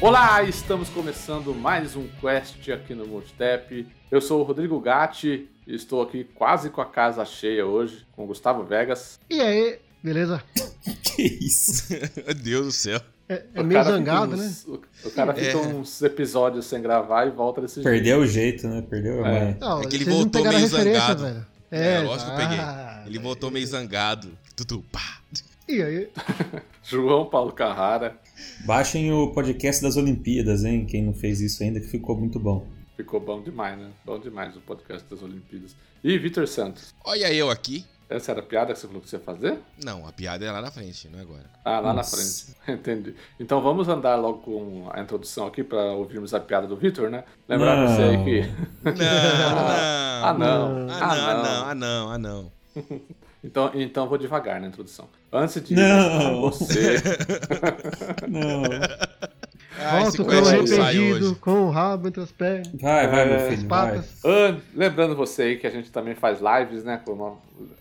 Olá, estamos começando mais um Quest aqui no Multitap. Eu sou o Rodrigo Gatti e estou aqui quase com a casa cheia hoje, com o Gustavo Vegas. E aí, beleza? que isso? Meu Deus do céu. É, é meio zangado, uns, né? O, o cara fica é. uns episódios sem gravar e volta desse Perdeu jeito. Perdeu o jeito, né? Perdeu a é. Não, é que ele voltou meio zangado. Velho. É, é, lógico ah, que eu peguei. Ele voltou meio zangado. Tudo, pá. E aí? João Paulo Carrara. Baixem o podcast das Olimpíadas, hein? Quem não fez isso ainda, que ficou muito bom. Ficou bom demais, né? Bom demais o podcast das Olimpíadas. E Vitor Santos. Olha eu aqui. Essa era a piada que você falou que você ia fazer? Não, a piada é lá na frente, não é agora. Ah, lá Nossa. na frente. Entendi. Então vamos andar logo com a introdução aqui para ouvirmos a piada do Vitor, né? Lembrar não. você aí que. Não, não. ah, não. Ah, não, ah, não, ah, não, ah, não. Então, então vou devagar na introdução. Antes de não. você. não. Ah, Volta o arrependido com o rabo entre as pernas. Vai, vai, meu é, filho. Vai. lembrando você aí que a gente também faz lives, né?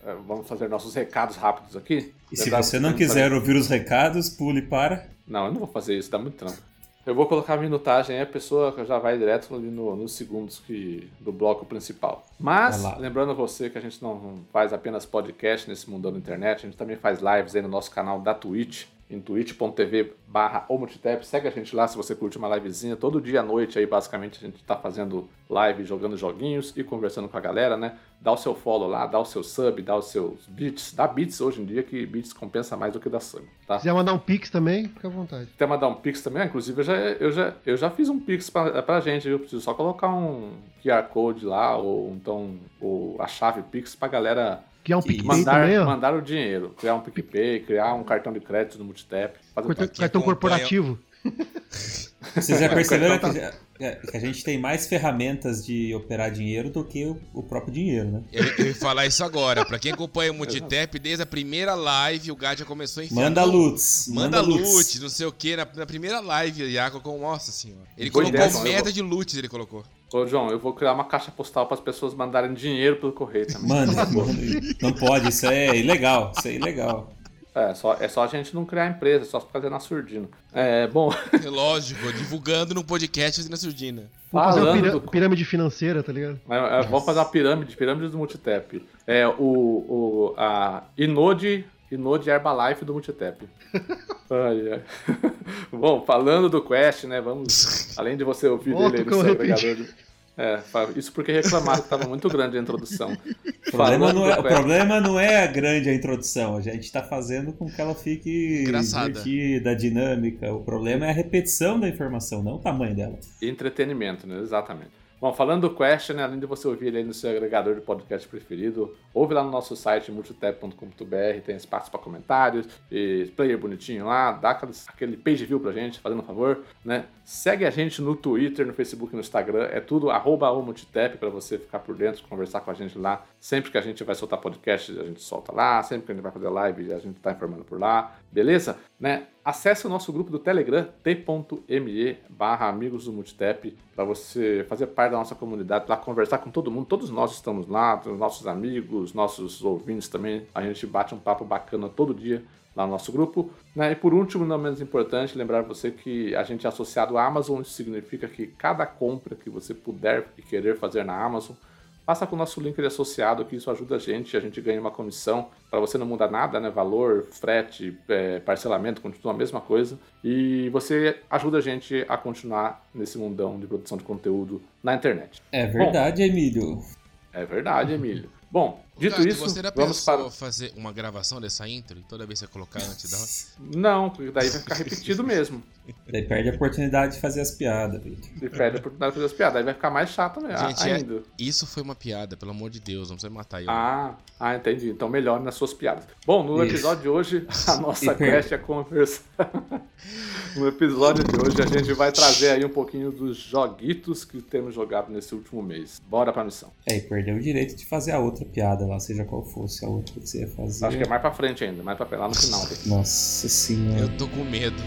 É, vamos fazer nossos recados rápidos aqui. E se você não quiser fazer... ouvir os recados, pule para. Não, eu não vou fazer isso, dá muito trampo. Eu vou colocar a minutagem aí, a pessoa já vai direto ali no, nos segundos que, do bloco principal. Mas, lembrando você que a gente não faz apenas podcast nesse mundão da internet, a gente também faz lives aí no nosso canal da Twitch em twitch.tv barra Segue a gente lá se você curte uma livezinha. Todo dia à noite aí, basicamente, a gente tá fazendo live, jogando joguinhos e conversando com a galera, né? Dá o seu follow lá, dá o seu sub, dá os seus bits. Dá bits hoje em dia, que bits compensa mais do que dá sub, tá? Se quiser mandar um pix também, fica à vontade. Se quiser mandar um pix também, inclusive eu já, eu já, eu já fiz um pix pra, pra gente, eu preciso só colocar um QR Code lá, ou então ou a chave pix pra galera Criar um PicPay mandar, também, ó. Mandar o dinheiro. Criar um PicPay, criar um cartão de crédito no Multitap. Fazer cartão, cartão corporativo. Vocês já perceberam que, é, que, a gente tem mais ferramentas de operar dinheiro do que o, o próprio dinheiro, né? Eu, eu ia falar isso agora. Pra quem acompanha o Multitap, desde a primeira live, o Gad já começou a enfiar. Manda lutz. Manda, manda loot, não sei o que. Na, na primeira live, o Iaco com. Nossa senhora. Ele colocou ideia, meta de loot, ele colocou. Ô, João, eu vou criar uma caixa postal para as pessoas mandarem dinheiro pelo correio também. Mano, não pode, isso é ilegal. Isso é ilegal. É só, é só a gente não criar empresa, é só fazer na surdina. É, bom. É lógico, divulgando no podcast na surdina. Vamos fazer uma pirâmide, pirâmide financeira, tá ligado? É, é, vamos fazer uma pirâmide, pirâmide do Multitap. É, o, o, a Inode Inode Herbalife do Multitap. ai, ai. Bom, falando do Quest, né? Vamos. Além de você ouvir Outro dele aí no seu agregador de. É, isso porque reclamaram que estava muito grande a introdução. O problema, não é, o problema não é a grande a introdução, a gente está fazendo com que ela fique Engraçada. divertida, dinâmica. O problema é a repetição da informação, não o tamanho dela. Entretenimento, né? Exatamente. Bom, falando do Quest, né, além de você ouvir ele no seu agregador de podcast preferido, ouve lá no nosso site multitap.com.br, tem espaço para comentários, e player bonitinho lá, dá aquele page view pra gente, fazendo um favor, né? Segue a gente no Twitter, no Facebook no Instagram, é tudo arroba multitap para você ficar por dentro, conversar com a gente lá. Sempre que a gente vai soltar podcast, a gente solta lá, sempre que a gente vai fazer live, a gente tá informando por lá, beleza? Né? Acesse o nosso grupo do Telegram, t.me barra amigos do Multitap, para você fazer parte da nossa comunidade, lá conversar com todo mundo. Todos nós estamos lá, os nossos amigos, nossos ouvintes também. A gente bate um papo bacana todo dia lá no nosso grupo. Né? E por último, não menos importante, lembrar você que a gente é associado à Amazon, isso significa que cada compra que você puder e querer fazer na Amazon, Passa com o nosso link associado, que isso ajuda a gente, a gente ganha uma comissão. Para você não mudar nada, né? Valor, frete, é, parcelamento, continua a mesma coisa. E você ajuda a gente a continuar nesse mundão de produção de conteúdo na internet. É verdade, Bom, Emílio. É verdade, Emílio. Bom, dito Gato, isso, você já vamos para fazer uma gravação dessa intro e toda vez que você colocar antes dela? Não, porque daí vai ficar repetido mesmo. Daí perde a oportunidade de fazer as piadas. E perde a oportunidade de fazer as piadas, aí vai ficar mais chato mesmo. Gente, é, ainda. É, isso foi uma piada, pelo amor de Deus, não precisa matar eu. Ah, ah, entendi. Então melhor nas suas piadas. Bom, no isso. episódio de hoje, a nossa quest é conversar. no episódio de hoje, a gente vai trazer aí um pouquinho dos joguitos que temos jogado nesse último mês. Bora pra missão. É, e perdeu o direito de fazer a outra piada lá, seja qual fosse a outra que você ia fazer. Acho que é mais pra frente ainda, mais pra frente, lá no final. Nossa senhora. Eu tô com medo.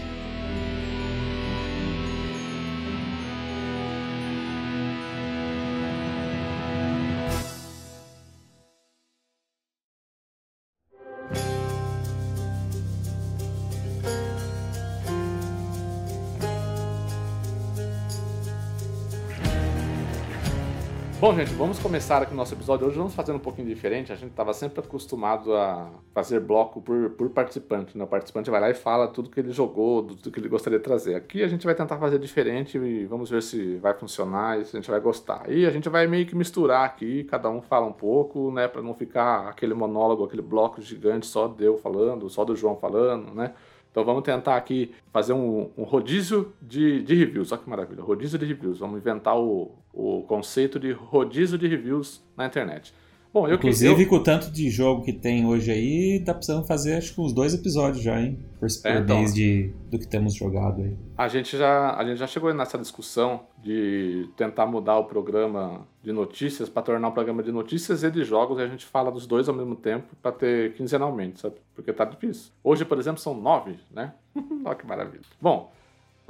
Bom, gente, vamos começar aqui o nosso episódio. Hoje vamos fazer um pouquinho diferente. A gente estava sempre acostumado a fazer bloco por, por participante. Né? O participante vai lá e fala tudo que ele jogou, tudo que ele gostaria de trazer. Aqui a gente vai tentar fazer diferente e vamos ver se vai funcionar e se a gente vai gostar. E a gente vai meio que misturar aqui, cada um fala um pouco, né? Para não ficar aquele monólogo, aquele bloco gigante só de eu falando, só do João falando, né? Então vamos tentar aqui fazer um, um rodízio de, de, reviews. Olha que maravilha, rodízio de reviews. Vamos inventar o, o conceito de rodízio de reviews na internet. Bom, eu Inclusive, eu... com o tanto de jogo que tem hoje aí, tá precisando fazer acho que uns dois episódios já, hein? Por, por é, então, mês de, do que temos jogado aí. A gente, já, a gente já chegou nessa discussão de tentar mudar o programa de notícias para tornar um programa de notícias e de jogos e a gente fala dos dois ao mesmo tempo para ter quinzenalmente, sabe? Porque tá difícil. Hoje, por exemplo, são nove, né? Olha que maravilha. Bom,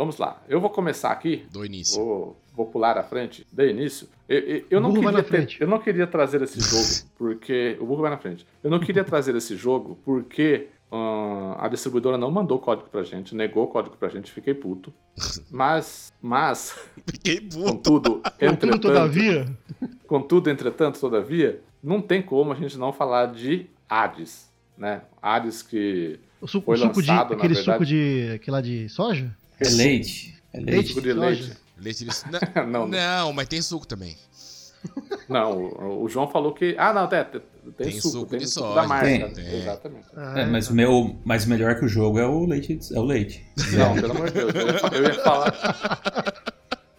Vamos lá. Eu vou começar aqui. Do início. Vou, vou pular à frente. Do início. Eu, eu, eu não queria ter, eu não queria trazer esse jogo porque o burro vai na frente. Eu não queria trazer esse jogo porque uh, a distribuidora não mandou código pra gente, negou o código pra gente, fiquei puto. Mas, mas. Fiquei puto. Contudo, entretanto. todavia. Contudo, entretanto, todavia, não tem como a gente não falar de Hades, né? Hades que. O suco, foi o suco lançado, de, aquele verdade, suco de. aquele lá de soja? É leite. É leite. Suco de leite. Leite de... Não, não, não, mas tem suco também. Não, o, João falou que. Ah, não, tem, tem, tem suco, suco, tem de suco soja, da marca. Tem. Tem. Exatamente. Ah, é, mas o meu, mas melhor que o jogo é o leite. É o leite. Não, pelo amor de Deus. Eu ia falar.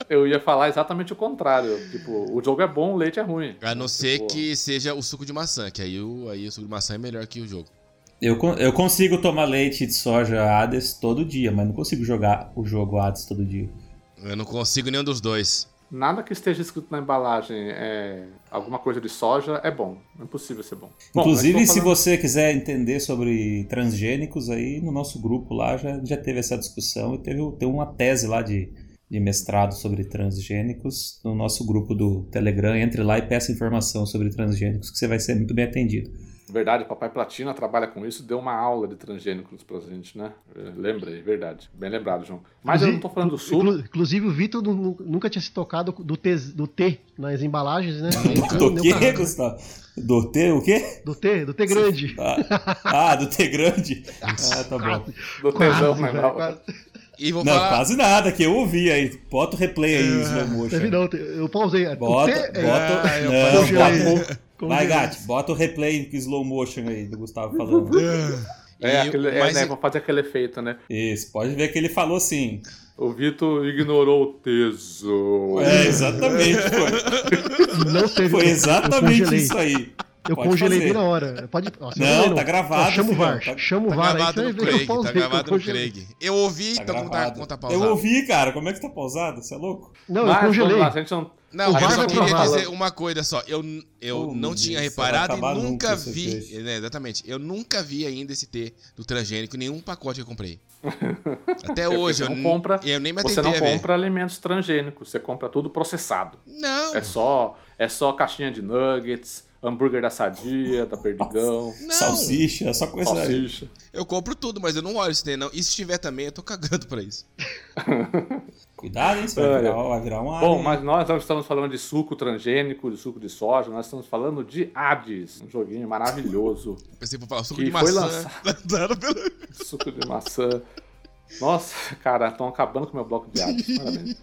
Eu ia falar exatamente o contrário. Tipo, o jogo é bom, o leite é ruim. A não ser tipo... que seja o suco de maçã, que aí o, aí o suco de maçã é melhor que o jogo. Eu, eu consigo tomar leite de soja Hades todo dia, mas não consigo jogar o jogo Hades todo dia. Eu não consigo nenhum dos dois. Nada que esteja escrito na embalagem é alguma coisa de soja é bom. É impossível ser bom. bom Inclusive, se você quiser entender sobre transgênicos, aí no nosso grupo lá já, já teve essa discussão e teve, teve uma tese lá de, de mestrado sobre transgênicos no nosso grupo do Telegram. Entre lá e peça informação sobre transgênicos que você vai ser muito bem atendido. Verdade, Papai Platina trabalha com isso, deu uma aula de transgênicos pra gente, né? Lembra aí, verdade. Bem lembrado, João. Mas inclusive, eu não tô falando do sul. Inclusive, o Vitor nunca tinha se tocado do T, do T nas embalagens, né? do quê, Gustavo? Do T, o quê? Do T, do T grande. Ah, ah do T grande. Ah, tá bom. Do Tzão, né? E vou não, falar... quase nada, que eu ouvi aí. Bota o replay aí, é, slow motion. não, eu pausei. Bota, bota. Ah, eu não, bota, Vai, Gatti, bota o replay com slow motion aí do Gustavo falando. É, aquele, é, né, vou fazer aquele efeito, né? Isso, pode ver que ele falou assim. O Vitor ignorou o tesouro. É, exatamente. Foi, não teve, foi exatamente isso aí. Eu Pode congelei fazer. bem na hora. Pode... Nossa, não, não, tá gravado. Ó, chama o VAR. Tá, chama o tá VAR gravado aí. No Craig, tá gravado no Craig. Eu ouvi, tá então conta, conta pausado. Eu ouvi, cara. Como é que tá pausado? Você é louco? Não, Mas, eu congelei. Lá, não... Não, eu só queria dizer uma coisa só. Eu, eu oh, não tinha Deus, reparado e nunca vi. Né, exatamente. Eu nunca vi ainda esse T do transgênico em nenhum pacote que eu comprei. Até hoje, eu, não compra, eu nem me Você não compra alimentos transgênicos, você compra tudo processado. Não. É só, é só caixinha de nuggets, hambúrguer da Sadia, da Perdigão. Não. Salsicha, só coisa Salsicha. Aí. Eu compro tudo, mas eu não olho se tem, não. E se tiver também, eu tô cagando pra isso. Cuidado, hein? Você vai, virar, vai virar um Bom, mas nós estamos falando de suco transgênico, de suco de soja, nós estamos falando de Hades, um joguinho maravilhoso. Pensei pra falar suco de maçã. Lançado... suco de maçã. Nossa, cara, estão acabando com o meu bloco de Hades. Parabéns.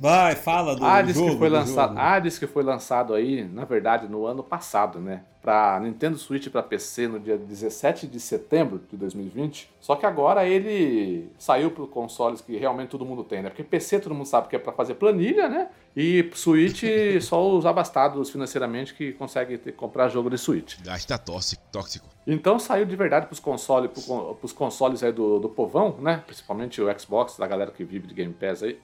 Vai, fala do Hades jogo. Que foi lançado. Hades que foi lançado aí, na verdade, no ano passado, né? Pra Nintendo Switch pra PC no dia 17 de setembro de 2020. Só que agora ele saiu para consoles que realmente todo mundo tem, né? Porque PC todo mundo sabe que é para fazer planilha, né? E Switch só os abastados financeiramente que conseguem ter, comprar jogo de Switch. Gasta tóxico. Então saiu de verdade pros consoles, pros consoles aí do, do povão, né? Principalmente o Xbox, da galera que vive de Game Pass aí.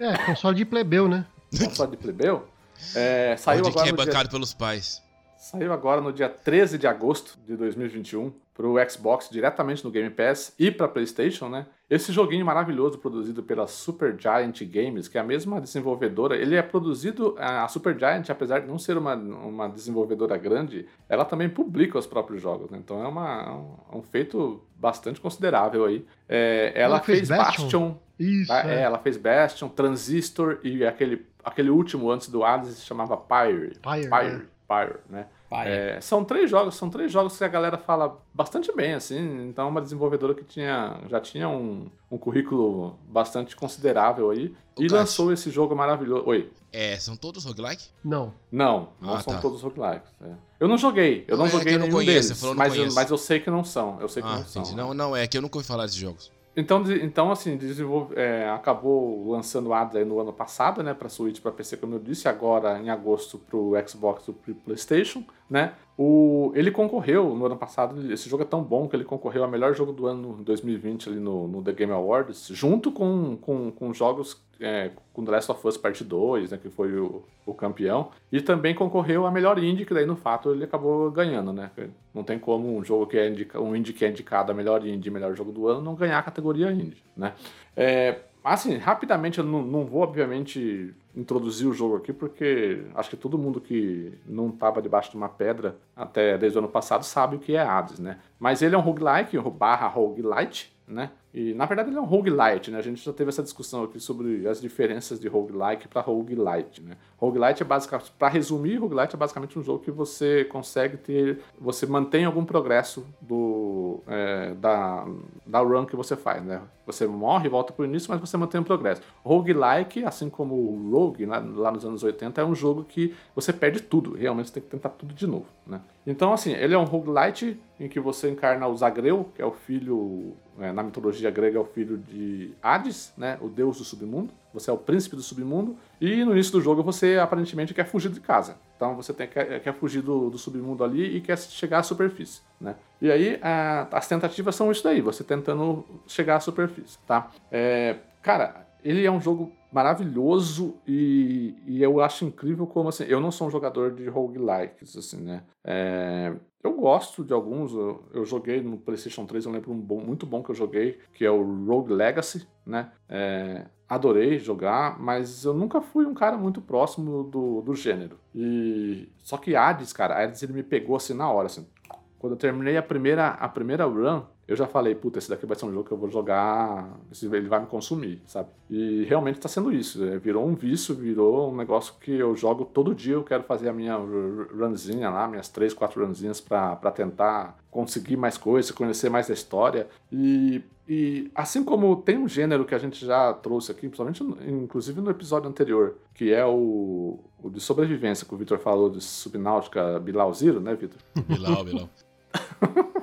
É, console de plebeu, né? Console de plebeu. É, saiu Onde agora que é bancado dia... pelos pais. Saiu agora no dia 13 de agosto de 2021 para o Xbox diretamente no Game Pass e para PlayStation, né? Esse joguinho maravilhoso produzido pela Supergiant Games, que é a mesma desenvolvedora, ele é produzido a Supergiant, apesar de não ser uma, uma desenvolvedora grande, ela também publica os próprios jogos, né? Então é uma, um, um feito bastante considerável aí. É, ela, ela, fez, fez Bastion, Bastion Isso, tá? é. é. ela fez Bastion, Transistor e aquele aquele último antes do Hades se chamava Pyre. Pyre. Pyre. Pyre, né? É, são três jogos, são três jogos que a galera fala bastante bem, assim. Então, é uma desenvolvedora que tinha, já tinha um, um currículo bastante considerável aí. O e lançou esse jogo maravilhoso. Oi. É, são todos roguelike? Não. Não, não ah, são tá. todos roguelikes. É. Eu não joguei, eu não, não é joguei é nenhum conheço, deles, mas, eu, mas eu sei que não são. Eu sei que ah, não entendi. são. Não, não, é que eu nunca ouvi falar desses jogos. Então, então assim, desenvolve, é, acabou lançando o Hades no ano passado, né, para Switch, para PC, como eu disse, agora em agosto para o Xbox e pro PlayStation, né? O, ele concorreu no ano passado, esse jogo é tão bom que ele concorreu a melhor jogo do ano 2020 ali no, no The Game Awards, junto com, com, com jogos é, com The Last of Us Part 2, né, que foi o, o campeão, e também concorreu a melhor indie, que daí no fato ele acabou ganhando, né? Não tem como um jogo que é indica, um indie que é indicado a melhor indie, melhor jogo do ano, não ganhar a categoria indie, né? É, assim, rapidamente eu não, não vou, obviamente, introduzir o jogo aqui, porque acho que todo mundo que não estava debaixo de uma pedra até desde o ano passado sabe o que é Hades, né? Mas ele é um roguelike, barra roguelite, né? E na verdade ele é um roguelite, né? A gente já teve essa discussão aqui sobre as diferenças de roguelike para roguelite, né? Roguelite é basicamente, para resumir, roguelite é basicamente um jogo que você consegue ter, você mantém algum progresso do é, da, da run que você faz, né? Você morre, volta para o início, mas você mantém um progresso. Roguelike, assim como o Rogue, lá, lá nos anos 80, é um jogo que você perde tudo, realmente você tem que tentar tudo de novo, né? Então, assim, ele é um roguelite em que você encarna o Zagreu, que é o filho, é, na mitologia grega, é o filho de Hades, né, o deus do submundo. Você é o príncipe do submundo. E no início do jogo você aparentemente quer fugir de casa. Então você tem, quer, quer fugir do, do submundo ali e quer chegar à superfície, né? E aí a, as tentativas são isso daí, você tentando chegar à superfície, tá? É, cara, ele é um jogo maravilhoso e, e, eu acho incrível como assim, eu não sou um jogador de roguelikes, assim, né? É, eu gosto de alguns, eu, eu, joguei no PlayStation 3, eu lembro um bom, muito bom que eu joguei, que é o Rogue Legacy, né? É, adorei jogar, mas eu nunca fui um cara muito próximo do, do gênero. E só que Hades, cara, Hades ele me pegou assim na hora, assim. Quando eu terminei a primeira, a primeira run, eu já falei, puta, esse daqui vai ser um jogo que eu vou jogar, ele vai me consumir, sabe? E realmente tá sendo isso. Né? Virou um vício, virou um negócio que eu jogo todo dia, eu quero fazer a minha runzinha lá, minhas três, quatro runzinhas para tentar conseguir mais coisas, conhecer mais da história. E, e assim como tem um gênero que a gente já trouxe aqui, principalmente inclusive no episódio anterior, que é o, o de sobrevivência que o Victor falou de subnáutica Bilal Zero, né, Victor? Bilal, Bilal.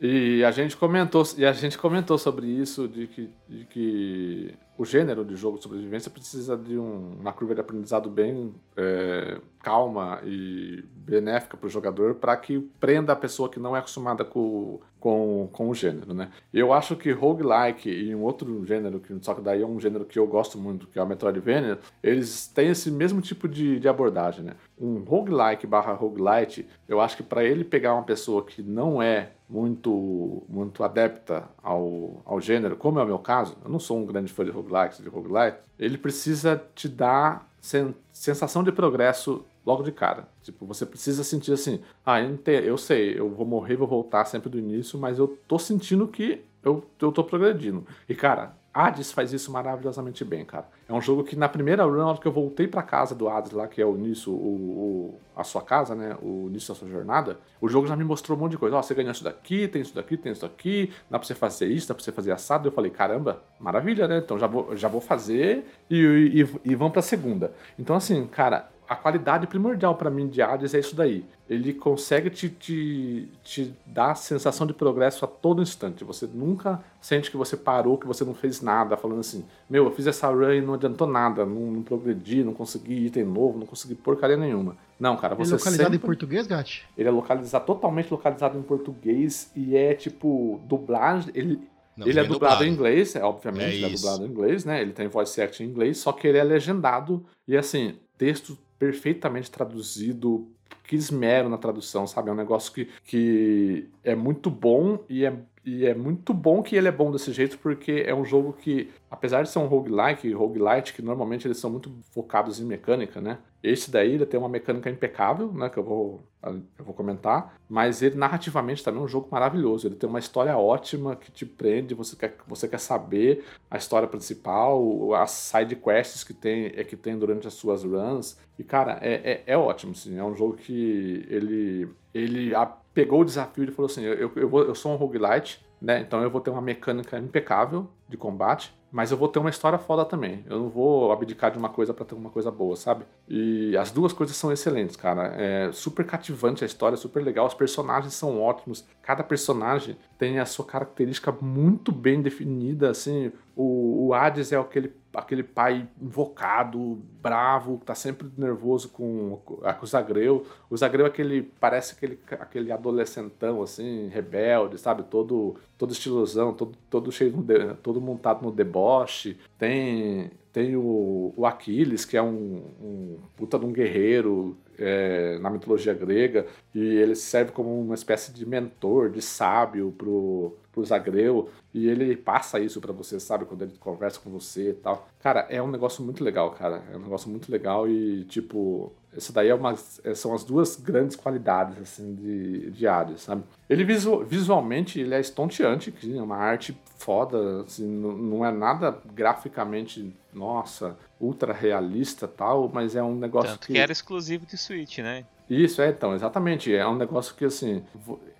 E a gente comentou, e a gente comentou sobre isso, de que, de que o gênero de jogo de sobrevivência precisa de um, uma curva de aprendizado bem é, calma e benéfica para o jogador para que prenda a pessoa que não é acostumada com, com, com o gênero, né? Eu acho que roguelike e um outro gênero, que só que daí é um gênero que eu gosto muito, que é o Metroidvania, eles têm esse mesmo tipo de, de abordagem, né? Um roguelike barra roguelite, eu acho que para ele pegar uma pessoa que não é muito muito adepta ao, ao gênero, como é o meu caso, eu não sou um grande fã de roguelikes, de roguelite, ele precisa te dar sen sensação de progresso logo de cara. Tipo, você precisa sentir assim, ah, eu sei, eu vou morrer, vou voltar sempre do início, mas eu tô sentindo que eu, eu tô progredindo. E, cara, Hades faz isso maravilhosamente bem, cara. É um jogo que na primeira run, que eu voltei pra casa do Hades lá, que é o início, o, o, a sua casa, né? O início da sua jornada, o jogo já me mostrou um monte de coisa. Ó, você ganhou isso daqui, tem isso daqui, tem isso daqui, dá pra você fazer isso, dá pra você fazer assado. Eu falei, caramba, maravilha, né? Então já vou, já vou fazer e, e, e vamos pra segunda. Então, assim, cara, a qualidade primordial para mim de Hades é isso daí. Ele consegue te, te, te dar a sensação de progresso a todo instante. Você nunca sente que você parou, que você não fez nada, falando assim: Meu, eu fiz essa run e não adiantou nada, não, não progredi, não consegui item novo, não consegui porcaria nenhuma. Não, cara, você. Ele é localizado sempre... em português, Gatti? Ele é localizado, totalmente localizado em português e é tipo, dublagem. Ele, não, ele é, é dublado, em inglês, é, obviamente, é ele é dublado em inglês, né? Ele tem voice acting em inglês, só que ele é legendado e assim, texto perfeitamente traduzido, que esmero na tradução, sabe? É um negócio que, que é muito bom e é, e é muito bom que ele é bom desse jeito, porque é um jogo que, apesar de ser um roguelike, roguelite, que normalmente eles são muito focados em mecânica, né? Esse daí ele tem uma mecânica impecável, né? Que eu vou, eu vou comentar. Mas ele narrativamente também é um jogo maravilhoso. Ele tem uma história ótima que te prende, você quer, você quer saber a história principal, as side quests que tem, é, que tem durante as suas runs. E, cara, é, é, é ótimo, sim. É um jogo que ele, ele pegou o desafio e falou assim: eu, eu, vou, eu sou um roguelite, né? Então eu vou ter uma mecânica impecável de combate, mas eu vou ter uma história foda também. Eu não vou abdicar de uma coisa para ter uma coisa boa, sabe? E as duas coisas são excelentes, cara. É super cativante a história, super legal. Os personagens são ótimos. Cada personagem tem a sua característica muito bem definida, assim. O, o Hades é aquele aquele pai invocado, bravo, que tá sempre nervoso com, com o Zagreu. O Zagreu é aquele, parece aquele, aquele adolescentão, assim, rebelde, sabe? Todo, todo estilosão, todo, todo cheio, de, todo montado no deboche. Tem, tem o, o Aquiles, que é um, um puta de um guerreiro é, na mitologia grega, e ele serve como uma espécie de mentor, de sábio pro, pro Zagreu, e ele passa isso para você, sabe? Quando ele conversa com você e tal. Cara, é um negócio muito legal, cara. É um negócio muito legal e, tipo, isso daí é uma, é, são as duas grandes qualidades, assim, de, de Hades, sabe? Ele visu, visualmente, ele é estonteante, é uma arte foda, assim, não, não é nada graficamente, nossa, ultra realista tal, mas é um negócio Tanto que... que era exclusivo de Switch, né? Isso, é, então, exatamente. É um negócio que, assim,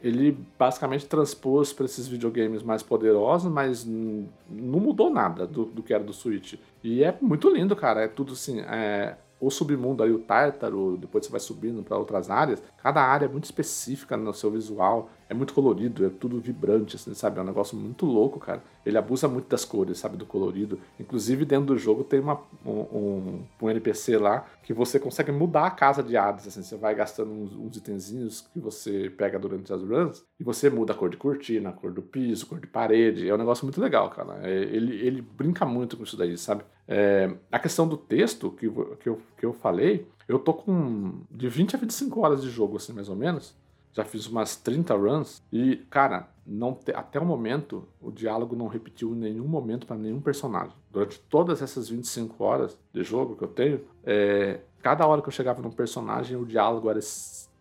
ele basicamente transpôs para esses videogames mais poderosos, mas não mudou nada do, do que era do Switch. E é muito lindo, cara. É tudo assim. É, o submundo aí, o Tártaro, depois você vai subindo para outras áreas, cada área é muito específica no seu visual, é muito colorido, é tudo vibrante, assim, sabe? É um negócio muito louco, cara. Ele abusa muito das cores, sabe? Do colorido. Inclusive, dentro do jogo tem uma, um, um, NPC lá que você consegue mudar a casa de Hades, assim. Você vai gastando uns, uns itenzinhos que você pega durante as runs e você muda a cor de cortina, a cor do piso, a cor de parede. É um negócio muito legal, cara. É, ele, ele brinca muito com isso daí, sabe? É, a questão do texto que, que, eu, que eu falei, eu tô com de 20 a 25 horas de jogo, assim, mais ou menos já fiz umas 30 runs e, cara, não te, até o momento o diálogo não repetiu em nenhum momento para nenhum personagem. Durante todas essas 25 horas de jogo que eu tenho, é, cada hora que eu chegava num personagem, o diálogo era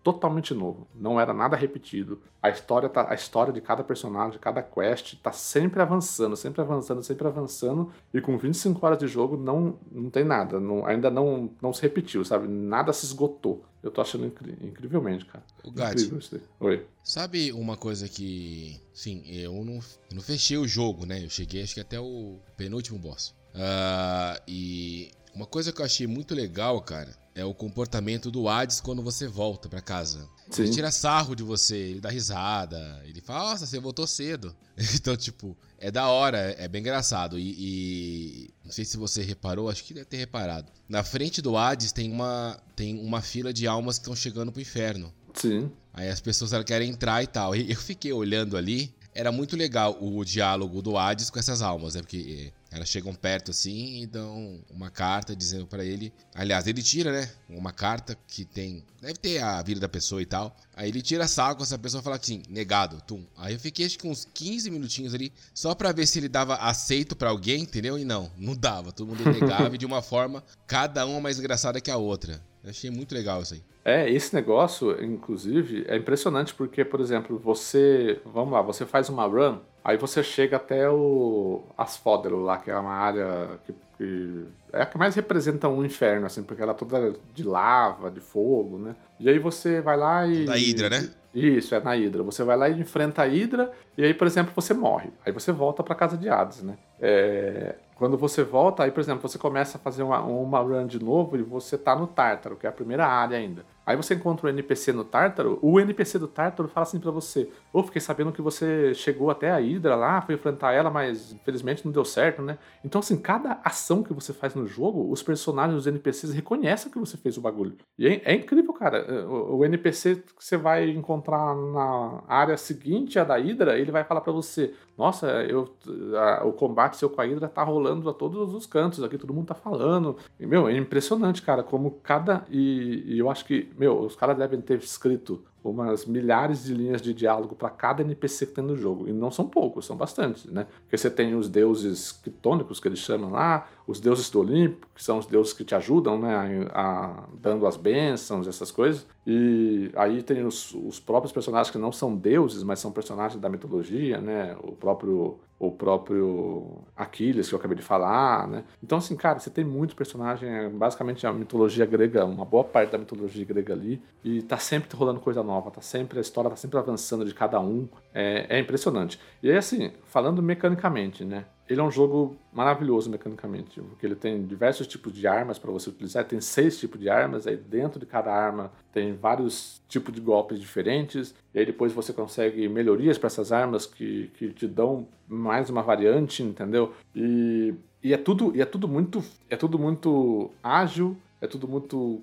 totalmente novo, não era nada repetido. A história, tá, a história de cada personagem, cada quest tá sempre avançando, sempre avançando, sempre avançando, e com 25 horas de jogo não, não tem nada, não, ainda não, não se repetiu, sabe? Nada se esgotou. Eu tô achando incri incrivelmente, cara. O Gatti, Oi. Sabe uma coisa que. Sim, eu não, eu não fechei o jogo, né? Eu cheguei acho que até o penúltimo boss. Uh, e uma coisa que eu achei muito legal, cara, é o comportamento do Hades quando você volta para casa. Sim. Ele tira sarro de você, ele dá risada, ele fala, nossa, você voltou cedo. então, tipo, é da hora, é bem engraçado. E, e, não sei se você reparou, acho que deve ter reparado. Na frente do Hades tem uma, tem uma fila de almas que estão chegando pro inferno. Sim. Aí as pessoas elas querem entrar e tal. E eu fiquei olhando ali, era muito legal o diálogo do Hades com essas almas, né? Porque elas chegam perto assim e dão uma carta dizendo para ele. Aliás, ele tira, né? Uma carta que tem. Deve ter a vida da pessoa e tal. Aí ele tira saco, essa pessoa fala assim, negado, tum. Aí eu fiquei acho que uns 15 minutinhos ali, só para ver se ele dava aceito para alguém, entendeu? E não, não dava. Todo mundo negava e de uma forma, cada uma mais engraçada que a outra. Eu achei muito legal isso aí. É, esse negócio, inclusive, é impressionante porque, por exemplo, você. Vamos lá, você faz uma run Aí você chega até o Asfódero lá, que é uma área que, que, é a que mais representa um inferno, assim, porque ela é toda de lava, de fogo, né? E aí você vai lá e. Na Hidra, né? Isso, é na Hidra. Você vai lá e enfrenta a Hidra, e aí, por exemplo, você morre. Aí você volta pra casa de Hades, né? É... Quando você volta, aí, por exemplo, você começa a fazer uma, uma run de novo e você tá no Tártaro, que é a primeira área ainda. Aí você encontra o um NPC no Tártaro, o NPC do Tártaro fala assim para você: Ô, oh, fiquei sabendo que você chegou até a Hydra lá, foi enfrentar ela, mas infelizmente não deu certo, né? Então, assim, cada ação que você faz no jogo, os personagens, os NPCs reconhecem que você fez o bagulho. E é, é incrível, cara. O, o, NPC que você vai encontrar na área seguinte, a da Hydra, ele vai falar para você: Nossa, eu, a, o combate seu com a Hydra tá rolando a todos os cantos aqui, todo mundo tá falando. E, meu, é impressionante, cara, como cada. E, e eu acho que meu, os caras devem ter escrito umas milhares de linhas de diálogo para cada NPC que tem no jogo. E não são poucos, são bastantes, né? Porque você tem os deuses quitônicos, que eles chamam lá, os deuses do Olimpo, que são os deuses que te ajudam, né? A, a, dando as bênçãos, essas coisas. E aí tem os, os próprios personagens que não são deuses, mas são personagens da mitologia, né? O próprio o próprio Aquiles, que eu acabei de falar, né? Então, assim, cara, você tem muitos personagens, é basicamente a mitologia grega, uma boa parte da mitologia grega ali, e tá sempre rolando coisa nova, tá sempre, a história tá sempre avançando de cada um, é, é impressionante. E aí, assim, falando mecanicamente, né? Ele é um jogo maravilhoso mecanicamente, porque ele tem diversos tipos de armas para você utilizar. Tem seis tipos de armas, aí dentro de cada arma tem vários tipos de golpes diferentes. E aí depois você consegue melhorias para essas armas que, que te dão mais uma variante, entendeu? E, e é tudo e é tudo muito é tudo muito ágil, é tudo muito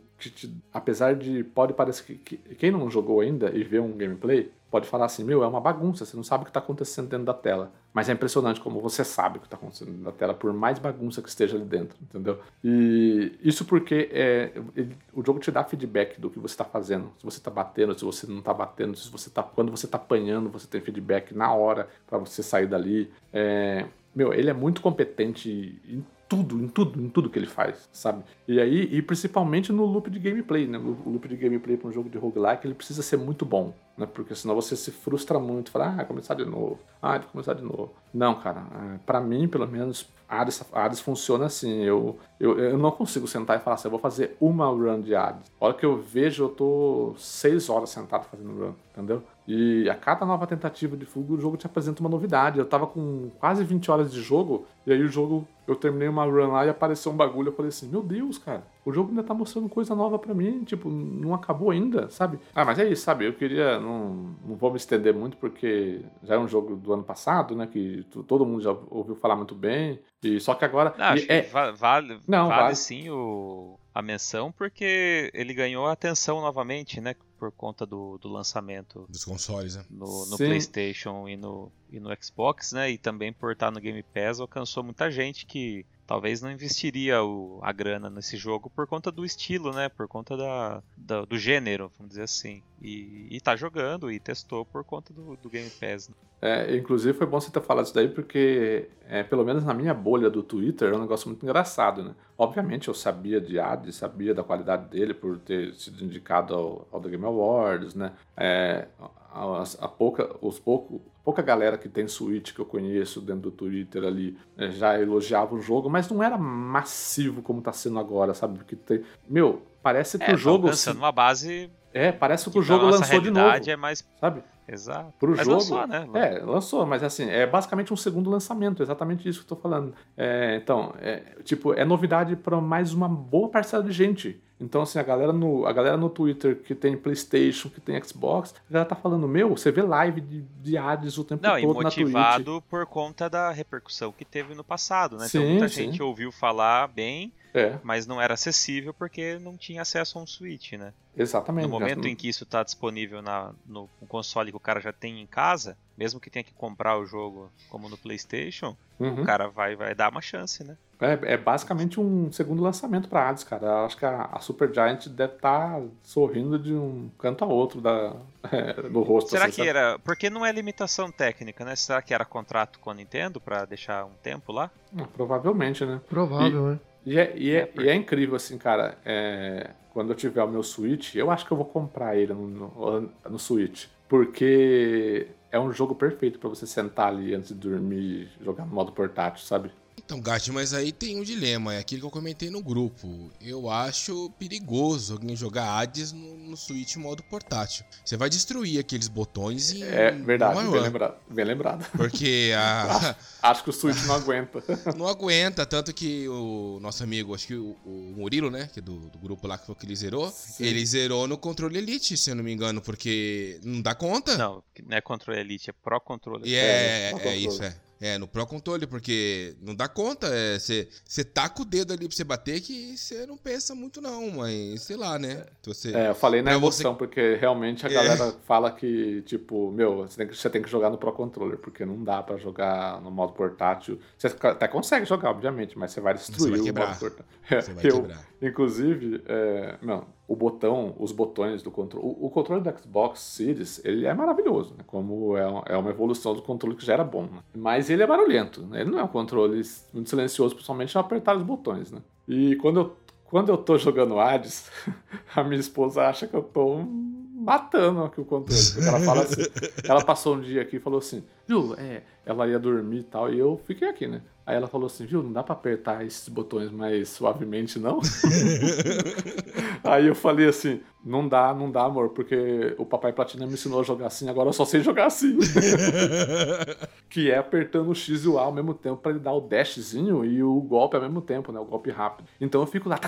apesar de pode parecer que, que quem não jogou ainda e vê um gameplay pode falar assim, meu, é uma bagunça, você não sabe o que está acontecendo dentro da tela. Mas é impressionante como você sabe o que está acontecendo dentro da tela, por mais bagunça que esteja ali dentro, entendeu? E isso porque é, ele, o jogo te dá feedback do que você está fazendo. Se você está batendo, se você não está batendo, se você tá, quando você está apanhando, você tem feedback na hora para você sair dali. É, meu, ele é muito competente em tudo, em tudo, em tudo que ele faz, sabe? E aí, e principalmente no loop de gameplay, né? O loop de gameplay para um jogo de roguelike, ele precisa ser muito bom, né? Porque senão você se frustra muito, fala, ah, começar de novo, ah, vou começar de novo. Não, cara, é, para mim, pelo menos, Hades, Hades funciona assim, eu, eu, eu não consigo sentar e falar assim, eu vou fazer uma run de Hades. A hora que eu vejo, eu tô seis horas sentado fazendo run, entendeu? E a cada nova tentativa de fuga, o jogo te apresenta uma novidade. Eu tava com quase 20 horas de jogo, e aí o jogo, eu terminei uma run lá e apareceu um bagulho. Eu falei assim: Meu Deus, cara, o jogo ainda tá mostrando coisa nova para mim. Tipo, não acabou ainda, sabe? Ah, mas é isso, sabe? Eu queria. Não, não vou me estender muito, porque já é um jogo do ano passado, né? Que todo mundo já ouviu falar muito bem. E só que agora. Não, acho é... que vale, não, vale, vale sim o, a menção, porque ele ganhou atenção novamente, né? por conta do, do lançamento dos consoles, né? No, no PlayStation e no, e no Xbox, né? E também por estar no Game Pass, alcançou muita gente que talvez não investiria o, a grana nesse jogo por conta do estilo, né? Por conta da, da do gênero, vamos dizer assim. E, e tá jogando e testou por conta do, do Game Pass. Né? É, inclusive foi bom você ter falado isso daí, porque é, pelo menos na minha bolha do Twitter é um negócio muito engraçado, né? Obviamente eu sabia de Hades, sabia da qualidade dele por ter sido indicado ao, ao The Game Awards, né? É, a, a, pouca, os pouco, pouca galera que tem Switch que eu conheço dentro do Twitter ali é, já elogiava o jogo, mas não era massivo como tá sendo agora, sabe? Porque tem, meu, parece que é, o jogo. Tá numa base. É, parece que, que o jogo lançou de novo. é mais. Sabe? Exato. Pro mas jogo. Lançou, né? É, lançou, mas assim, é basicamente um segundo lançamento, exatamente isso que eu tô falando. É, então, é, tipo, é novidade para mais uma boa parcela de gente. Então, assim, a galera, no, a galera no Twitter que tem PlayStation, que tem Xbox, a galera tá falando, meu, você vê live de, de Hades o tempo Não, todo na Twitch. motivado por conta da repercussão que teve no passado, né? Sim, então, muita sim. gente ouviu falar bem, é. mas não era acessível porque não tinha acesso a um Switch, né? Exatamente. No momento em que isso está disponível na, no, no, console que o cara já tem em casa, mesmo que tenha que comprar o jogo como no PlayStation, uhum. o cara vai, vai dar uma chance, né? É, é basicamente um segundo lançamento para Hades, cara. Eu acho que a, a Super Giant deve estar tá sorrindo de um canto a outro da, é, do rosto. Será assim, que sabe? era. Porque não é limitação técnica, né? Será que era contrato com a Nintendo para deixar um tempo lá? Ah, provavelmente, né? Provável, e, né? E é, e, é, e é incrível, assim, cara. É, quando eu tiver o meu Switch, eu acho que eu vou comprar ele no, no, no Switch. Porque é um jogo perfeito para você sentar ali antes de dormir jogar no modo portátil, sabe? Então, Gatti, mas aí tem um dilema, é aquilo que eu comentei no grupo. Eu acho perigoso alguém jogar Hades no, no Switch modo portátil. Você vai destruir aqueles botões e. É verdade, bem lembrado, bem lembrado. Porque a. acho, que o Switch não aguenta. não aguenta, tanto que o nosso amigo, acho que o, o Murilo, né? Que é do, do, grupo lá que foi que ele zerou, Sim. ele zerou no controle Elite, se eu não me engano, porque não dá conta. Não, não é controle Elite, é Pro Controle. E é, é, é isso, é. É, no Pro Controle, porque não dá conta. Você é, taca o dedo ali pra você bater que você não pensa muito, não, mas sei lá, né? Você, é, eu falei na emoção, você... porque realmente a é. galera fala que, tipo, meu, você tem, que, você tem que jogar no Pro Controller, porque não dá pra jogar no modo portátil. Você até consegue jogar, obviamente, mas você vai destruir você vai o modo portátil. Você vai eu, quebrar. Inclusive, é, não, o botão, os botões do controle. O, controle do Xbox Series, ele é maravilhoso, né? Como é, é uma evolução do controle que já era bom, né? Mas ele é barulhento, né? Ele não é um controle muito silencioso, principalmente ao apertar os botões, né? E quando eu, quando eu tô jogando Hades, a minha esposa acha que eu tô matando aqui o controle. Ela fala assim, ela passou um dia aqui e falou assim, é, ela ia dormir e tal, e eu fiquei aqui, né? Aí ela falou assim, viu, não dá pra apertar esses botões mais suavemente, não? Aí eu falei assim, não dá, não dá, amor, porque o papai Platina me ensinou a jogar assim, agora eu só sei jogar assim. que é apertando o X e o A ao mesmo tempo para ele dar o dashzinho e o golpe ao mesmo tempo, né? O golpe rápido. Então eu fico lá.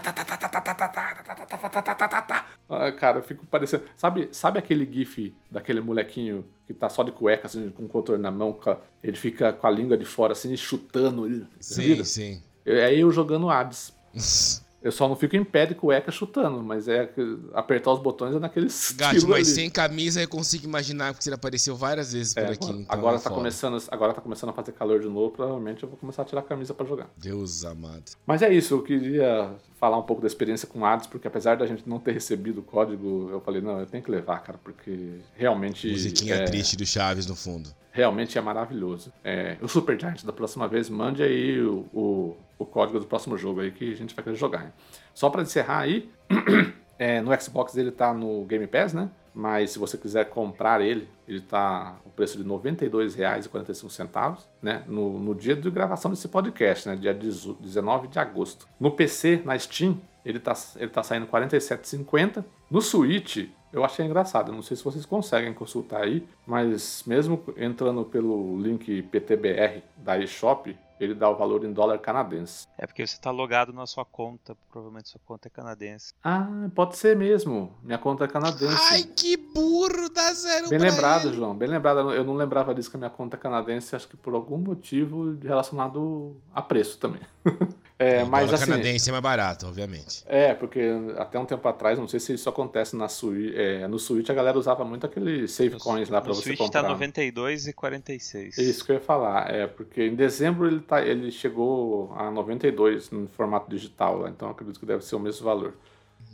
Cara, eu fico parecendo. Sabe, sabe aquele GIF daquele molequinho que tá só de cueca, assim, com o controle na mão, ele fica com a língua de fora, assim, chutando. Sim, sim. É eu jogando Hades. Eu só não fico em pé de cueca chutando, mas é apertar os botões é naquele Gato, mas ali. sem camisa eu consigo imaginar, porque ele apareceu várias vezes é, por aqui. Então agora, tá começando, agora tá começando a fazer calor de novo, provavelmente eu vou começar a tirar a camisa para jogar. Deus amado. Mas é isso, eu queria falar um pouco da experiência com Hades, porque apesar da gente não ter recebido o código, eu falei, não, eu tenho que levar, cara, porque realmente... Musiquinha é... triste do Chaves no fundo realmente é maravilhoso. É, o Super Giant da próxima vez, mande aí o, o, o, código do próximo jogo aí que a gente vai querer jogar. Só para encerrar aí, é, no Xbox ele tá no Game Pass, né? Mas se você quiser comprar ele, ele tá o preço de R$ 92,45, né? No, no dia de gravação desse podcast, né? Dia 19 de agosto. No PC, na Steam, ele tá, ele tá saindo R$ 47,50. No Switch, eu achei engraçado. Não sei se vocês conseguem consultar aí, mas mesmo entrando pelo link PTBR da eShop, ele dá o valor em dólar canadense. É porque você está logado na sua conta, provavelmente sua conta é canadense. Ah, pode ser mesmo. Minha conta é canadense. Ai, que burro, dá zero Bem lembrado, ele. João, bem lembrado. Eu não lembrava disso que a minha conta é canadense, acho que por algum motivo relacionado a preço também. É, o mas assim, canadense é mais barato, obviamente. É, porque até um tempo atrás, não sei se isso acontece na Switch, é, no Switch a galera usava muito aquele save coins lá para você Switch comprar. No Switch tá 92 e 46. Isso que eu ia falar, é, porque em dezembro ele, tá, ele chegou a 92 no formato digital, então acredito que deve ser o mesmo valor.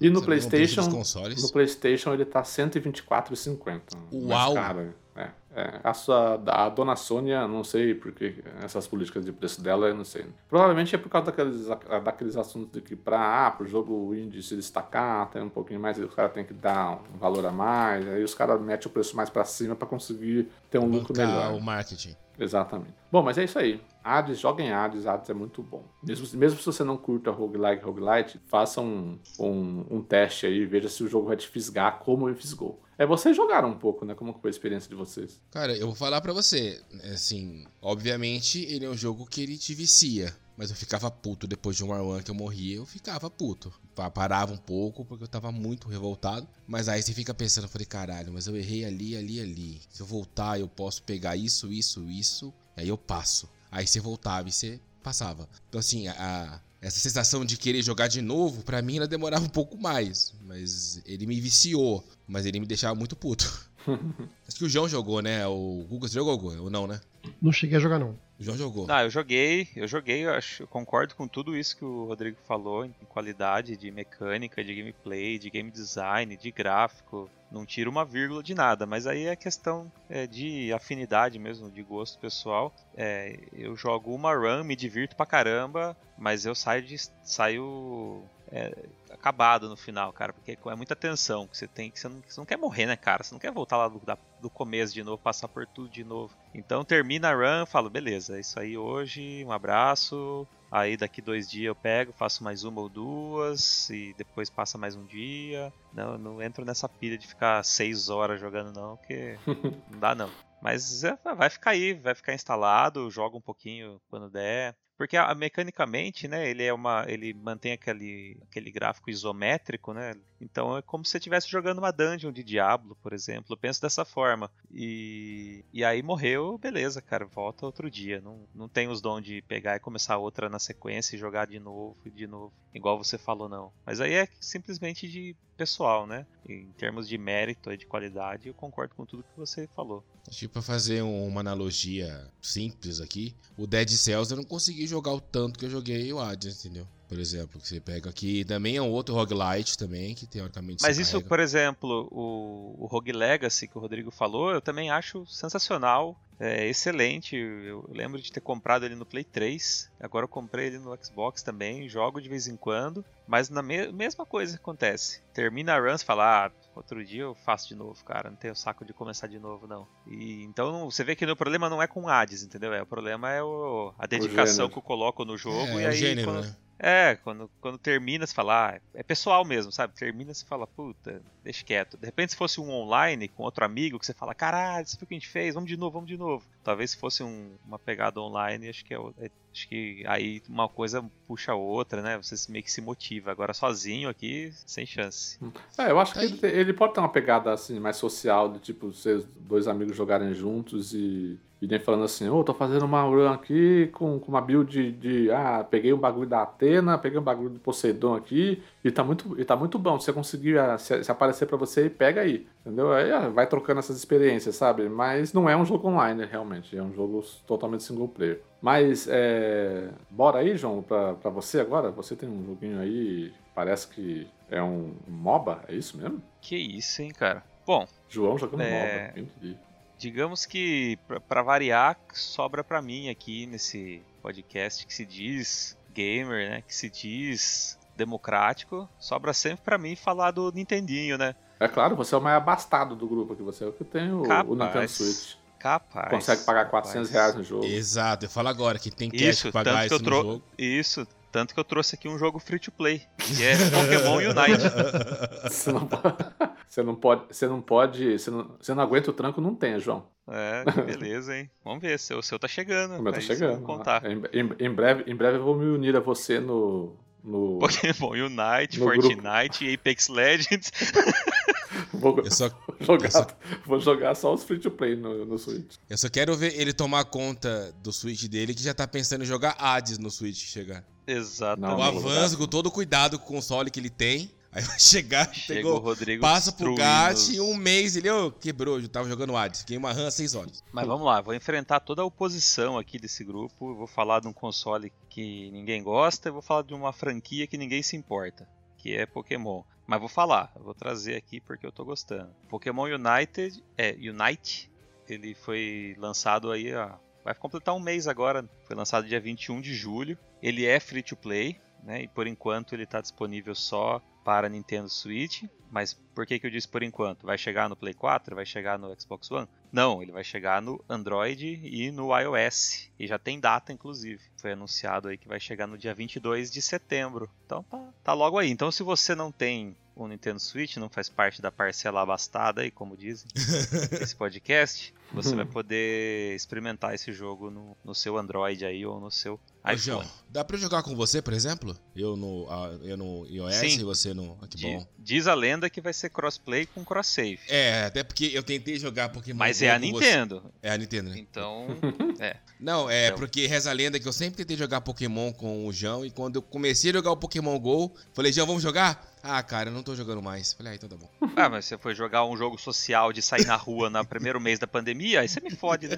E no você PlayStation, no PlayStation ele tá 124,50. Uau! Cara, é, é, a, sua, a dona Sônia, não sei porque essas políticas de preço dela, eu não sei. Provavelmente é por causa daqueles, daqueles assuntos de que para ah, o jogo indie se destacar, tem um pouquinho mais, os caras têm que dar um valor a mais, aí os caras metem o preço mais para cima para conseguir ter um lucro melhor. o marketing. Exatamente. Bom, mas é isso aí. Hades, joguem Hades, Hades é muito bom. Mesmo, mesmo se você não curta roguelike, roguelite, faça um, um, um teste aí, veja se o jogo vai te fisgar como ele fisgou. É, vocês jogaram um pouco, né? Como foi a experiência de vocês? Cara, eu vou falar para você, assim, obviamente ele é um jogo que ele te vicia. Mas eu ficava puto depois de um One que eu morria, eu ficava puto. Parava um pouco porque eu tava muito revoltado. Mas aí você fica pensando, eu falei, caralho, mas eu errei ali, ali, ali. Se eu voltar, eu posso pegar isso, isso, isso. Aí eu passo. Aí você voltava e você passava. Então assim, a, essa sensação de querer jogar de novo, para mim ela demorava um pouco mais. Mas ele me viciou, mas ele me deixava muito puto. Acho que o João jogou, né? O Google jogou ou não, né? Não cheguei a jogar, não. João jogou. Não, eu joguei, eu joguei, eu acho, eu concordo com tudo isso que o Rodrigo falou em qualidade de mecânica, de gameplay, de game design, de gráfico. Não tira uma vírgula de nada, mas aí é questão é, de afinidade mesmo, de gosto pessoal. É, eu jogo uma run, me divirto pra caramba, mas eu saio de, saio é, acabado no final, cara, porque é muita tensão que você tem, que você não, você não quer morrer, né, cara? Você não quer voltar lá do, da, do começo de novo, passar por tudo de novo. Então termina a run, falo, beleza, é isso aí hoje, um abraço. Aí daqui dois dias eu pego, faço mais uma ou duas, e depois passa mais um dia. Não, não entro nessa pilha de ficar seis horas jogando, não, porque não dá não. Mas é, vai ficar aí, vai ficar instalado, joga um pouquinho quando der. Porque a, mecanicamente, né, ele é uma, ele mantém aquele, aquele gráfico isométrico, né? Então é como se você estivesse jogando uma dungeon de Diablo, por exemplo. Eu penso dessa forma. E, e aí morreu, beleza, cara, volta outro dia. Não, não tem os dons de pegar e começar outra na sequência e jogar de novo e de novo, igual você falou não. Mas aí é simplesmente de pessoal, né? Em termos de mérito e de qualidade, eu concordo com tudo que você falou. Tipo, para fazer uma analogia simples aqui, o Dead Cells eu não consegui jogar o tanto que eu joguei o Hades, entendeu? Por exemplo, que você pega aqui. Também é um outro roguelite também, que teoricamente Mas isso, carrega. por exemplo, o, o Rogue Legacy que o Rodrigo falou, eu também acho sensacional. É excelente. Eu lembro de ter comprado ele no Play 3. Agora eu comprei ele no Xbox também. Jogo de vez em quando. Mas na me mesma coisa acontece. Termina a run, você fala, ah, outro dia eu faço de novo, cara. Não tenho saco de começar de novo, não. E então você vê que o problema não é com Hades, entendeu? É, o problema é o, a dedicação o que eu coloco no jogo. É, e aí, gênero, quando... né? É, quando, quando termina, você fala, ah, é pessoal mesmo, sabe? Termina, você fala, puta, deixa quieto. De repente, se fosse um online com outro amigo, que você fala, caralho, isso foi o que a gente fez, vamos de novo, vamos de novo. Talvez se fosse um, uma pegada online, acho que, é, é, acho que aí uma coisa puxa a outra, né? Você meio que se motiva. Agora, sozinho aqui, sem chance. É, eu acho que ele, ele pode ter uma pegada assim, mais social, de tipo, vocês dois amigos jogarem juntos e e nem falando assim, ô, oh, tô fazendo uma run aqui com, com uma build de, de, Ah, peguei um bagulho da Atena, peguei um bagulho do Poseidon aqui, e tá muito, e tá muito bom. Se você conseguir ah, se, se, aparecer para você, pega aí. Entendeu? Aí ah, vai trocando essas experiências, sabe? Mas não é um jogo online, realmente. É um jogo totalmente single player. Mas, é... bora aí, João, pra, pra você agora. Você tem um joguinho aí, parece que é um MOBA, é isso mesmo? Que isso, hein, cara? Bom. João jogando é... MOBA, digamos que para variar sobra para mim aqui nesse podcast que se diz gamer, né, que se diz democrático, sobra sempre para mim falar do Nintendinho, né? É claro, você é o mais abastado do grupo aqui, você é o que tem o, o Nintendo Switch. Capaz. Consegue pagar 400 capaz. reais no jogo. Exato, eu falo agora que tem cash isso, pagar isso no jogo. Isso, tanto que eu trouxe aqui um jogo free to play, que é Pokémon Unite. Você não pode. Você não pode. Você não pode. Você não, você não aguenta o tranco, não tem, João. É, beleza, hein? Vamos ver. O seu tá chegando. O meu tá chegando. Contar. Em, em, em, breve, em breve eu vou me unir a você no. no Pokémon Unite, no Fortnite, grupo. Apex Legends. Vou, só, jogar, só... vou jogar só os free to play no, no Switch. Eu só quero ver ele tomar conta do Switch dele, que já tá pensando em jogar Hades no Switch chegar. Exatamente. O avanço, com todo o cuidado com o console que ele tem. Aí vai chegar, Chega pegou, passa pro Gat e um mês ele oh, quebrou, tava jogando Hades. Fiquei uma RAM 6 horas. Mas vamos lá, vou enfrentar toda a oposição aqui desse grupo. Vou falar de um console que ninguém gosta e vou falar de uma franquia que ninguém se importa, que é Pokémon. Mas vou falar, vou trazer aqui porque eu tô gostando. Pokémon United, é, Unite, ele foi lançado aí, ó, vai completar um mês agora, foi lançado dia 21 de julho. Ele é free to play, né? E por enquanto ele está disponível só para Nintendo Switch. Mas por que, que eu disse por enquanto? Vai chegar no Play 4? Vai chegar no Xbox One? Não, ele vai chegar no Android e no iOS. E já tem data, inclusive. Foi anunciado aí que vai chegar no dia 22 de setembro. Então tá, tá logo aí. Então se você não tem o Nintendo Switch, não faz parte da parcela abastada aí, como dizem, esse podcast, você vai poder experimentar esse jogo no, no seu Android aí ou no seu iPhone. João, dá pra jogar com você, por exemplo? Eu no, eu no iOS Sim. e você no. Ah, que bom. Diz a lenda que vai ser crossplay com cross save. É, até porque eu tentei jogar Pokémon Mas é a Nintendo. Você. É a Nintendo, né? Então. é. Não, é então... porque reza a lenda que eu sempre tentei jogar Pokémon com o João e quando eu comecei a jogar o Pokémon GO, falei, João, vamos jogar? Ah, cara, eu não tô jogando mais. Falei, ah, então tá bom. Ah, mas você foi jogar um jogo social de sair na rua no primeiro mês da pandemia, aí você me fode, né?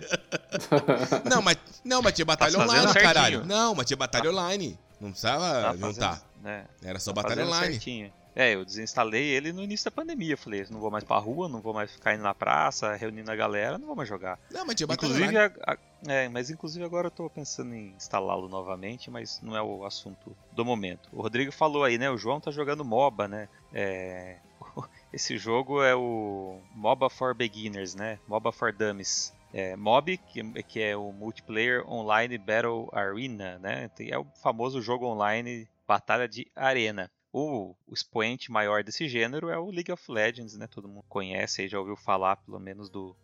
não, mas, não, mas tinha batalha tá online, certinho. caralho. Não, mas tinha batalha online. Não precisava tá juntar. Fazendo, né? Era só tá batalha online. Certinho. É, eu desinstalei ele no início da pandemia. Falei, não vou mais pra rua, não vou mais ficar indo na praça, reunindo a galera, não vou mais jogar. Não, mas tinha inclusive, online. A, a, é, mas inclusive agora eu tô pensando em instalá-lo novamente, mas não é o assunto do momento. O Rodrigo falou aí, né? O João tá jogando MOBA, né? É, esse jogo é o MOBA for Beginners, né? MOBA for Dummies. É, MOB, que, que é o Multiplayer Online Battle Arena, né? É o famoso jogo online Batalha de Arena. O, o, expoente maior desse gênero é o League of Legends, né? Todo mundo conhece, aí já ouviu falar pelo menos do,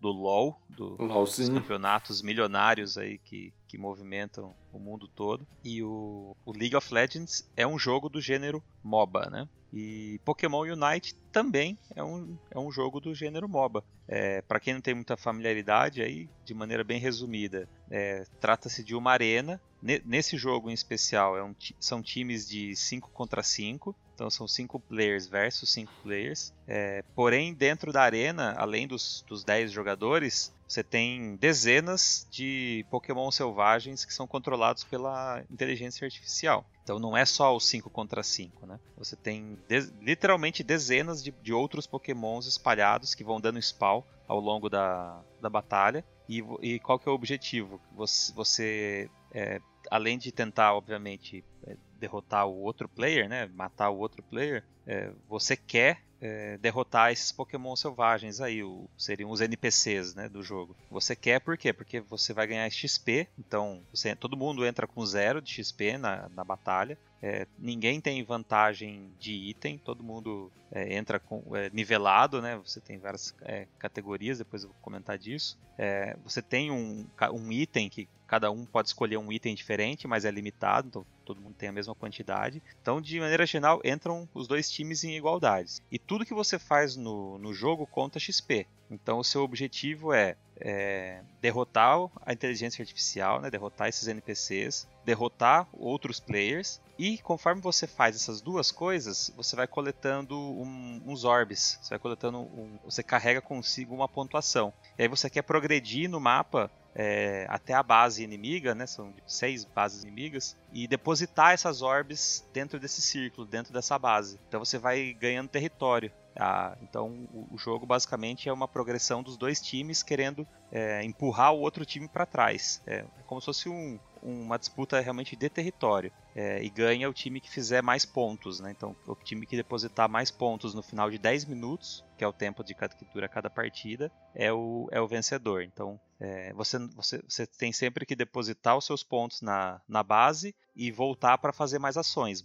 do LoL, do, dos campeonatos milionários aí que, que movimentam o mundo todo. E o, o League of Legends é um jogo do gênero MOBA, né? E Pokémon Unite também é um, é um jogo do gênero MOBA. É, Para quem não tem muita familiaridade, aí, de maneira bem resumida, é, trata-se de uma arena. nesse jogo em especial, é um, são times de 5 contra 5. Então são cinco players versus cinco players. É, porém, dentro da arena, além dos, dos 10 jogadores, você tem dezenas de Pokémon selvagens que são controlados pela inteligência artificial. Então não é só os 5 contra 5, né? Você tem de literalmente dezenas de, de, outros Pokémons espalhados que vão dando spawn ao longo da, da batalha. E, e qual que é o objetivo? Você, você é, além de tentar, obviamente, é, derrotar o outro player, né, matar o outro player, é, você quer é, derrotar esses Pokémon selvagens aí, o, seriam os NPCs né, do jogo. Você quer por quê? Porque você vai ganhar XP, então você, todo mundo entra com zero de XP na, na batalha. É, ninguém tem vantagem de item, todo mundo é, entra com, é, nivelado, né? Você tem várias é, categorias, depois eu vou comentar disso. É, você tem um, um item que cada um pode escolher um item diferente, mas é limitado, então todo mundo tem a mesma quantidade. Então, de maneira geral, entram os dois times em igualdades. E tudo que você faz no, no jogo conta XP. Então, o seu objetivo é, é derrotar a inteligência artificial, né? derrotar esses NPCs, derrotar outros players e conforme você faz essas duas coisas, você vai coletando um, uns orbes. Você vai coletando um, você carrega consigo uma pontuação. E aí você quer progredir no mapa é, até a base inimiga, né? São seis bases inimigas e depositar essas orbes dentro desse círculo, dentro dessa base. Então você vai ganhando território. Ah, então o, jogo basicamente é uma progressão dos dois times querendo é, empurrar o outro time para trás. É, é, como se fosse um, uma disputa realmente de território. É, e ganha o time que fizer mais pontos. Né? Então o time que depositar mais pontos no final de 10 minutos, que é o tempo de cada, que dura cada partida, é o, é o vencedor. Então é, você, você, você tem sempre que depositar os seus pontos na, na base e voltar para fazer mais ações,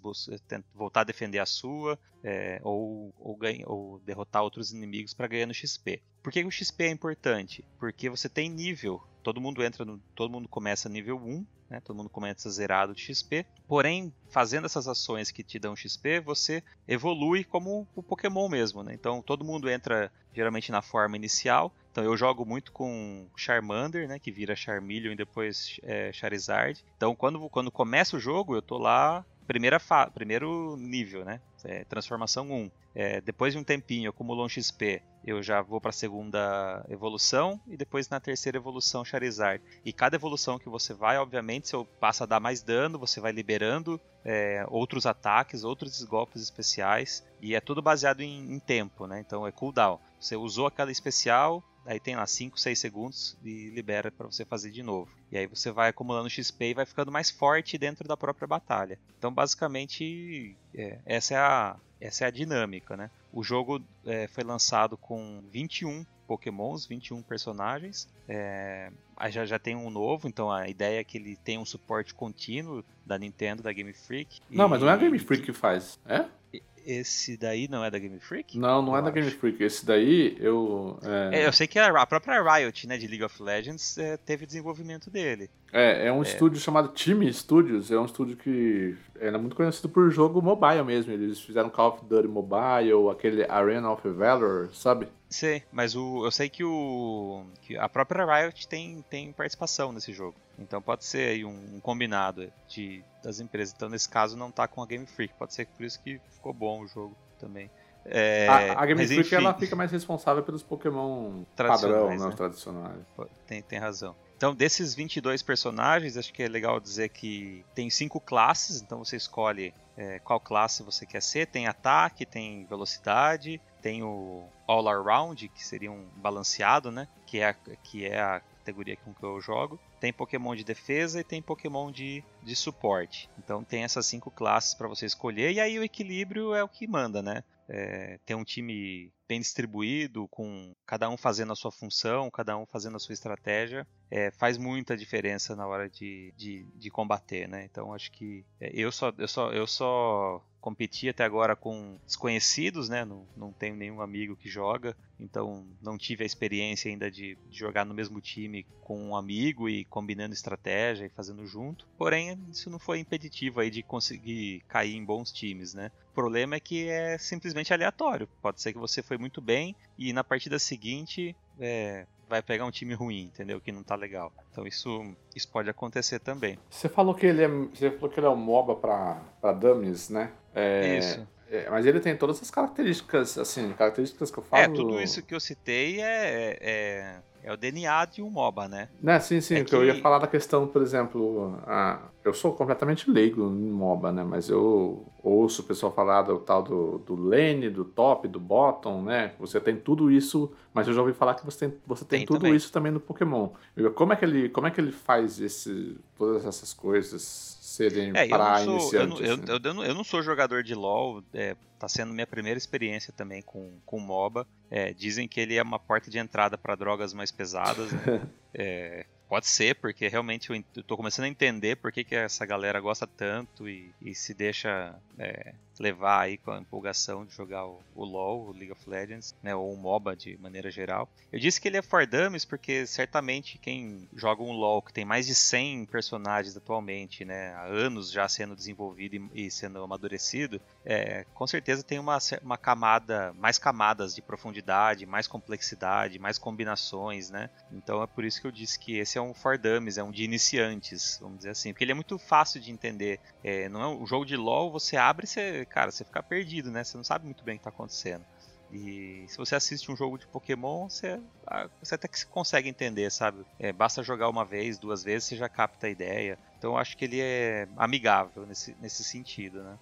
voltar a defender a sua é, ou, ou, ganha, ou derrotar outros inimigos para ganhar no XP. Por que o XP é importante? Porque você tem nível, todo mundo entra no, todo mundo começa nível 1, né? todo mundo começa zerado de XP. Porém, fazendo essas ações que te dão XP, você evolui como o Pokémon mesmo. Né? Então todo mundo entra geralmente na forma inicial. Então eu jogo muito com Charmander, né, que vira Charmeleon e depois é, Charizard. Então quando, quando começa o jogo, eu tô lá primeira fa primeiro nível, né? É, transformação 1. É, depois de um tempinho, acumulou um XP, eu já vou para a segunda evolução e depois na terceira evolução Charizard. E cada evolução que você vai, obviamente, se eu passa a dar mais dano, você vai liberando é, outros ataques, outros golpes especiais e é tudo baseado em, em tempo, né? Então é cooldown. Você usou aquela especial, aí tem lá 5, 6 segundos e libera para você fazer de novo. E aí você vai acumulando XP e vai ficando mais forte dentro da própria batalha. Então, basicamente, é, essa, é a, essa é a dinâmica, né? O jogo é, foi lançado com 21 Pokémons, 21 personagens. É, já, já tem um novo, então a ideia é que ele tenha um suporte contínuo da Nintendo, da Game Freak. Não, e... mas não é a Game Freak que faz, é? Esse daí não é da Game Freak? Não, não eu é da Game Freak. Esse daí eu. É... É, eu sei que a, própria Riot, né, de League of Legends, é, teve desenvolvimento dele. É, é um é. estúdio chamado Team Studios. É um estúdio que era muito conhecido por jogo mobile mesmo. Eles fizeram Call of Duty Mobile, aquele Arena of Valor, sabe? Sei, mas o, eu sei que, o, que a própria Riot tem, tem participação nesse jogo. Então pode ser aí um, um, combinado de, das empresas. Então nesse caso não tá com a Game Freak. Pode ser por isso que ficou bom o jogo também. É, a, a, Game Freak enfim, ela fica mais responsável pelos Pokémon padrão, né? Os tradicionais. Tem, tem razão. Então, desses 22 personagens, acho que é legal dizer que tem cinco classes, então você escolhe é, qual classe você quer ser. Tem ataque, tem velocidade, tem o All Around, que seria um balanceado, né? Que é a, que é a categoria com que eu jogo. Tem Pokémon de defesa e tem Pokémon de, de suporte. Então tem essas cinco classes para você escolher, e aí o equilíbrio é o que manda, né? É, ter um time bem distribuído, com cada um fazendo a sua função, cada um fazendo a sua estratégia, é, faz muita diferença na hora de, de, de combater, né? Então acho que é, eu só eu só eu só competi até agora com desconhecidos, né? Não, não tenho nenhum amigo que joga, então não tive a experiência ainda de, de, jogar no mesmo time com um amigo e combinando estratégia e fazendo junto. Porém, isso não foi impeditivo aí de conseguir cair em bons times, né? O problema é que é simplesmente aleatório. Pode ser que você foi muito bem e na partida seguinte é, vai pegar um time ruim, entendeu? Que não tá legal. Então isso, isso pode acontecer também. Você falou que ele é, você falou que ele é um MOBA para dummies, né? É, isso. É, mas ele tem todas as características, assim, características que eu falo. É, tudo isso que eu citei é, é, é o DNA de um MOBA, né? né sim, sim. É que... eu ia falar da questão, por exemplo, a, eu sou completamente leigo em MOBA, né? Mas eu ouço o pessoal falar do tal do, do lane, do top, do bottom, né? Você tem tudo isso, mas eu já ouvi falar que você tem, você tem, tem tudo também. isso também no Pokémon. Como é que ele, como é que ele faz esse, todas essas coisas serem é, para eu sou, eu, não, eu, né? eu, eu, não sou jogador de LoL, é, tá sendo minha primeira experiência também com, com MOBA. É, dizem que ele é uma porta de entrada para drogas mais pesadas. Né? é, Pode ser, porque realmente eu estou começando a entender por que, que essa galera gosta tanto e, e se deixa é, levar aí com a empolgação de jogar o, o, LoL, o League of Legends, né, ou o MOBA de maneira geral. Eu disse que ele é for dummies porque certamente quem joga um LoL que tem mais de 100 personagens atualmente, né, há anos já sendo desenvolvido e, e sendo amadurecido, é, com certeza tem uma, uma camada, mais camadas de profundidade, mais complexidade, mais combinações, né? Então é por isso que eu disse que esse é um for dummies, é um de iniciantes, vamos dizer assim, porque ele é muito fácil de entender. É, não é um jogo de LoL, você abre e você, cara, você fica perdido, né? Você não sabe muito bem o que está acontecendo. E se você assiste um jogo de Pokémon, você, ah, você até que consegue entender, sabe? É, basta jogar uma vez, duas vezes, você já capta a ideia. Então eu acho que ele é amigável nesse, nesse sentido, né?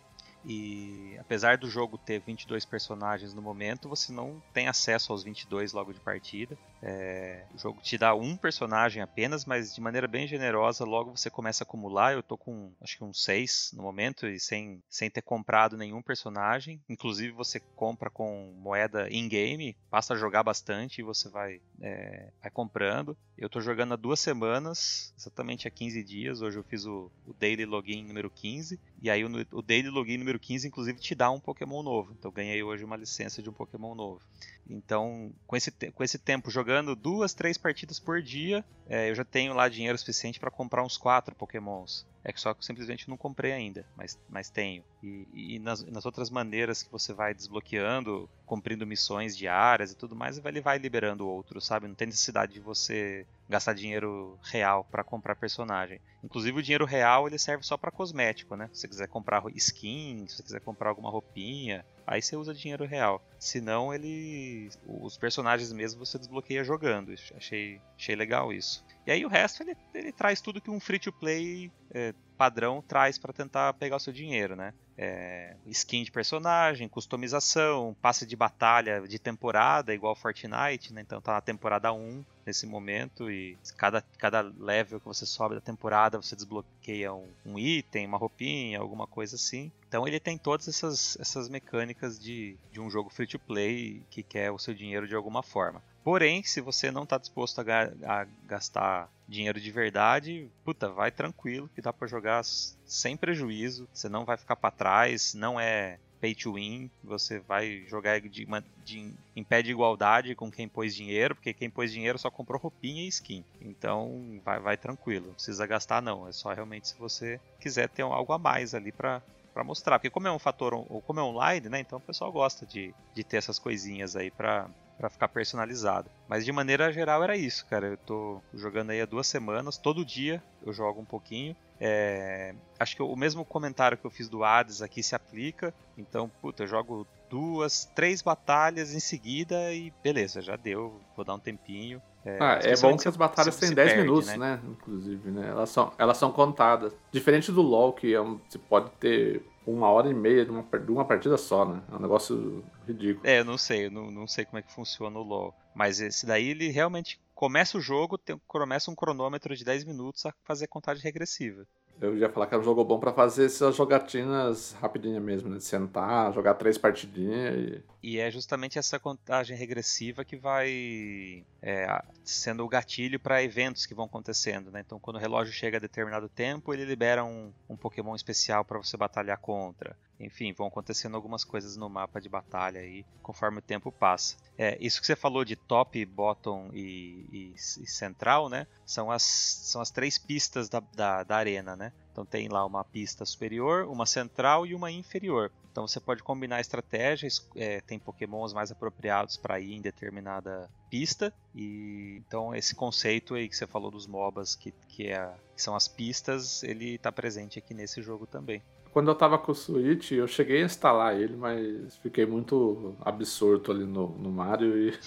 E apesar do jogo ter 22 personagens no momento, você não tem acesso aos 22 logo de partida. É, o jogo te dá um personagem apenas, mas de maneira bem generosa, logo você começa a acumular. Eu tô com acho que uns 6 no momento e sem, sem ter comprado nenhum personagem. Inclusive você compra com moeda in-game, passa a jogar bastante e você vai, é, vai comprando. Eu tô jogando há duas semanas, exatamente há 15 dias. Hoje eu fiz o, o Daily Login número 15. E aí o, o Daily Login número 15, inclusive, te dá um Pokémon novo. Então ganhei hoje uma licença de um Pokémon novo. Então, com esse, com esse tempo jogando duas, três partidas por dia, é, eu já tenho lá dinheiro suficiente para comprar uns quatro Pokémons. É que só que eu simplesmente não comprei ainda, mas, mas tenho. E, e nas, nas, outras maneiras que você vai desbloqueando, cumprindo missões diárias e tudo mais, ele vai liberando outros, sabe? Não tem necessidade de você gastar dinheiro real para comprar personagem. Inclusive o dinheiro real ele serve só para cosmético, né? Se você quiser comprar skin, se você quiser comprar alguma roupinha, aí você usa dinheiro real. Senão ele, os personagens mesmo você desbloqueia jogando. Achei, achei legal isso. E aí o resto ele, ele traz tudo que um free to play é, padrão traz para tentar pegar o seu dinheiro, né? É, skin de personagem, customização, passe de batalha de temporada, igual Fortnite, né? Então tá na temporada 1 nesse momento e cada, cada level que você sobe da temporada você desbloqueia um, um item, uma roupinha, alguma coisa assim. Então ele tem todas essas, essas mecânicas de, de um jogo free to play que quer o seu dinheiro de alguma forma. Porém, se você não está disposto a, ga a, gastar dinheiro de verdade, puta, vai tranquilo que dá para jogar sem prejuízo. Você não vai ficar para trás, não é pay to win, você vai jogar de, de, em pé de igualdade com quem pôs dinheiro, porque quem pôs dinheiro só comprou roupinha e skin. Então vai, vai tranquilo, não precisa gastar não, é só realmente se você quiser ter algo a mais ali para para mostrar, porque como é um fator, ou como é online, né, então o pessoal gosta de, de ter essas coisinhas aí para para ficar personalizado. Mas de maneira geral era isso, cara. Eu tô jogando aí há duas semanas, todo dia eu jogo um pouquinho. É... Acho que o mesmo comentário que eu fiz do Hades aqui se aplica. Então, puta, eu jogo duas, três batalhas em seguida e beleza, já deu. Vou dar um tempinho. É, ah, é bom que as batalhas têm 10 minutos, né? né? Inclusive, né? Elas são, elas são contadas. Diferente do LoL, que é um, você pode ter uma hora e meia de uma, de uma partida só, né? É um negócio ridículo. É, eu não sei, eu não, não sei como é que funciona o LoL. Mas esse daí, ele realmente começa o jogo, tem, começa um cronômetro de 10 minutos a fazer contagem regressiva. Eu ia falar que era um jogo bom para fazer essas jogatinas rapidinha mesmo, né? De sentar, jogar três partidinhas e... E é justamente essa contagem regressiva que vai é, sendo o gatilho para eventos que vão acontecendo, né? Então, quando o relógio chega a determinado tempo, ele libera um, um Pokémon especial para você batalhar contra. Enfim, vão acontecendo algumas coisas no mapa de batalha aí, conforme o tempo passa. É, isso que você falou de top, bottom e, e, e central, né? São as, são as três pistas da, da, da arena, né? Então tem lá uma pista superior, uma central e uma inferior. Então você pode combinar estratégias, é, tem pokémons mais apropriados para ir em determinada pista. E então esse conceito aí que você falou dos MOBAs, que, que, é, que são as pistas, ele está presente aqui nesse jogo também. Quando eu tava com o Switch, eu cheguei a instalar ele, mas fiquei muito absorto ali no, no Mario e,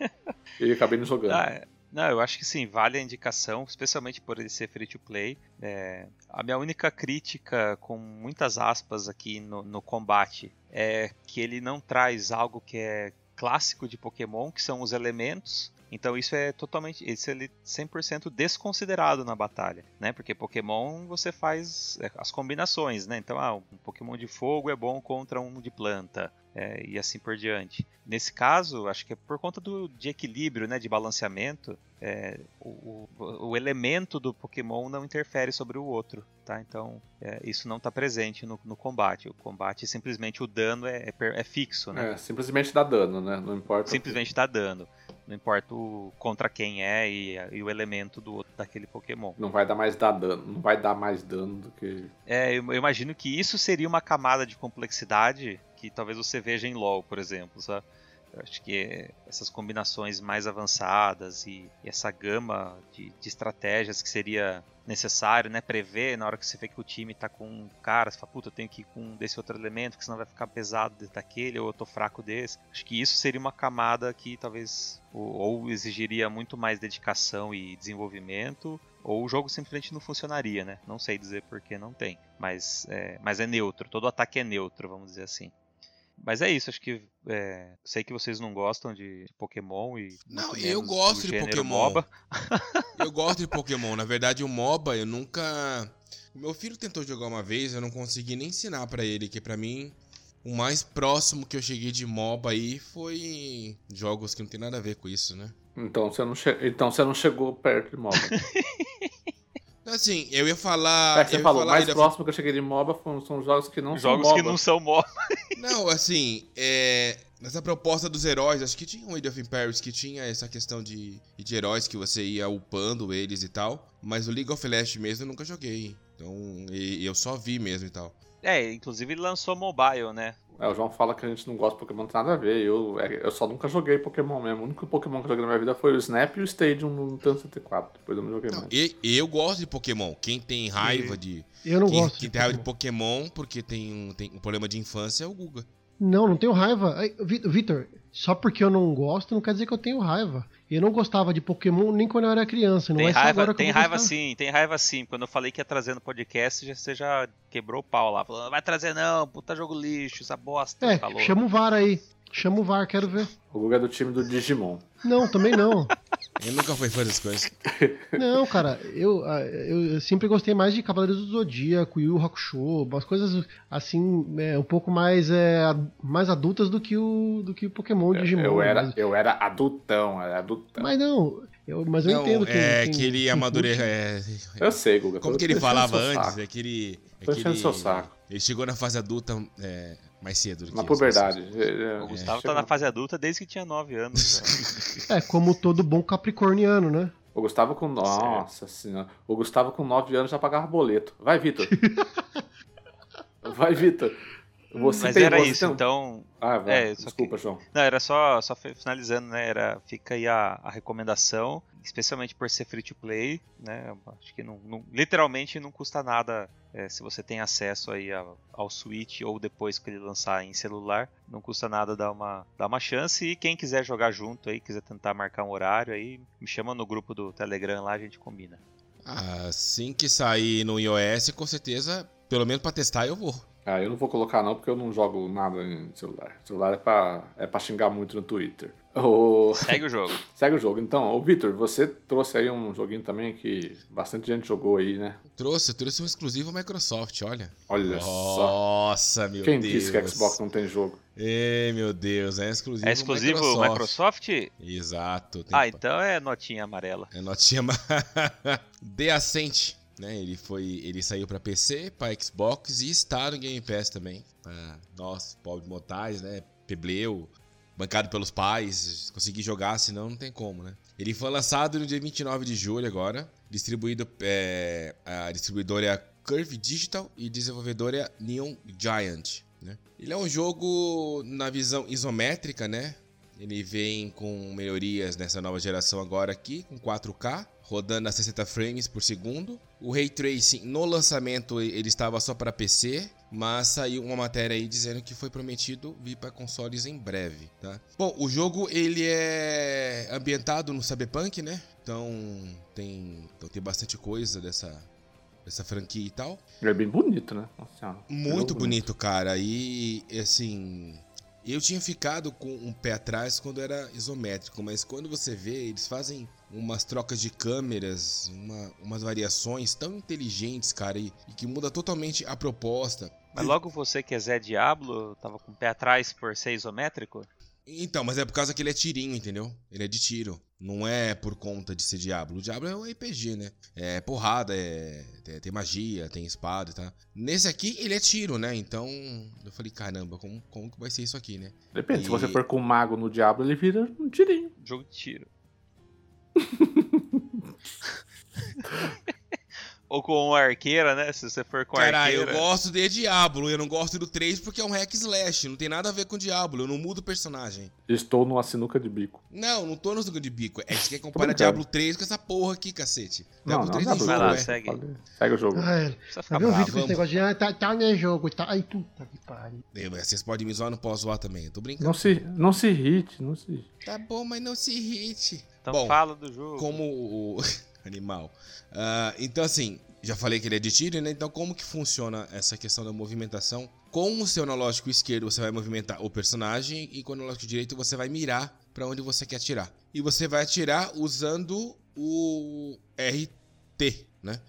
e acabei não jogando. Ah, é. Não, eu acho que sim, vale a indicação, especialmente por ele ser free to play. É, a minha única crítica, com muitas aspas aqui no, no combate, é que ele não traz algo que é clássico de Pokémon, que são os elementos. Então isso é totalmente, isso é 100% desconsiderado na batalha, né? Porque Pokémon você faz é, as combinações, né? Então, ah, um Pokémon de fogo é bom contra um de planta, é, e assim por diante. Nesse caso, acho que é por conta do, de equilíbrio, né, de balanceamento, é, o, o, o, elemento do Pokémon não interfere sobre o outro, tá? Então é, isso não está presente no, no, combate. O combate simplesmente o dano é, é, é fixo, né? É, simplesmente dá dano, né? Não importa. Simplesmente dá dano. Não importa o, contra quem é e, e, o elemento do outro, daquele Pokémon. Não vai dar mais dar dano, não vai dar mais dano do que. É, eu, eu imagino que isso seria uma camada de complexidade que talvez você veja em LoL, por exemplo, sabe? Acho que essas combinações mais avançadas e, e essa gama de, de, estratégias que seria necessário, né, prever na hora que você vê que o time tá com um cara, você fala, puta, eu tenho que ir com desse outro elemento, que senão vai ficar pesado daquele, ou eu tô fraco desse. Acho que isso seria uma camada que talvez ou, ou exigiria muito mais dedicação e desenvolvimento, ou o jogo simplesmente não funcionaria, né? Não sei dizer porque não tem, mas é, mas é neutro, todo ataque é neutro, vamos dizer assim. Mas é isso, acho que é, sei que vocês não gostam de Pokémon e. Não, eu gosto de Pokémon. MOBA. eu gosto de Pokémon. Na verdade, o MOBA eu nunca. O meu filho tentou jogar uma vez, eu não consegui nem ensinar para ele, que para mim o mais próximo que eu cheguei de MOBA aí foi jogos que não tem nada a ver com isso, né? Então você não, che... então, você não chegou perto de MOBA. Assim, eu ia falar. É que você falou, o mais próximo que eu cheguei de MOBA são jogos que não jogos são MOBA. Jogos que não são MOBA. Não, assim, é. Nessa proposta dos heróis, acho que tinha um Age of Empires que tinha essa questão de, de heróis que você ia upando eles e tal. Mas o League of Legends mesmo eu nunca joguei. Então, eu só vi mesmo e tal. É, inclusive ele lançou mobile, né? É, o João fala que a gente não gosta de Pokémon, não tem nada a ver. Eu, é, eu só nunca joguei Pokémon mesmo. O único Pokémon que eu joguei na minha vida foi o Snap e o Stadium no Nintendo 64. Depois eu não joguei não, mais. E, eu gosto de Pokémon. Quem tem raiva e... de. Eu não quem, gosto. Quem tem raiva de Pokémon porque tem um, tem um problema de infância é o Guga. Não, não tenho raiva. Vitor, só porque eu não gosto não quer dizer que eu tenho raiva. Eu não gostava de Pokémon nem quando eu era criança. Não tem é raiva, agora tem raiva sim, tem raiva sim. Quando eu falei que ia trazer no podcast, você já quebrou o pau lá. Falou, não vai trazer não, puta jogo lixo, essa bosta. É, falou. chama o VAR aí. Chama o VAR, quero ver. O Guga é do time do Digimon. Não, também não. Ele nunca foi fã das coisas. Não, cara, eu, eu sempre gostei mais de Cavaleiros do Zodíaco, Yu Hakusho, umas coisas assim, é, um pouco mais, é, mais adultas do que o, do que o Pokémon Digimon. Eu era, mas... eu era adultão, era adultão. Mas não, eu, mas eu não, entendo que. É quem, que ele amadureceu. É... Eu sei, Guga. Como que ele falava antes? É que ele. É que ele, seu saco. ele chegou na fase adulta é, mais cedo do que Na puberdade. É, o Gustavo é. tá na fase adulta desde que tinha 9 anos. é, como todo bom capricorniano, né? O Gustavo com. Nossa senhora. O Gustavo com 9 anos já pagava boleto. Vai, Vitor. Vai, Vitor. Você Mas tem, era você isso, tem... então. Ah, vai. É, Desculpa, que... João. Não, era só, só finalizando, né? Era, fica aí a, a recomendação, especialmente por ser free to play, né? Acho que não, não literalmente não custa nada é, se você tem acesso aí ao, ao Switch ou depois que ele lançar em celular, não custa nada dar uma, dar uma chance. E quem quiser jogar junto aí, quiser tentar marcar um horário aí, me chama no grupo do Telegram lá, a gente combina. Assim que sair no iOS, com certeza, pelo menos para testar eu vou. Ah, eu não vou colocar não, porque eu não jogo nada em celular. celular é pra, é pra xingar muito no Twitter. O... Segue o jogo. Segue o jogo. Então, ô Vitor, você trouxe aí um joguinho também que bastante gente jogou aí, né? Trouxe, trouxe um exclusivo Microsoft, olha. Olha Nossa, só. Nossa, meu Quem Deus. Quem disse que Xbox não tem jogo? Ei, meu Deus, é exclusivo É exclusivo Microsoft? Microsoft? Exato. Ah, então é notinha amarela. É notinha amarela. The Ascent. Né, ele foi, ele saiu para PC, para Xbox e está no Game Pass também. Pra nós, pobre mortais, né, Pebleu, bancado pelos pais, conseguir jogar, senão não tem como, né? Ele foi lançado no dia 29 de julho agora, distribuído é, a distribuidora é Curve Digital e desenvolvedora é Neon Giant, né? Ele é um jogo na visão isométrica, né? Ele vem com melhorias nessa nova geração agora aqui, com 4K, rodando a 60 frames por segundo. O Ray Tracing no lançamento ele estava só para PC, mas saiu uma matéria aí dizendo que foi prometido vir para consoles em breve, tá? Bom, o jogo ele é ambientado no Cyberpunk, né? Então tem, então tem bastante coisa dessa dessa franquia e tal. É bem bonito, né? Nossa, Muito bonito, cara. E assim, eu tinha ficado com um pé atrás quando era isométrico, mas quando você vê, eles fazem umas trocas de câmeras, uma, umas variações tão inteligentes, cara, e, e, que muda totalmente a proposta. Mas logo você que é Zé Diablo, tava com o pé atrás por ser isométrico? Então, mas é por causa que ele é tirinho, entendeu? Ele é de tiro. Não é por conta de ser Diablo. O Diablo é um RPG, né? É porrada, é, é, tem magia, tem espada e tá? Nesse aqui, ele é tiro, né? Então, eu falei, caramba, como, como que vai ser isso aqui, né? Depende, e... se você for com o mago no Diablo, ele vira um tirinho. Jogo de tiro. Ou com arqueira, né? Se você for com Cara, arqueira. Cara, eu gosto de Diablo. Eu não gosto do 3 porque é um hack slash. Não tem nada a ver com Diablo. Eu não mudo o personagem. Estou numa sinuca de bico. Não, não tô numa sinuca de bico. É que você quer comparar Diablo 3 com essa porra aqui, cacete. Diablo não, 3 não, é jogo, lá, é. segue. segue o jogo. Ah, é. Tá vendo o vídeo com esse negócio de ah, tá, tá né, jogo. Tá... Ai, puta que pariu. Vocês podem me zoar, não posso zoar também. Eu tô brincando. Não se, não se irrite, não se Tá bom, mas não se irrite. Então bom, fala do jogo. Como o animal. Uh, então, assim, já falei que ele é de tiro, né? Então, como que funciona essa questão da movimentação? Com o seu analógico esquerdo, você vai movimentar o personagem e com o analógico direito, você vai mirar para onde você quer atirar. E você vai atirar usando o RT, né?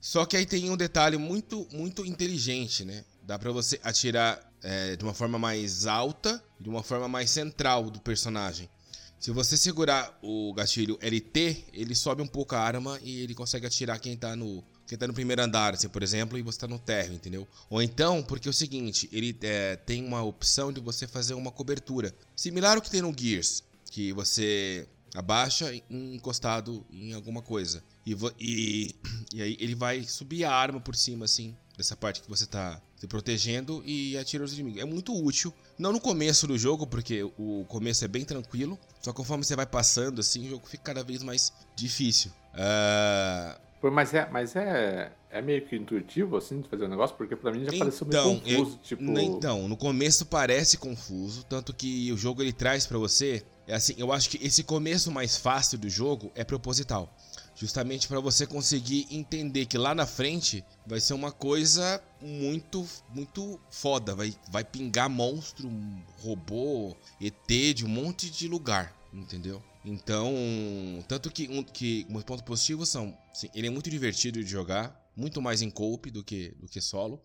Só que aí tem um detalhe muito, muito inteligente, né? Dá para você atirar é, de uma forma mais alta, de uma forma mais central do personagem. Se você segurar o gatilho LT, ele sobe um pouco a arma e ele consegue atirar quem tá no, quem tá no primeiro andar, assim, por exemplo, e você tá no térreo, entendeu? Ou então, porque é o seguinte, ele é, tem uma opção de você fazer uma cobertura. Similar ao que tem no Gears, que você abaixa encostado em alguma coisa. E, e, e aí ele vai subir a arma por cima, assim, dessa parte que você tá se protegendo e atira os inimigos. É muito útil. Não no começo do jogo, porque o começo é bem tranquilo. Só conforme você vai passando, assim, o jogo fica cada vez mais difícil. Uh... Mas, é, mas é, é meio que intuitivo, assim, de fazer o um negócio? Porque pra mim já então, pareceu meio confuso, eu, tipo... Então, no começo parece confuso, tanto que o jogo ele traz para você... É assim, eu acho que esse começo mais fácil do jogo é proposital justamente para você conseguir entender que lá na frente vai ser uma coisa muito muito foda, vai vai pingar monstro, robô, ET de um monte de lugar, entendeu? Então, tanto que um que meus pontos positivos são, sim, ele é muito divertido de jogar, muito mais em coop do que do que solo.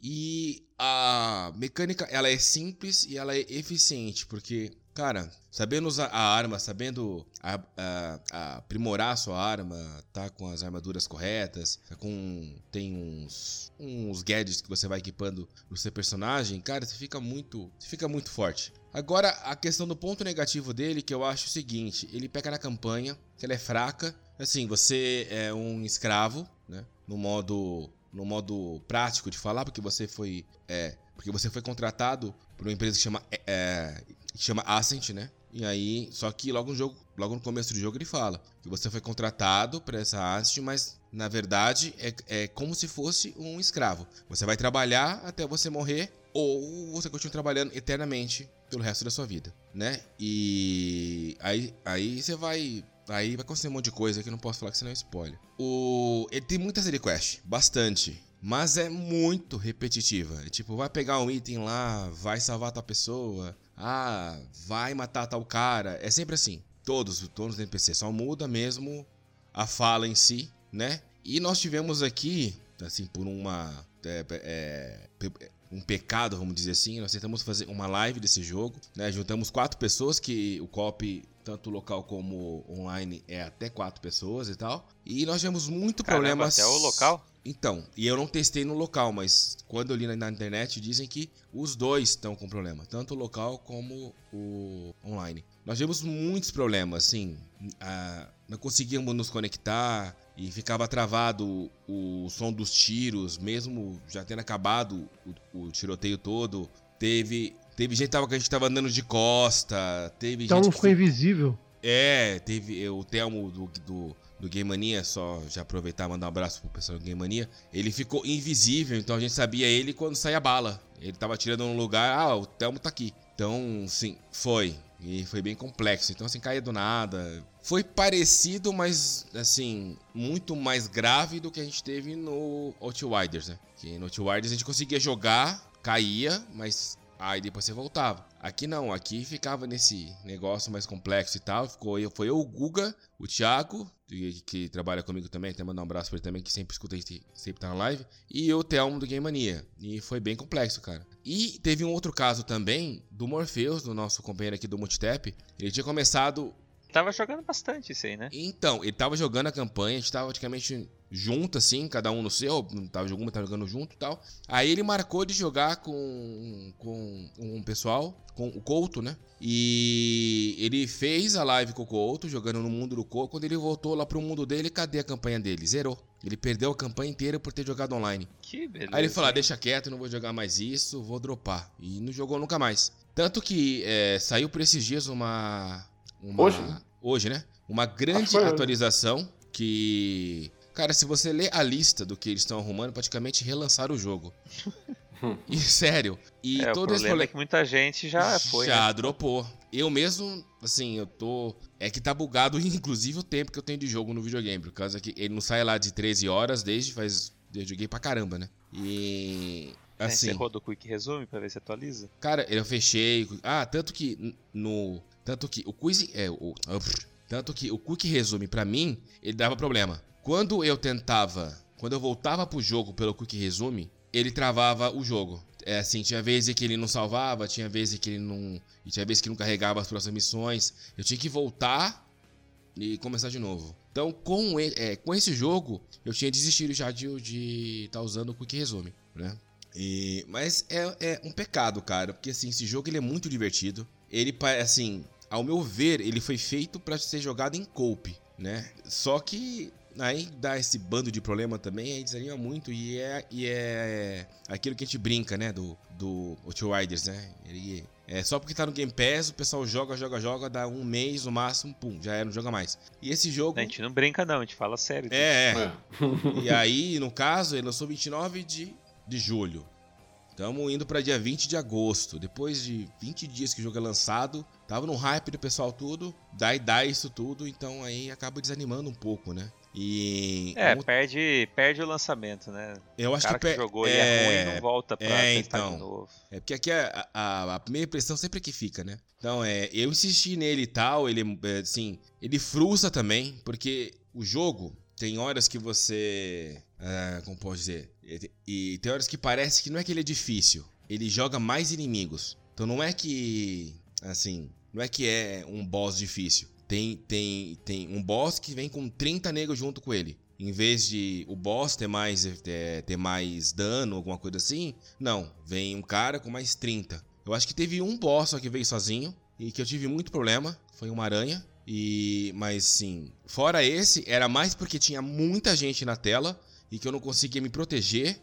E a mecânica, ela é simples e ela é eficiente, porque Cara, sabendo usar a arma, sabendo a, a, a aprimorar a sua arma, tá com as armaduras corretas, tá com tem uns uns gadgets que você vai equipando no seu personagem, cara, você fica muito, você fica muito forte. Agora, a questão do ponto negativo dele, que eu acho o seguinte, ele pega na campanha, que ela é fraca, assim, você é um escravo, né, no modo no modo prático de falar, porque você foi é, porque você foi contratado por uma empresa que chama é, é chama Ascent, né? E aí, só que logo no jogo, logo no começo do jogo ele fala que você foi contratado para essa Ascent, mas na verdade é, é como se fosse um escravo. Você vai trabalhar até você morrer ou você continua trabalhando eternamente pelo resto da sua vida, né? E aí, aí você vai Aí vai acontecer um monte de coisa que eu não posso falar que senão é spoiler. O... Ele tem muita série quest, bastante. Mas é muito repetitiva. É tipo, vai pegar um item lá, vai salvar tal pessoa, ah, vai matar tal cara. É sempre assim. Todos, todos os NPC. Só muda mesmo a fala em si, né? E nós tivemos aqui, assim, por uma. É, é, um pecado, vamos dizer assim. Nós tentamos fazer uma live desse jogo, né? Juntamos quatro pessoas, que o cop tanto local como online é até quatro pessoas e tal. E nós tivemos muito Caramba, problemas. Até o local? Então, e eu não testei no local, mas quando eu li na internet dizem que os dois estão com problema, tanto o local como o online. Nós tivemos muitos problemas, assim, não conseguíamos nos conectar e ficava travado o, o som dos tiros, mesmo já tendo acabado o, o tiroteio todo. Teve, teve gente que a gente tava andando de costa, teve então gente não ficou que... invisível. É, teve o Telmo do, do do Game Mania, só já aproveitar e mandar um abraço pro pessoal do Game Mania. Ele ficou invisível, então a gente sabia ele quando saía bala. Ele tava tirando num lugar, ah, o Telmo tá aqui. Então, sim, foi. E foi bem complexo. Então, assim, caía do nada. Foi parecido, mas, assim, muito mais grave do que a gente teve no Outriders, né? Que no Outriders a gente conseguia jogar, caía, mas aí depois você voltava. Aqui não, aqui ficava nesse negócio mais complexo e tal. Ficou eu, foi eu, o Guga, o Thiago, que, que, trabalha comigo também, até mandar um abraço pra ele também, que sempre escuta a gente, sempre tá na live, e o Thelmo do Game Mania. E foi bem complexo, cara. E teve um outro caso também do Morpheus, do nosso companheiro aqui do Multitap. Ele tinha começado Tava jogando bastante isso aí, né? Então, ele tava jogando a campanha, a gente tava praticamente junto, assim, cada um no seu, tava jogando, tava jogando junto e tal. Aí ele marcou de jogar com, com um pessoal, com o Couto, né? E ele fez a live com o Couto, jogando no mundo do Couto. Quando ele voltou lá pro mundo dele, cadê a campanha dele? Zerou. Ele perdeu a campanha inteira por ter jogado online. Que beleza. Aí ele falou: ah, deixa quieto, não vou jogar mais isso, vou dropar. E não jogou nunca mais. Tanto que é, saiu por esses dias uma uma, hoje? Hoje, né? Uma grande atualização que. Cara, se você ler a lista do que eles estão arrumando, praticamente relançaram o jogo. e sério. E é, todo o problema esse é que muita gente já foi. Já né? dropou. Eu mesmo, assim, eu tô. É que tá bugado, inclusive, o tempo que eu tenho de jogo no videogame. Por causa que ele não sai lá de 13 horas desde faz. Eu joguei pra caramba, né? E. Assim, é, você roda o Quick Resume pra ver se atualiza? Cara, eu fechei. Ah, tanto que no. Tanto que o quiz é o tanto que o quick resume para mim, ele dava problema. Quando eu tentava, quando eu voltava pro jogo pelo quick resume, ele travava o jogo. É assim, tinha vezes que ele não salvava, tinha vezes que ele não, e tinha vezes que não carregava as próximas missões. Eu tinha que voltar e começar de novo. Então, com, ele, é, com esse jogo, eu tinha desistido já de estar tá usando o quick resume, né? E, mas é, é um pecado, cara, porque assim, esse jogo ele é muito divertido. Ele, assim, ao meu ver, ele foi feito para ser jogado em cope, né? Só que aí dá esse bando de problema também, aí desanima muito e é, e é aquilo que a gente brinca, né, do, do Outriders, né? Ele, é só porque tá no Game Pass, o pessoal joga, joga, joga, dá um mês no máximo, pum, já é, não joga mais. E esse jogo... A gente não brinca não, a gente fala sério. É, é. e aí, no caso, ele lançou 29 de, de julho. Estamos indo para dia 20 de agosto. Depois de 20 dias que o jogo é lançado, tava no hype do pessoal tudo, daí dá isso tudo, então aí acaba desanimando um pouco, né? E é, perde, perde o lançamento, né? Eu acho o cara que, que jogou é, é ruim não volta pra é, então, de novo. É porque aqui a, a, a, primeira impressão sempre é que fica, né? Então, é, eu insisti nele e tal, ele é, assim, ele frustra também, porque o jogo tem horas que você, uh, como pode dizer, e tem horas que parece que não é que ele é difícil, ele joga mais inimigos. Então não é que, assim, não é que é um boss difícil. Tem, tem, tem um boss que vem com 30 negros junto com ele. Em vez de o boss ter mais, ter, ter mais dano, alguma coisa assim, não. Vem um cara com mais 30. Eu acho que teve um boss só que veio sozinho e que eu tive muito problema. Foi uma aranha. E, mas sim, fora esse, era mais porque tinha muita gente na tela e que eu não conseguia me proteger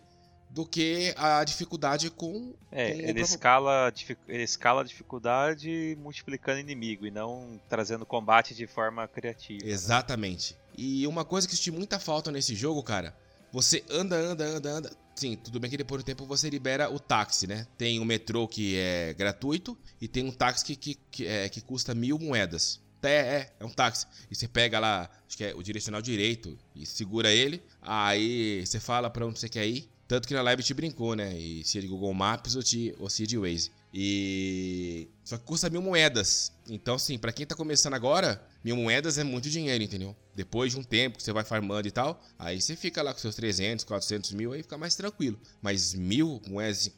do que a dificuldade com. É, com ele, escala, ele escala a dificuldade multiplicando inimigo e não trazendo combate de forma criativa. Né? Exatamente. Né? E uma coisa que eu senti muita falta nesse jogo, cara, você anda, anda, anda, anda. Sim, tudo bem que depois do tempo você libera o táxi, né? Tem o metrô que é gratuito e tem um táxi que, que, que, é, que custa mil moedas. É, é, é um táxi. E você pega lá, acho que é o direcional direito, e segura ele. Aí você fala para onde você quer ir. Tanto que na live te brincou, né? E se é de Google Maps ou, te, ou se é de Waze. E. Só que custa mil moedas. Então, assim, para quem tá começando agora, mil moedas é muito dinheiro, entendeu? Depois de um tempo que você vai farmando e tal, aí você fica lá com seus 300, 400 mil, aí fica mais tranquilo. Mas mil moedas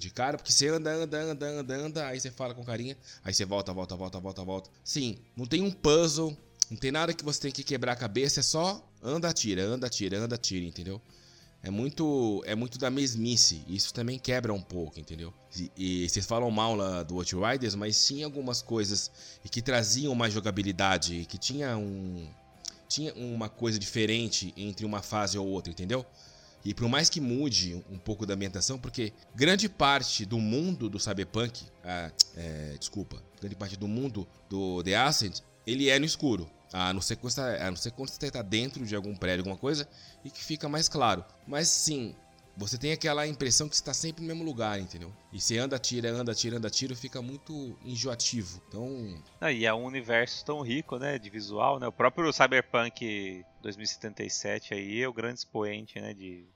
de cara, porque você anda, anda, anda, anda, anda, aí você fala com carinha, aí você volta, volta, volta, volta, volta. Sim, não tem um puzzle, não tem nada que você tem que quebrar a cabeça, é só anda, atira, anda, atira, anda, atira, entendeu? É muito, é muito da mesmice. Isso também quebra um pouco, entendeu? E, e vocês falam mal lá do Outriders, mas tinha algumas coisas que traziam mais jogabilidade, que tinha um tinha uma coisa diferente entre uma fase ou outra, entendeu? E por mais que mude um pouco da ambientação, porque grande parte do mundo do Cyberpunk, ah, é, desculpa, grande parte do mundo do The Ascent, ele é no escuro. A não a não ser quando você tá dentro de algum prédio, alguma coisa, e que fica mais claro. Mas sim, você tem aquela impressão que você está sempre no mesmo lugar, entendeu? E você anda, tira, anda, tira, anda, tira, fica muito enjoativo. Então. Ah, e é um universo tão rico, né? De visual, né? O próprio Cyberpunk 2077 aí é o grande expoente, né? De,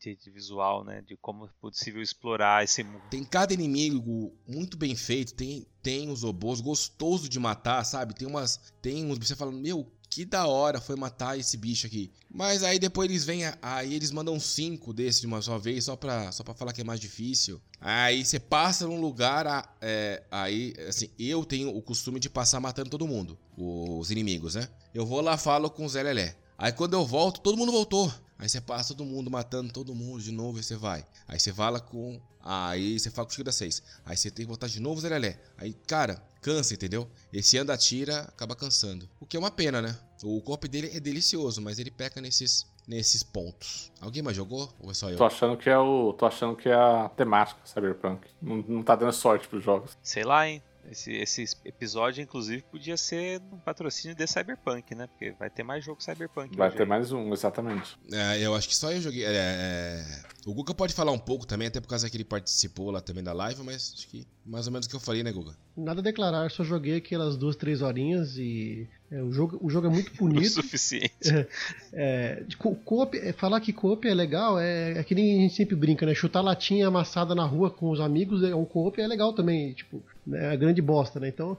de, de, visual, né? De como é possível explorar esse mundo. Tem cada inimigo muito bem feito, tem, tem os robôs gostoso de matar, sabe? Tem umas. Tem uns. Você fala, meu, que da hora foi matar esse bicho aqui. Mas aí depois eles vêm, aí eles mandam cinco desses de uma só vez, só pra, só pra falar que é mais difícil. Aí você passa num lugar, é, aí, assim, eu tenho o costume de passar matando todo mundo, os inimigos, né? Eu vou lá, falo com o Zé Lelé. Aí quando eu volto, todo mundo voltou. Aí você passa todo mundo matando todo mundo de novo e você vai. Aí você fala com. Aí você fala com o Chico da 6. Aí você tem que voltar de novo, Zé Lelé. Aí, cara, cansa, entendeu? Esse anda tira acaba cansando. O que é uma pena, né? O corpo dele é delicioso, mas ele peca nesses, nesses pontos. Alguém mais jogou? Ou é só eu? Tô achando que é o. Tô achando que é a temática Cyberpunk. Não, não tá dando sorte pros jogos. Sei lá, hein? Esse, esse episódio, inclusive, podia ser um patrocínio de Cyberpunk, né? Porque vai ter mais jogo Cyberpunk. Vai ter aí. mais um, exatamente. É, eu acho que só eu joguei. É, é... O Guga pode falar um pouco também, até por causa que ele participou lá também da live, mas acho que mais ou menos o que eu falei, né, Guga? Nada a declarar, só joguei aquelas duas, três horinhas e é, o, jogo, o jogo é muito bonito. o suficiente. É, é, co é, falar que coop é legal é, é que nem a gente sempre brinca, né? Chutar latinha amassada na rua com os amigos, é um coop é legal também, tipo, é a grande bosta, né? Então,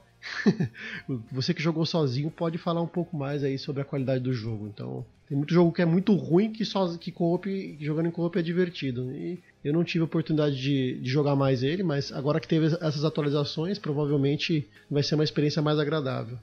você que jogou sozinho pode falar um pouco mais aí sobre a qualidade do jogo. Então, tem muito jogo que é muito ruim que só que co jogando em coop é divertido. E eu não tive a oportunidade de, de, jogar mais ele, mas agora que teve essas atualizações, provavelmente vai ser uma experiência mais agradável.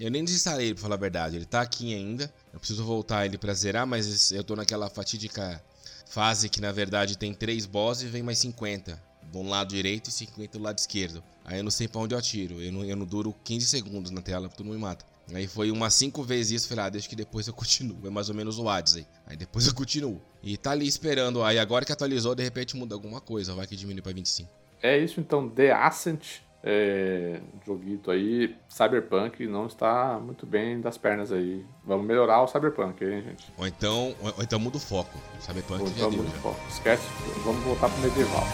Eu nem desinstalei ele, pra falar a verdade. Ele tá aqui ainda. Eu preciso voltar ele pra zerar, mas eu tô naquela fatídica fase que na verdade tem três bosses e vem mais 50 do lado direito e 50 do lado esquerdo. Aí eu não sei pra onde eu atiro. Eu não, eu não duro 15 segundos na tela, todo mundo me mata. Aí foi umas 5 vezes isso, falei, ah, deixa que depois eu continuo. É mais ou menos o Hades aí. Aí depois eu continuo. E tá ali esperando. Aí agora que atualizou, de repente muda alguma coisa. Vai que diminui pra 25. É isso então, The Ascent. É, joguito aí, Cyberpunk não está muito bem das pernas aí. Vamos melhorar o Cyberpunk, hein, gente? Ou então, ou, ou então muda o foco. Cyberpunk ou então muda o foco. Esquece, vamos voltar pro medieval.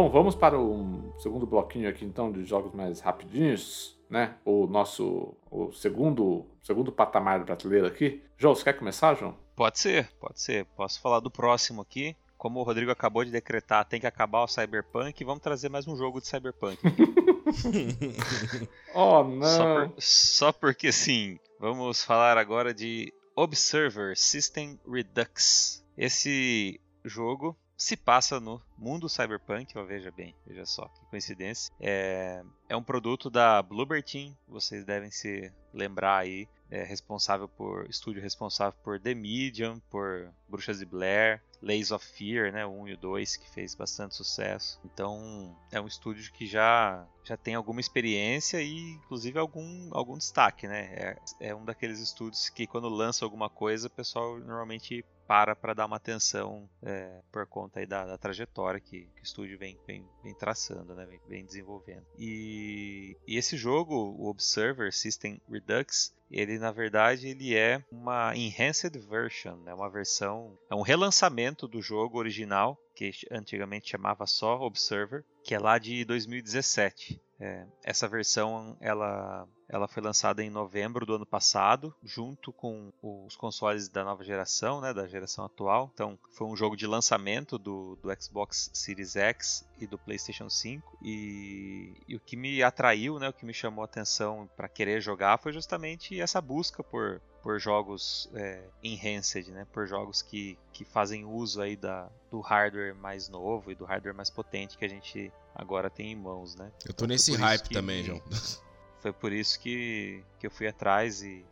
Bom, vamos para o segundo bloquinho aqui então de jogos mais rapidinhos, né? O nosso o segundo segundo patamar da prateleira aqui. João, você quer começar, João? Pode ser, pode ser. Posso falar do próximo aqui. Como o Rodrigo acabou de decretar, tem que acabar o Cyberpunk, vamos trazer mais um jogo de Cyberpunk. oh, não! Só, por, só porque sim. Vamos falar agora de Observer System Redux. Esse jogo se passa no mundo cyberpunk, ó, veja bem, veja só, que coincidência. É, é um produto da Bloober Team, vocês devem se lembrar aí, é responsável por, estúdio responsável por The Medium, por Bruxas de Blair, Lays of Fear, né, o 1 e o 2, que fez bastante sucesso. Então, é um estúdio que já, já tem alguma experiência e, inclusive, algum, algum destaque, né? É, é um daqueles estúdios que, quando lança alguma coisa, o pessoal normalmente para para dar uma atenção é, por conta aí da, da trajetória que, que, o estúdio vem, vem, vem traçando, né? Vem, vem desenvolvendo. E, e, esse jogo, o Observer System Redux, ele na verdade ele é uma enhanced version, é né? uma versão, é um relançamento do jogo original que antigamente chamava só Observer, que é lá de 2017. É, essa versão ela ela foi lançada em novembro do ano passado, junto com os consoles da nova geração, né, da geração atual. Então, foi um jogo de lançamento do, do Xbox Series X e do PlayStation 5. E, e o que me atraiu, né, o que me chamou a atenção para querer jogar foi justamente essa busca por, por jogos é, enhanced, né, por jogos que, que fazem uso aí da, do hardware mais novo e do hardware mais potente que a gente agora tem em mãos, né? Eu tô então, nesse hype também, João. Foi por isso que, que eu fui atrás e,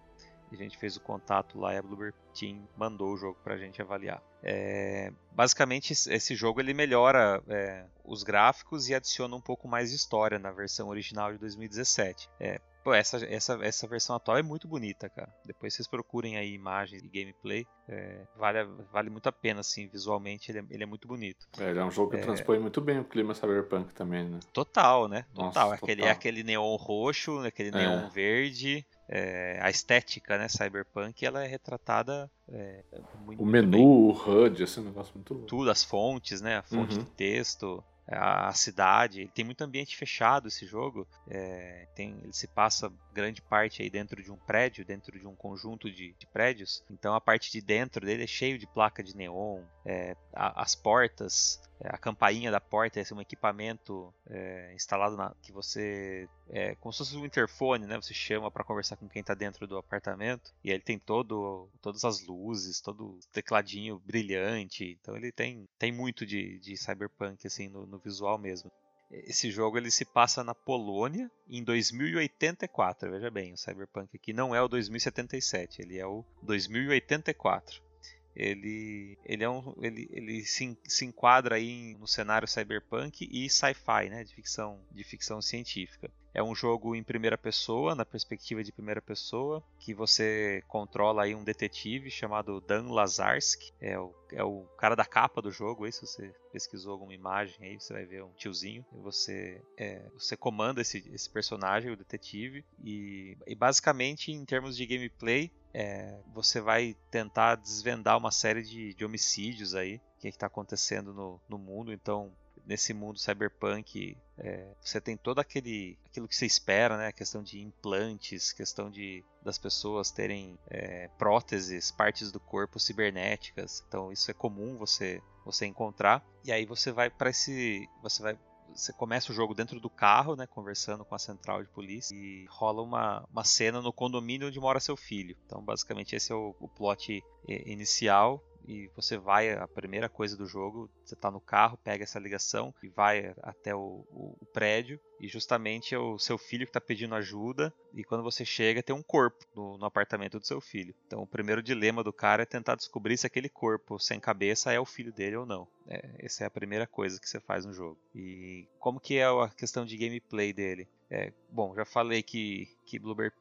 a gente fez o contato lá e a Bluebird Team mandou o jogo para a gente avaliar. É, basicamente, esse jogo ele melhora é, os gráficos e adiciona um pouco mais de história na versão original de 2017. É, Pô, essa, essa, essa versão atual é muito bonita, cara. Depois vocês procurem aí imagens e gameplay. É, vale, vale muito a pena, assim, visualmente ele é, ele é muito bonito. É, ele é um jogo que é... transpõe muito bem o clima cyberpunk também, né? Total, né? Total. Nossa, aquele, total. aquele neon roxo, aquele neon verde. É, a estética, né, cyberpunk, ela é retratada é, muito, O menu, bem. o HUD, esse negócio muito louco. Tudo, as fontes, né, a fonte uhum. de texto, a, cidade. Ele tem muito ambiente fechado esse jogo. É, tem, ele se passa grande parte aí dentro de um prédio, dentro de um conjunto de, de prédios. Então a parte de dentro dele é cheio de placa de neon, é, a, as portas é, a campainha da porta é um equipamento é, instalado na, que você é como se fosse um interfone, né? Você chama para conversar com quem está dentro do apartamento e ele tem todo todas as luzes, todo o tecladinho brilhante. Então ele tem tem muito de, de cyberpunk assim no, no visual mesmo. Esse jogo ele se passa na Polônia em 2084. Veja bem, o Cyberpunk aqui não é o 2077, ele é o 2084 ele, ele, é um, ele, ele se, se enquadra aí no cenário cyberpunk e sci-fi, né, de ficção, de ficção científica. É um jogo em primeira pessoa, na perspectiva de primeira pessoa, que você controla aí um detetive chamado Dan Lazarski. É o, é o cara da capa do jogo, aí se você pesquisou alguma imagem aí, você vai ver um tiozinho. E você, é, você comanda esse, esse personagem, o detetive, e, e basicamente em termos de gameplay, é, você vai tentar desvendar uma série de, de homicídios aí, o que é está acontecendo no, no mundo. Então, nesse mundo cyberpunk, é, você tem todo aquele aquilo que você espera, né? A questão de implantes, questão de das pessoas terem é, próteses, partes do corpo cibernéticas. Então isso é comum você você encontrar. E aí você vai para esse você vai você começa o jogo dentro do carro, né, conversando com a central de polícia, e rola uma, uma cena no condomínio onde mora seu filho. Então, basicamente, esse é o, o plot inicial e você vai, a primeira coisa do jogo, você está no carro, pega essa ligação e vai até o, o, o prédio e justamente é o seu filho que está pedindo ajuda e quando você chega tem um corpo no, no, apartamento do seu filho. Então o primeiro dilema do cara é tentar descobrir se aquele corpo sem cabeça é o filho dele ou não. É, essa é a primeira coisa que você faz no jogo. E como que é a questão de gameplay dele? É, bom, já falei que, que Bluebird,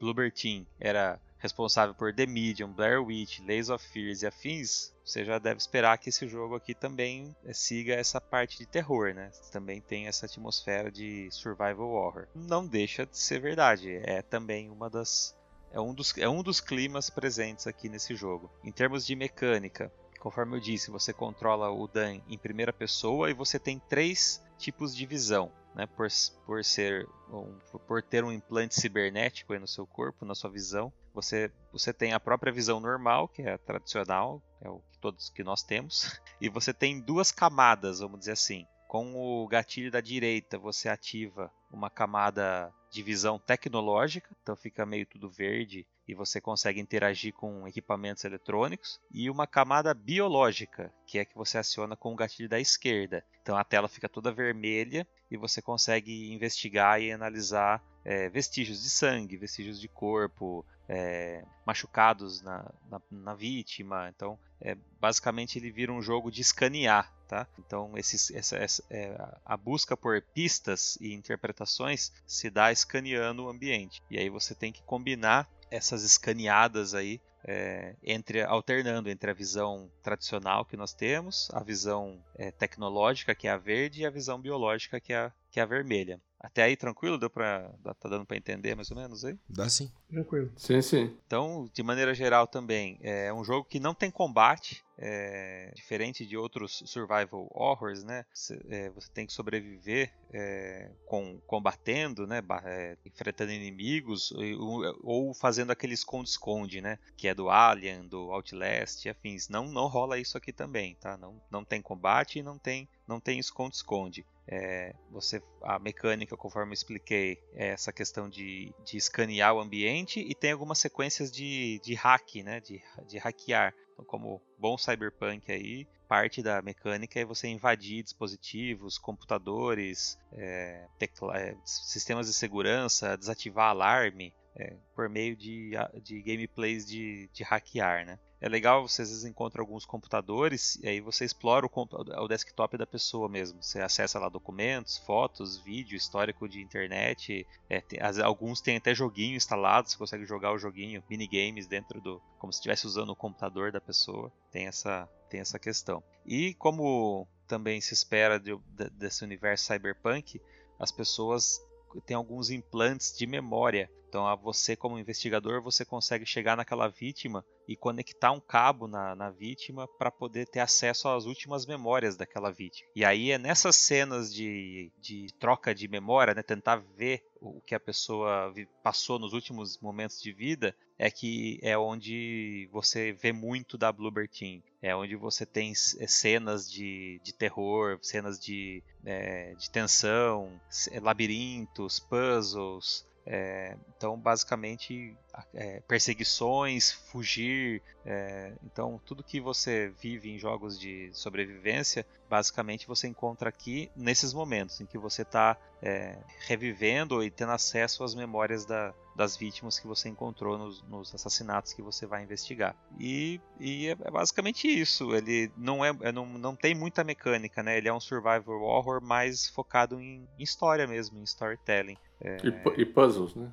Bluebird Team era responsável por The Medium, Blair Witch, Lays of Fears e afins, você já deve esperar que esse jogo aqui também eh, siga essa parte de terror, né? Também tem essa atmosfera de survival horror. Não deixa de ser verdade, é também uma das é um dos, é um dos climas presentes aqui nesse jogo. Em termos de mecânica, conforme eu disse, você controla o Dan em primeira pessoa e você tem três tipos de visão né, por, por ser um, por ter um implante cibernético no seu corpo, na sua visão. Você, você tem a própria visão normal, que é a tradicional, é o que todos que nós temos, e você tem duas camadas, vamos dizer assim. Com o gatilho da direita, você ativa uma camada de visão tecnológica, então fica meio tudo verde e você consegue interagir com equipamentos eletrônicos, e uma camada biológica, que é que você aciona com o gatilho da esquerda. Então a tela fica toda vermelha e você consegue investigar e analisar é, vestígios de sangue, vestígios de corpo, é, machucados na, na, na, vítima. Então, é, basicamente, ele vira um jogo de escanear. Tá? Então, esses, essa, essa, é, a busca por pistas e interpretações se dá escaneando o ambiente. E aí você tem que combinar essas escaneadas aí é, entre alternando entre a visão tradicional que nós temos, a visão é, tecnológica que é a verde e a visão biológica que é que é a vermelha. Até aí tranquilo? Deu pra, tá dando para entender mais ou menos aí? Dá sim. Tranquilo. Sim, sim. Então, de maneira geral também, é um jogo que não tem combate, é, diferente de outros survival horrors, né? Você, é, você tem que sobreviver é, com, combatendo, né? É, enfrentando inimigos ou, ou fazendo aquele esconde-esconde, né? Que é do Alien, do Outlast afins. Não, não rola isso aqui também, tá? Não, não tem combate e não tem, não tem esconde-esconde. É, você a mecânica, conforme eu expliquei, é essa questão de, de escanear o ambiente e tem algumas sequências de, de hack, né? De, de hackear. Então, como bom cyberpunk aí, parte da mecânica é você invadir dispositivos, computadores, é, tecla, é, sistemas de segurança, desativar alarme, é, por meio de, de gameplays de, de hackear, né? É legal, você às vezes encontra alguns computadores e aí você explora o, o, desktop da pessoa mesmo. Você acessa lá documentos, fotos, vídeo, histórico de internet. É, tem, as, alguns têm até joguinho instalado, você consegue jogar o joguinho, minigames dentro do. como se estivesse usando o computador da pessoa. Tem essa, tem essa questão. E como também se espera de, de, desse universo cyberpunk, as pessoas têm alguns implantes de memória. Então, a você como investigador, você consegue chegar naquela vítima e conectar um cabo na, na vítima para poder ter acesso às últimas memórias daquela vítima. E aí é nessas cenas de, de troca de memória, né, tentar ver o que a pessoa passou nos últimos momentos de vida, é que é onde você vê muito da Bluebird Team. É onde você tem é, cenas de, de terror, cenas de, é, de tensão, labirintos, puzzles, é, então, basicamente, é, perseguições, fugir. É, então, tudo que você vive em jogos de sobrevivência, basicamente você encontra aqui nesses momentos em que você está é, revivendo e tendo acesso às memórias da, das vítimas que você encontrou nos, nos, assassinatos que você vai investigar. E, e é, é basicamente isso. Ele não, é, é, não, não tem muita mecânica, né? Ele é um survival horror mais focado em, em história mesmo, em storytelling. É... E, e, puzzles, né?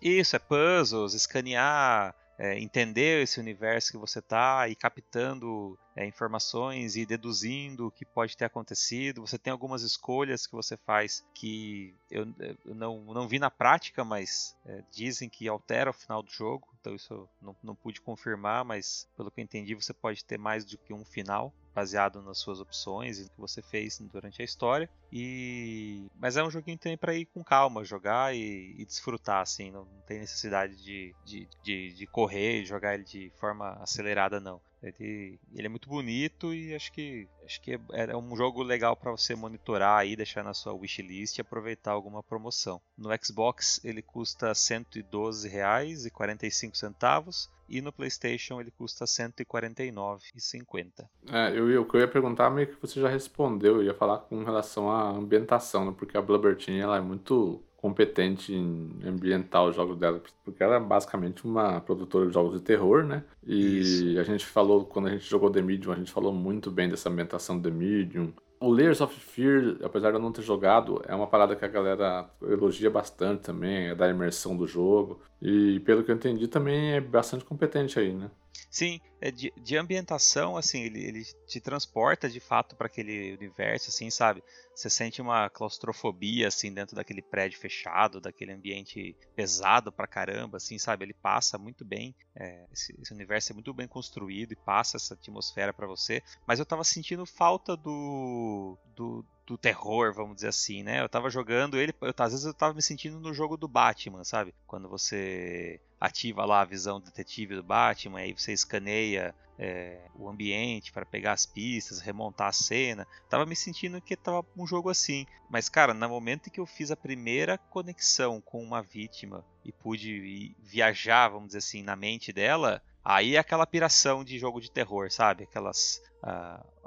Isso, é puzzles, escanear, é, entender esse universo que você está e captando é, informações e deduzindo o que pode ter acontecido. Você tem algumas escolhas que você faz que eu, eu não, não vi na prática, mas é, dizem que altera o final do jogo. Então isso eu não, não pude confirmar, mas pelo que eu entendi, você pode ter mais do que um final baseado nas suas opções e no que você fez durante a história. E mas é um joguinho também para ir com calma, jogar e, e desfrutar assim, não, tem necessidade de, de, de, de correr e jogar ele de forma acelerada não. Ele, ele é muito bonito e acho que acho que é, é um jogo legal para você monitorar aí, deixar na sua wishlist e aproveitar alguma promoção. No Xbox ele custa R$ 112,45 e no PlayStation ele custa R$ 149,50. É, eu, eu, eu ia perguntar meio que você já respondeu, eu ia falar com relação à ambientação, né? porque a Blubbertin ela é muito competente em ambientar os jogos dela, porque ela é basicamente uma produtora de jogos de terror, né? E Isso. a gente falou, quando a gente jogou The Medium, a gente falou muito bem dessa ambientação do The Medium. O Layers of Fear, apesar de eu não ter jogado, é uma parada que a galera elogia bastante também, é da imersão do jogo. E pelo que eu entendi, também é bastante competente aí, né? Sim, é de, de ambientação, assim, ele, ele te transporta de fato para aquele universo, assim, sabe? Você sente uma claustrofobia, assim, dentro daquele prédio fechado, daquele ambiente pesado pra caramba, assim, sabe? Ele passa muito bem, é, esse, esse, universo é muito bem construído e passa essa atmosfera para você, mas eu tava sentindo falta do, do, do terror, vamos dizer assim, né? Eu tava jogando ele, eu, às vezes eu tava me sentindo no jogo do Batman, sabe? Quando você ativa lá a visão detetive do Batman, aí você escaneia é, o ambiente para pegar as pistas, remontar a cena. Tava me sentindo que tava um jogo assim. Mas, cara, no momento em que eu fiz a primeira conexão com uma vítima e pude viajar, vamos dizer assim, na mente dela, aí é aquela piração de jogo de terror, sabe? Aquelas. Uh,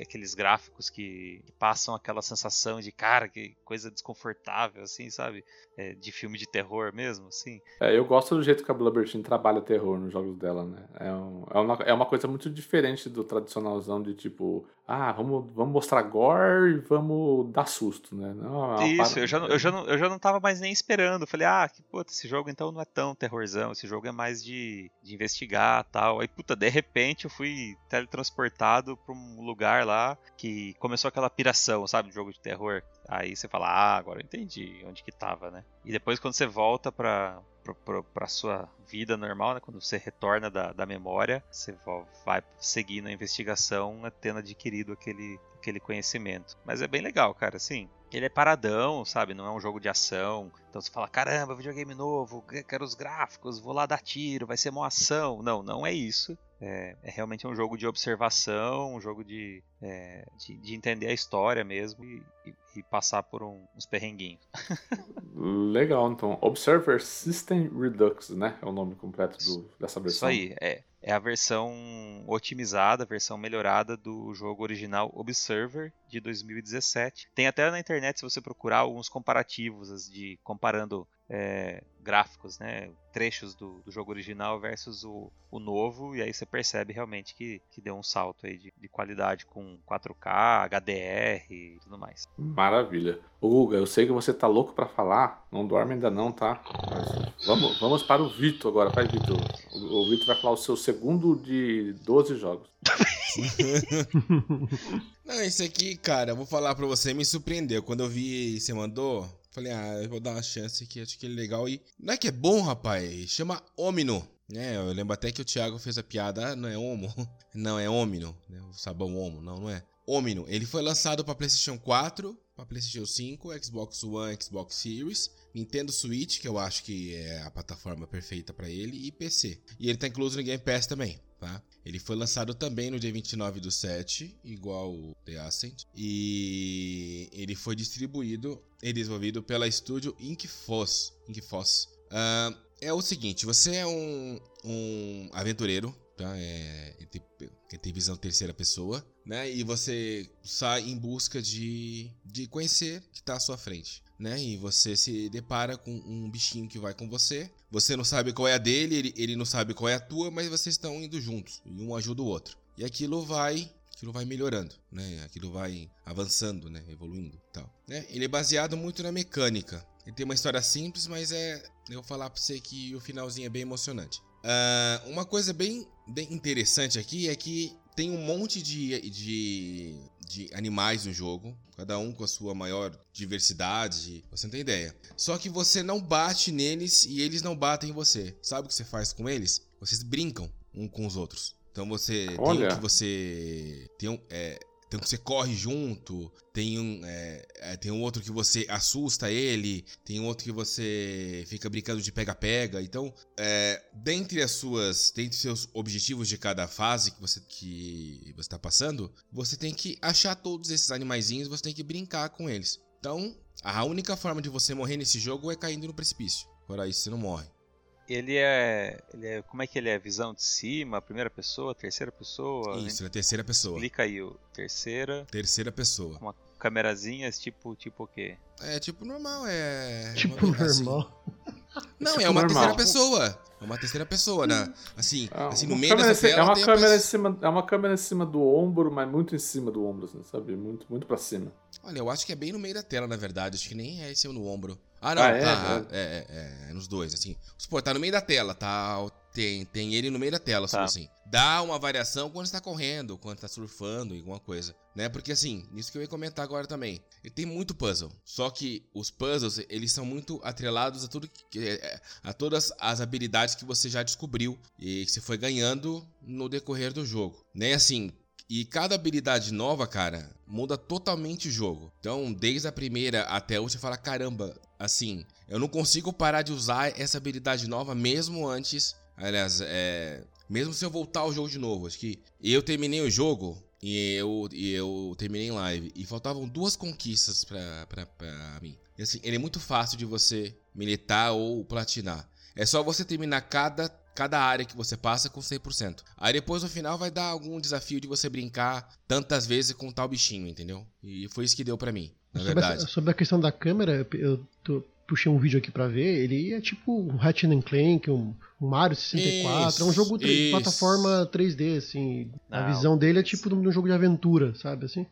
aqueles gráficos que, passam aquela sensação de cara, que coisa desconfortável, assim, sabe? É, de filme de terror mesmo, assim. É, eu gosto do jeito que a Blubbertin trabalha terror nos jogos dela, né? É, um, é, uma, é uma coisa muito diferente do tradicionalzão de tipo, ah, vamos, vamos mostrar gore e vamos dar susto, né? Não, é Isso, eu já, eu, já não, eu já não tava mais nem esperando. Falei, ah, que puta, esse jogo então não é tão terrorzão, esse jogo é mais de, de investigar tal. Aí, puta, de repente eu fui teletransportado pra um lugar lá que começou aquela piração, sabe, jogo de terror. Aí você fala, ah, agora eu entendi onde que tava, né? E depois quando você volta pra, para sua vida normal, né? quando você retorna da, da memória, você vai seguindo a investigação tendo adquirido aquele, aquele conhecimento. Mas é bem legal, cara, assim. Ele é paradão, sabe? Não é um jogo de ação. Então você fala, caramba, videogame novo, quero os gráficos, vou lá dar tiro, vai ser uma ação. Não, não é isso. É, é, realmente um jogo de observação, um jogo de, é, de, de, entender a história mesmo e, e, e passar por um, uns perrenguinhos. Legal, então. Observer System Redux, né? É o nome completo do, dessa versão. Isso aí, é. É a versão otimizada, a versão melhorada do jogo original Observer de 2017. Tem até na internet, se você procurar, alguns comparativos de comparando é, gráficos, né? Trechos do, do jogo original versus o, o, novo, e aí você percebe realmente que, que deu um salto aí de, de qualidade com 4K, HDR e tudo mais. Maravilha. Guga, eu sei que você tá louco para falar, não dorme ainda não, tá? Mas vamos, vamos para o Vitor agora, vai Vitor. O, o Vitor vai falar o seu segundo de 12 jogos. não, esse aqui, cara, eu vou falar pra você, me surpreendeu. Quando eu vi você mandou, Falei, ah, eu vou dar uma chance que acho que ele é legal. E não é que é bom, rapaz. Chama Omino. É, eu lembro até que o Thiago fez a piada, ah, não é Homo. Não, é Omino. Né? O sabão Homo. Não, não é. Omino. Ele foi lançado para PlayStation 4, para PlayStation 5, Xbox One, Xbox Series, Nintendo Switch, que eu acho que é a plataforma perfeita para ele, e PC. E ele tá incluso no Game Pass também, tá? Ele foi lançado também no dia 29 do 7, igual o The Ascent. E ele foi distribuído e desenvolvido pela estúdio Inkfoss. Inkfoss. Uh, é o seguinte, você é um, um aventureiro, tá? É, ele, tem, ele tem visão terceira pessoa, né? E você sai em busca de, de conhecer o que está à sua frente né? E você se depara com um bichinho que vai com você. Você não sabe qual é a dele, ele, ele não sabe qual é a tua, mas vocês estão indo juntos e um ajuda o outro. E aquilo vai, aquilo vai melhorando, né? Aquilo vai avançando, né? Evoluindo, tal. Né? Ele é baseado muito na mecânica. Ele tem uma história simples, mas é, eu vou falar para você que o finalzinho é bem emocionante. Uh, uma coisa bem, bem interessante aqui é que tem um monte de, de, de animais no jogo, cada um com a sua maior diversidade, você não tem ideia. Só que você não bate neles e eles não batem em você. Sabe o que você faz com eles? Vocês brincam um com os outros. Então você Olha. tem que você tem um, é, então você corre junto, tem um, é, é, tem um outro que você assusta ele, tem um outro que você fica brincando de pega-pega. Então, é, dentre as suas, dentre seus objetivos de cada fase que você que você está passando, você tem que achar todos esses animaizinhos, você tem que brincar com eles. Então, a única forma de você morrer nesse jogo é caindo no precipício. Fora isso, você não morre. Ele é, ele é. Como é que ele é? Visão de cima, primeira pessoa, terceira pessoa? Isso, é terceira pessoa. Explica aí o terceira. Terceira pessoa. Uma câmerazinha, tipo, tipo o quê? É tipo normal, é. Tipo assim. normal. Não, tipo é uma normal. terceira pessoa. É uma terceira pessoa, né? Assim, é, assim no meio dessa tela. É uma, câmera em cima, é uma câmera em cima do ombro, mas muito em cima do ombro, assim, sabe? Muito, muito pra cima. Olha, eu acho que é bem no meio da tela, na verdade. Acho que nem é em cima do ombro. Ah, não, ah, é? tá. É, é, é, é, nos dois, assim. Pô, tá no meio da tela, tá? Tem, tem ele no meio da tela, tá. assim. Dá uma variação quando está correndo, quando está surfando, alguma coisa, né? Porque assim, isso que eu ia comentar agora também. Ele tem muito puzzle. Só que os puzzles, eles são muito atrelados a tudo que, é, a todas as habilidades que você já descobriu e que você foi ganhando no decorrer do jogo. Né? Assim, e cada habilidade nova, cara, muda totalmente o jogo. Então, desde a primeira até a última, você fala: caramba, assim, eu não consigo parar de usar essa habilidade nova mesmo antes. Aliás, é, mesmo se eu voltar ao jogo de novo. Acho que eu terminei o jogo e eu, e eu terminei em live. E faltavam duas conquistas pra, pra, pra mim. E assim, ele é muito fácil de você militar ou platinar. É só você terminar cada cada área que você passa com 100%. Aí depois no final vai dar algum desafio de você brincar tantas vezes com tal bichinho, entendeu? E foi isso que deu para mim, sobre verdade. A, sobre a questão da câmera, eu tô, puxei um vídeo aqui para ver, ele é tipo um Ratchet Clank, um, um Mario 64, isso, é um jogo de plataforma 3D, assim. Não. A visão dele é tipo de um jogo de aventura, sabe assim?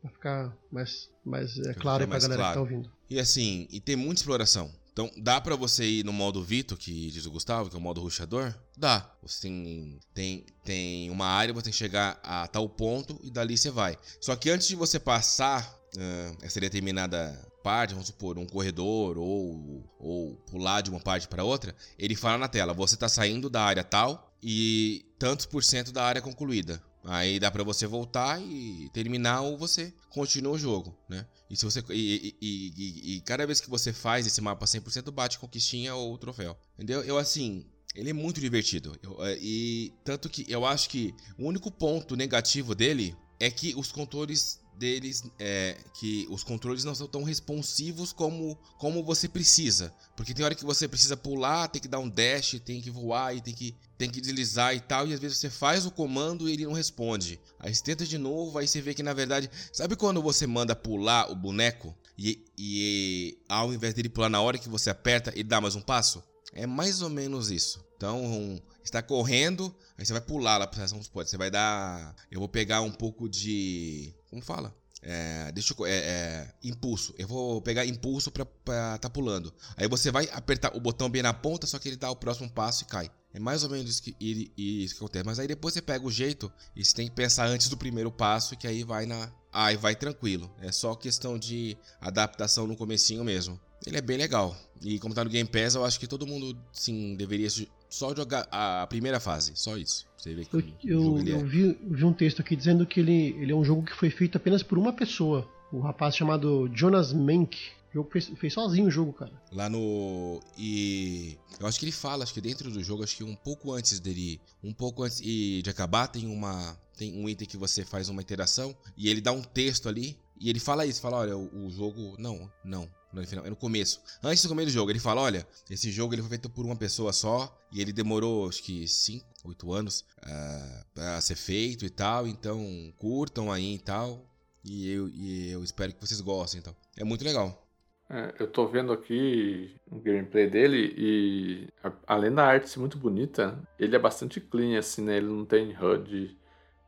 Pra ficar mais, mais é claro aí pra galera claro. que tá ouvindo. E assim, e tem muita exploração. Então, dá para você ir no modo Vito, que diz o Gustavo, que é o modo ruxador? Dá. Você tem, tem, tem uma área, você tem que chegar a tal ponto e dali você vai. Só que antes de você passar uh, essa determinada parte, vamos supor, um corredor ou, ou pular de uma parte para outra, ele fala na tela: você está saindo da área tal e tantos por cento da área concluída. Aí dá para você voltar e terminar ou você continua o jogo, né? E se você e, e, e, e cada vez que você faz esse mapa 100% bate conquistinha ou troféu. Entendeu? Eu assim, ele é muito divertido. Eu, é, e tanto que eu acho que o único ponto negativo dele é que os controles deles é que os controles não são tão responsivos como, como você precisa. Porque tem hora que você precisa pular, tem que dar um dash, tem que voar e tem que, tem que deslizar e tal. E às vezes você faz o comando e ele não responde. Aí você tenta de novo, aí você vê que na verdade. Sabe quando você manda pular o boneco? e, e ao invés dele pular na hora que você aperta, ele dá mais um passo? É mais ou menos isso. Então, está correndo, aí você vai pular lá para você vai dar, eu vou pegar um pouco de, como fala? É, deixa eu, é, é, impulso. Eu vou pegar impulso para tá pulando. Aí você vai apertar o botão bem na ponta, só que ele dá o próximo passo e cai. É mais ou menos isso que, isso que acontece. Mas aí depois você pega o jeito e você tem que pensar antes do primeiro passo, que aí vai na. Aí vai tranquilo. É só questão de adaptação no comecinho mesmo. Ele é bem legal. E como tá no Game Pass, eu acho que todo mundo, sim, deveria só jogar a primeira fase. Só isso. Você vê que eu, eu, eu é. vi, vi, um texto aqui dizendo que ele, ele é um jogo que foi feito apenas por uma pessoa. Um rapaz chamado Jonas Menck. O jogo fez, fez sozinho o jogo, cara. Lá no. E. Eu acho que ele fala, acho que dentro do jogo, acho que um pouco antes dele. Um pouco antes de acabar, tem uma. Tem um item que você faz uma interação. E ele dá um texto ali. E ele fala isso, fala, olha, o, o jogo. Não, não. No final, no começo. Antes do começo do jogo, ele fala: olha, esse jogo ele foi feito por uma pessoa só. E ele demorou, acho que 5, 8 anos uh, pra ser feito e tal. Então, curtam aí e tal. E eu, e eu espero que vocês gostem. Então. É muito legal. É, eu tô vendo aqui o gameplay dele e além da arte ser muito bonita, ele é bastante clean, assim, né? Ele não tem HUD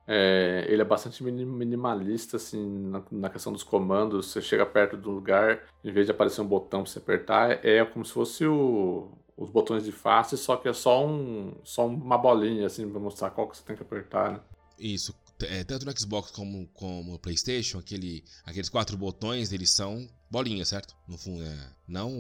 é, ele é bastante minimalista, assim, na, na, questão dos comandos. Você chega perto do lugar, em vez de aparecer um botão pra você apertar, é como se fosse o, os botões de face, só que é só, um, só uma bolinha, assim, pra mostrar qual que você tem que apertar, né? Isso. É, tanto no Xbox como, como no PlayStation, aquele, aqueles quatro botões, eles são bolinha, certo? No fundo, é, não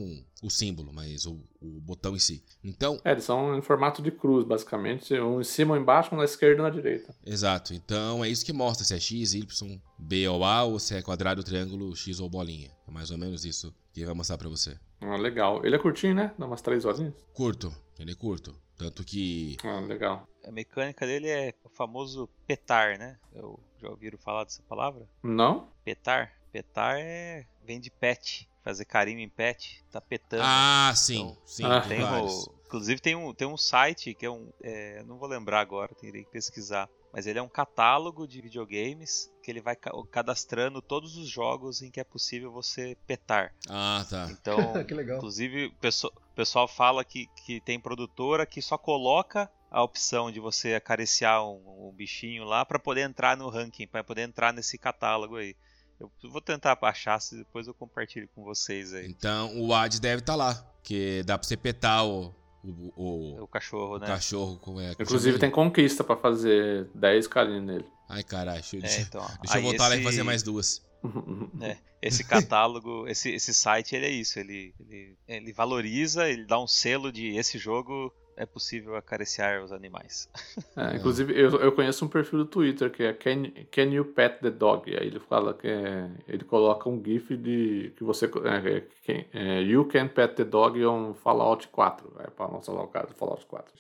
o símbolo, mas o, o, botão em si. Então. É, eles são em formato de cruz, basicamente. Um em cima, um embaixo, um na esquerda e na direita. Exato. Então é isso que mostra se é X, Y, B ou A, ou se é quadrado, triângulo, X ou bolinha. É mais ou menos isso que ele vai mostrar pra você. Ah, legal. Ele é curtinho, né? Dá umas três horinhas. Curto. Ele é curto. Tanto que. Ah, legal. A mecânica dele é o famoso petar, né? Eu, já ouviram falar dessa palavra? Não. Petar? Petar é vem de pet, fazer carinho em pet, tá petando. Ah, sim, então, sim. Ah. Tem o, inclusive tem um, tem um site que é um, é, não vou lembrar agora, teria que pesquisar, mas ele é um catálogo de videogames que ele vai cadastrando todos os jogos em que é possível você petar. Ah, tá. Então, que legal. inclusive o pessoal fala que, que tem produtora que só coloca a opção de você acariciar um, um bichinho lá para poder entrar no ranking, para poder entrar nesse catálogo aí. Eu vou tentar achar, se depois eu compartilho com vocês aí. Então o AD deve estar tá lá, que dá pra você petar o, o, o, o cachorro, o né? cachorro. É, Inclusive tem conquista pra fazer 10 carinhos nele. Ai, caralho, deixa, é, então, deixa eu voltar esse... lá e fazer mais duas. É, esse catálogo, esse, esse site, ele é isso. Ele, ele, ele valoriza, ele dá um selo de esse jogo é possível acariciar os animais. É, inclusive, eu, eu conheço um perfil do Twitter que é Can, can You Pet the Dog? Aí ele fala que é, ele coloca um GIF de que você. É, é, é You Can Pet the Dog on Fallout 4. É para mostrar lá o caso do Fallout 4.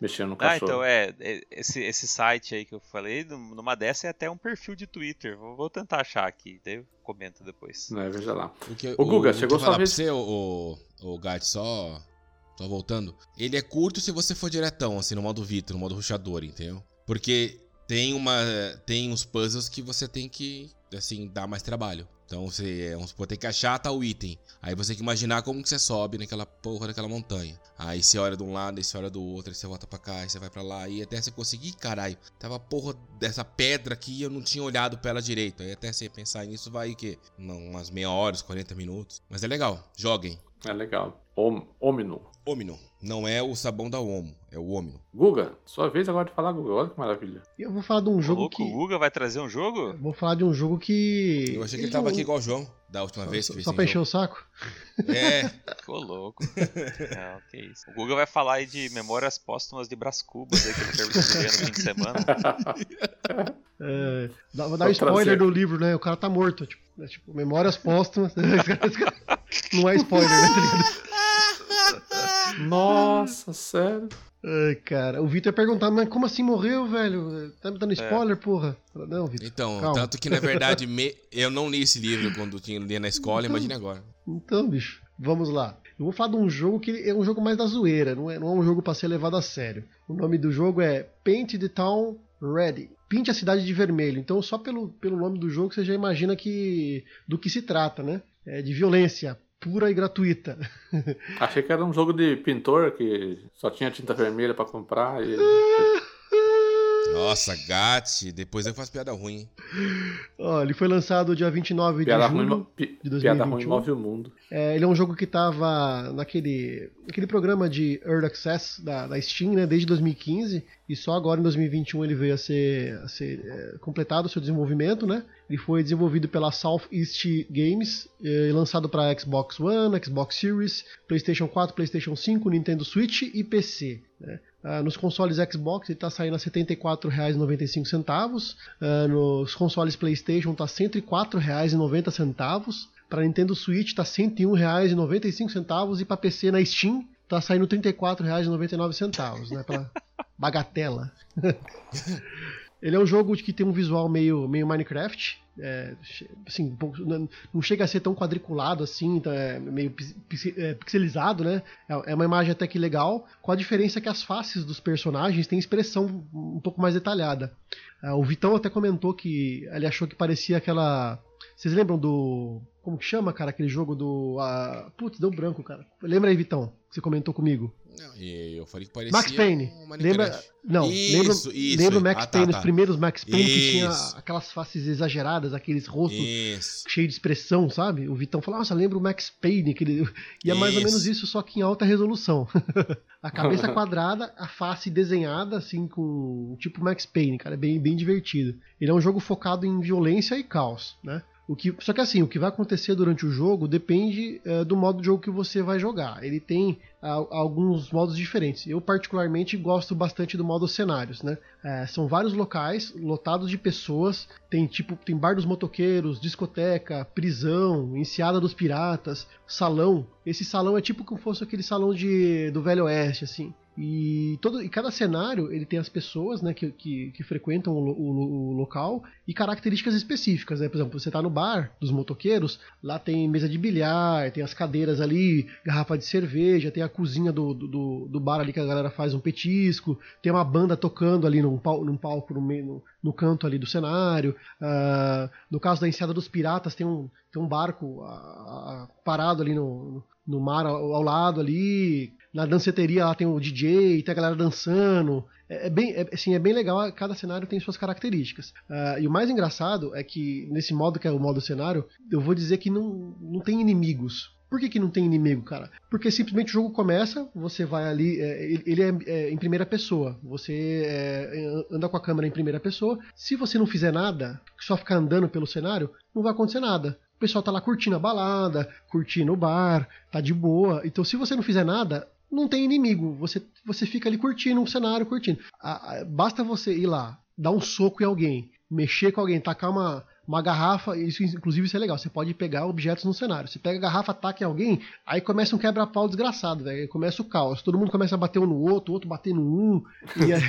Mexendo no cachorro. Ah, então é. é. Esse, esse site aí que eu falei, numa dessa é até um perfil de Twitter. Vou, vou tentar achar aqui, daí eu comento depois. É, veja lá. O, o Guga, chegou sua vez. Você, o, o, o Gat, só Tô voltando. Ele é curto se você for diretão, assim, no modo Vitor, no modo ruxador, entendeu? Porque tem uma. Tem uns puzzles que você tem que, assim, dar mais trabalho. Então você, vamos supor, tem que achar tal item. Aí você tem que imaginar como que você sobe naquela porra daquela montanha. Aí você olha de um lado, aí você olha do outro, aí você volta pra cá, aí você vai pra lá. E até você conseguir, caralho, tava porra dessa pedra aqui eu não tinha olhado pra ela direito. Aí até você pensar nisso vai o quê? Umas meia hora, 40 minutos. Mas é legal, joguem. É legal. Omino. Omino. Não é o sabão da Omo, é o Omino. Guga, sua vez agora de falar, Guga. Olha que maravilha. Eu vou falar de um jogo que... O Guga vai trazer um jogo? Eu vou falar de um jogo que... Eu achei que ele, tava não... aqui igual o João, da última só, vez que fez Só pra encher o saco? É. Ficou louco. Não, que isso. O Guga vai falar aí de memórias póstumas de Brás Cubas aí que ele escrever no fim de semana. É, vou dar um spoiler do livro, né? O cara tá morto. Tipo, é, tipo memórias póstumas. não é spoiler, né? Nossa, sério. Ai, cara, o Vitor perguntava, mas como assim morreu, velho? Tá me dando é. spoiler, é. porra? Não, Vitor. Então, calma. tanto que na verdade me... eu não li esse livro quando tinha lido na escola, então, imagine agora. Então, bicho, vamos lá. Eu vou falar de um jogo que é um jogo mais da zoeira, não é, não é um jogo para ser levado a sério. O nome do jogo é Paint the Town Ready. Pinte a cidade de vermelho. Então, só pelo, pelo nome do jogo você já imagina que do que se trata, né? É, de violência pura e gratuita. Achei que era um jogo de pintor que só tinha tinta vermelha para comprar. E... Nossa, Gatti, depois eu faço piada ruim. Ó, ele foi lançado dia 29 piada de julho ruim, de 2021. Piada ruim move o mundo. É, ele é um jogo que estava naquele, naquele programa de Early Access da, da Steam, né, desde 2015, e só agora em 2021 ele veio a ser, a ser é, completado o seu desenvolvimento, né? Ele foi desenvolvido pela Southeast Games, é, lançado para Xbox One, Xbox Series, PlayStation 4, PlayStation 5, Nintendo Switch e PC. Né? Uh, nos consoles Xbox ele está saindo a R$ 74,95. Uh, nos consoles PlayStation está R$ 104,90. Para Nintendo Switch está R$ 101,95 e para PC na Steam está saindo R$ 34,99, né? Bagatela. Ele é um jogo que tem um visual meio, meio Minecraft. É, assim, não chega a ser tão quadriculado assim, então é meio é, pixelizado, né? É, é uma imagem até que legal, com a diferença que as faces dos personagens têm expressão um pouco mais detalhada. É, o Vitão até comentou que ele achou que parecia aquela. Vocês lembram do. Como que chama, cara, aquele jogo do. Putz, deu branco, cara. Lembra aí, Vitão? Que você comentou comigo. Não, eu falei que parecia. Max Payne. Lembra? Não, isso, lembra, isso. o Max ah, tá, Payne, tá, os primeiros Max Payne isso. que tinha aquelas faces exageradas, aqueles rostos cheios de expressão, sabe? O Vitão falou, nossa, lembra o Max Payne. Aquele... E é mais ou menos isso, só que em alta resolução. a cabeça quadrada, a face desenhada, assim, com tipo Max Payne, cara. É bem, bem divertido. Ele é um jogo focado em violência e caos, né? O que, só que assim, o que vai acontecer durante o jogo depende é, do modo de jogo que você vai jogar. Ele tem a, alguns modos diferentes. Eu particularmente gosto bastante do modo cenários, né? É, são vários locais lotados de pessoas. Tem tipo, tem bar dos motoqueiros, discoteca, prisão, enseada dos piratas, salão. Esse salão é tipo como fosse aquele salão de do Velho Oeste, assim. E, todo, e cada cenário ele tem as pessoas né, que, que, que frequentam o, o, o, local e características específicas. Né? Por exemplo, você está no bar dos motoqueiros, lá tem mesa de bilhar, tem as cadeiras ali, garrafa de cerveja, tem a cozinha do, do, do bar ali que a galera faz um petisco, tem uma banda tocando ali num, pal, num palco no, meio, no, no canto ali do cenário. Uh, no caso da Enseada dos Piratas, tem um, tem um barco uh, parado ali no, no mar ao, ao lado ali na danceteria lá tem o DJ, tem a galera dançando. É, é bem, é, assim, é bem legal, cada cenário tem suas características. Uh, e o mais engraçado é que nesse modo que é o modo cenário, eu vou dizer que não, não tem inimigos. Por que, que não tem inimigo, cara? Porque simplesmente o jogo começa, você vai ali. É, ele é, é, em primeira pessoa. Você é, anda com a câmera em primeira pessoa. Se você não fizer nada, só ficar andando pelo cenário, não vai acontecer nada. O pessoal tá lá curtindo a balada, curtindo o bar, tá de boa. Então, se você não fizer nada, não tem inimigo. Você, você fica ali curtindo um cenário, curtindo. basta você ir lá, dar um soco em alguém, mexer com alguém, tacar uma, uma garrafa, isso inclusive isso é legal, você pode pegar objetos no cenário. Você pega a garrafa, ataca em alguém, aí começa um quebra-pau desgraçado, velho. Começa o caos. Todo mundo começa a bater um no outro, o outro bater no um. E aí...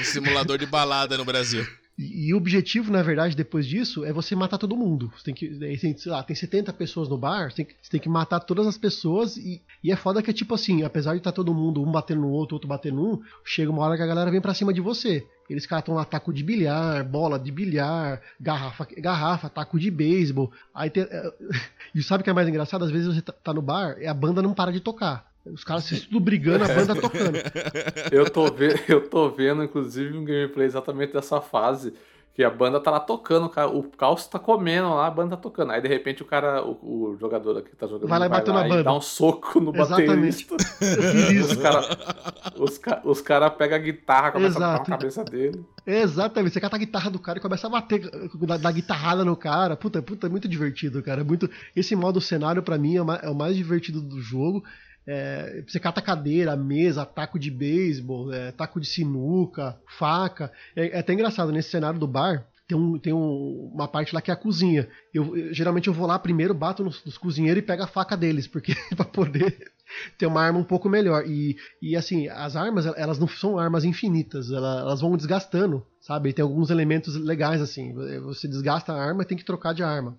o simulador de balada no Brasil. E, o objetivo, na verdade, depois disso, é você matar todo mundo. Você tem que. Tem, sei lá, tem 70 pessoas no bar, você tem que, você tem que matar todas as pessoas. E, e, é foda que é tipo assim, apesar de estar tá todo mundo, um batendo no outro, outro batendo um, chega uma hora que a galera vem pra cima de você. Eles caras estão lá, taco de bilhar, bola de bilhar, garrafa, garrafa, taco de beisebol. Aí tem, e sabe o que é mais engraçado? Às vezes você tá, tá no bar e a banda não para de tocar. Os caras tudo brigando, a banda tocando. Eu tô, vendo, eu tô vendo, inclusive, um gameplay exatamente dessa fase. Que a banda tá lá tocando, o Caos tá comendo lá, a banda tá tocando. Aí de repente o cara, o, o jogador aqui que tá jogando, vai lá e bate na banda. dá um soco no Exatamente. baterista. os caras os, os cara pegam a guitarra, começa Exato. a bater na cabeça dele. Exatamente, você cata a guitarra do cara e começa a bater, dar guitarrada no cara. Puta, puta, é muito divertido, cara. É muito... Esse modo cenário para mim é, é o mais divertido do jogo. É, você cata cadeira, mesa, taco de beisebol, é, taco de sinuca, faca. É, é, até engraçado, nesse cenário do bar, tem, um, tem um, uma parte lá que é a cozinha. Eu, eu, geralmente eu vou lá primeiro, bato nos, nos cozinheiros e pego a faca deles, porque para poder ter uma arma um pouco melhor. E, e assim, as armas, elas não são armas infinitas, elas, vão desgastando, sabe? E tem alguns elementos legais assim. Você desgasta a arma e tem que trocar de arma.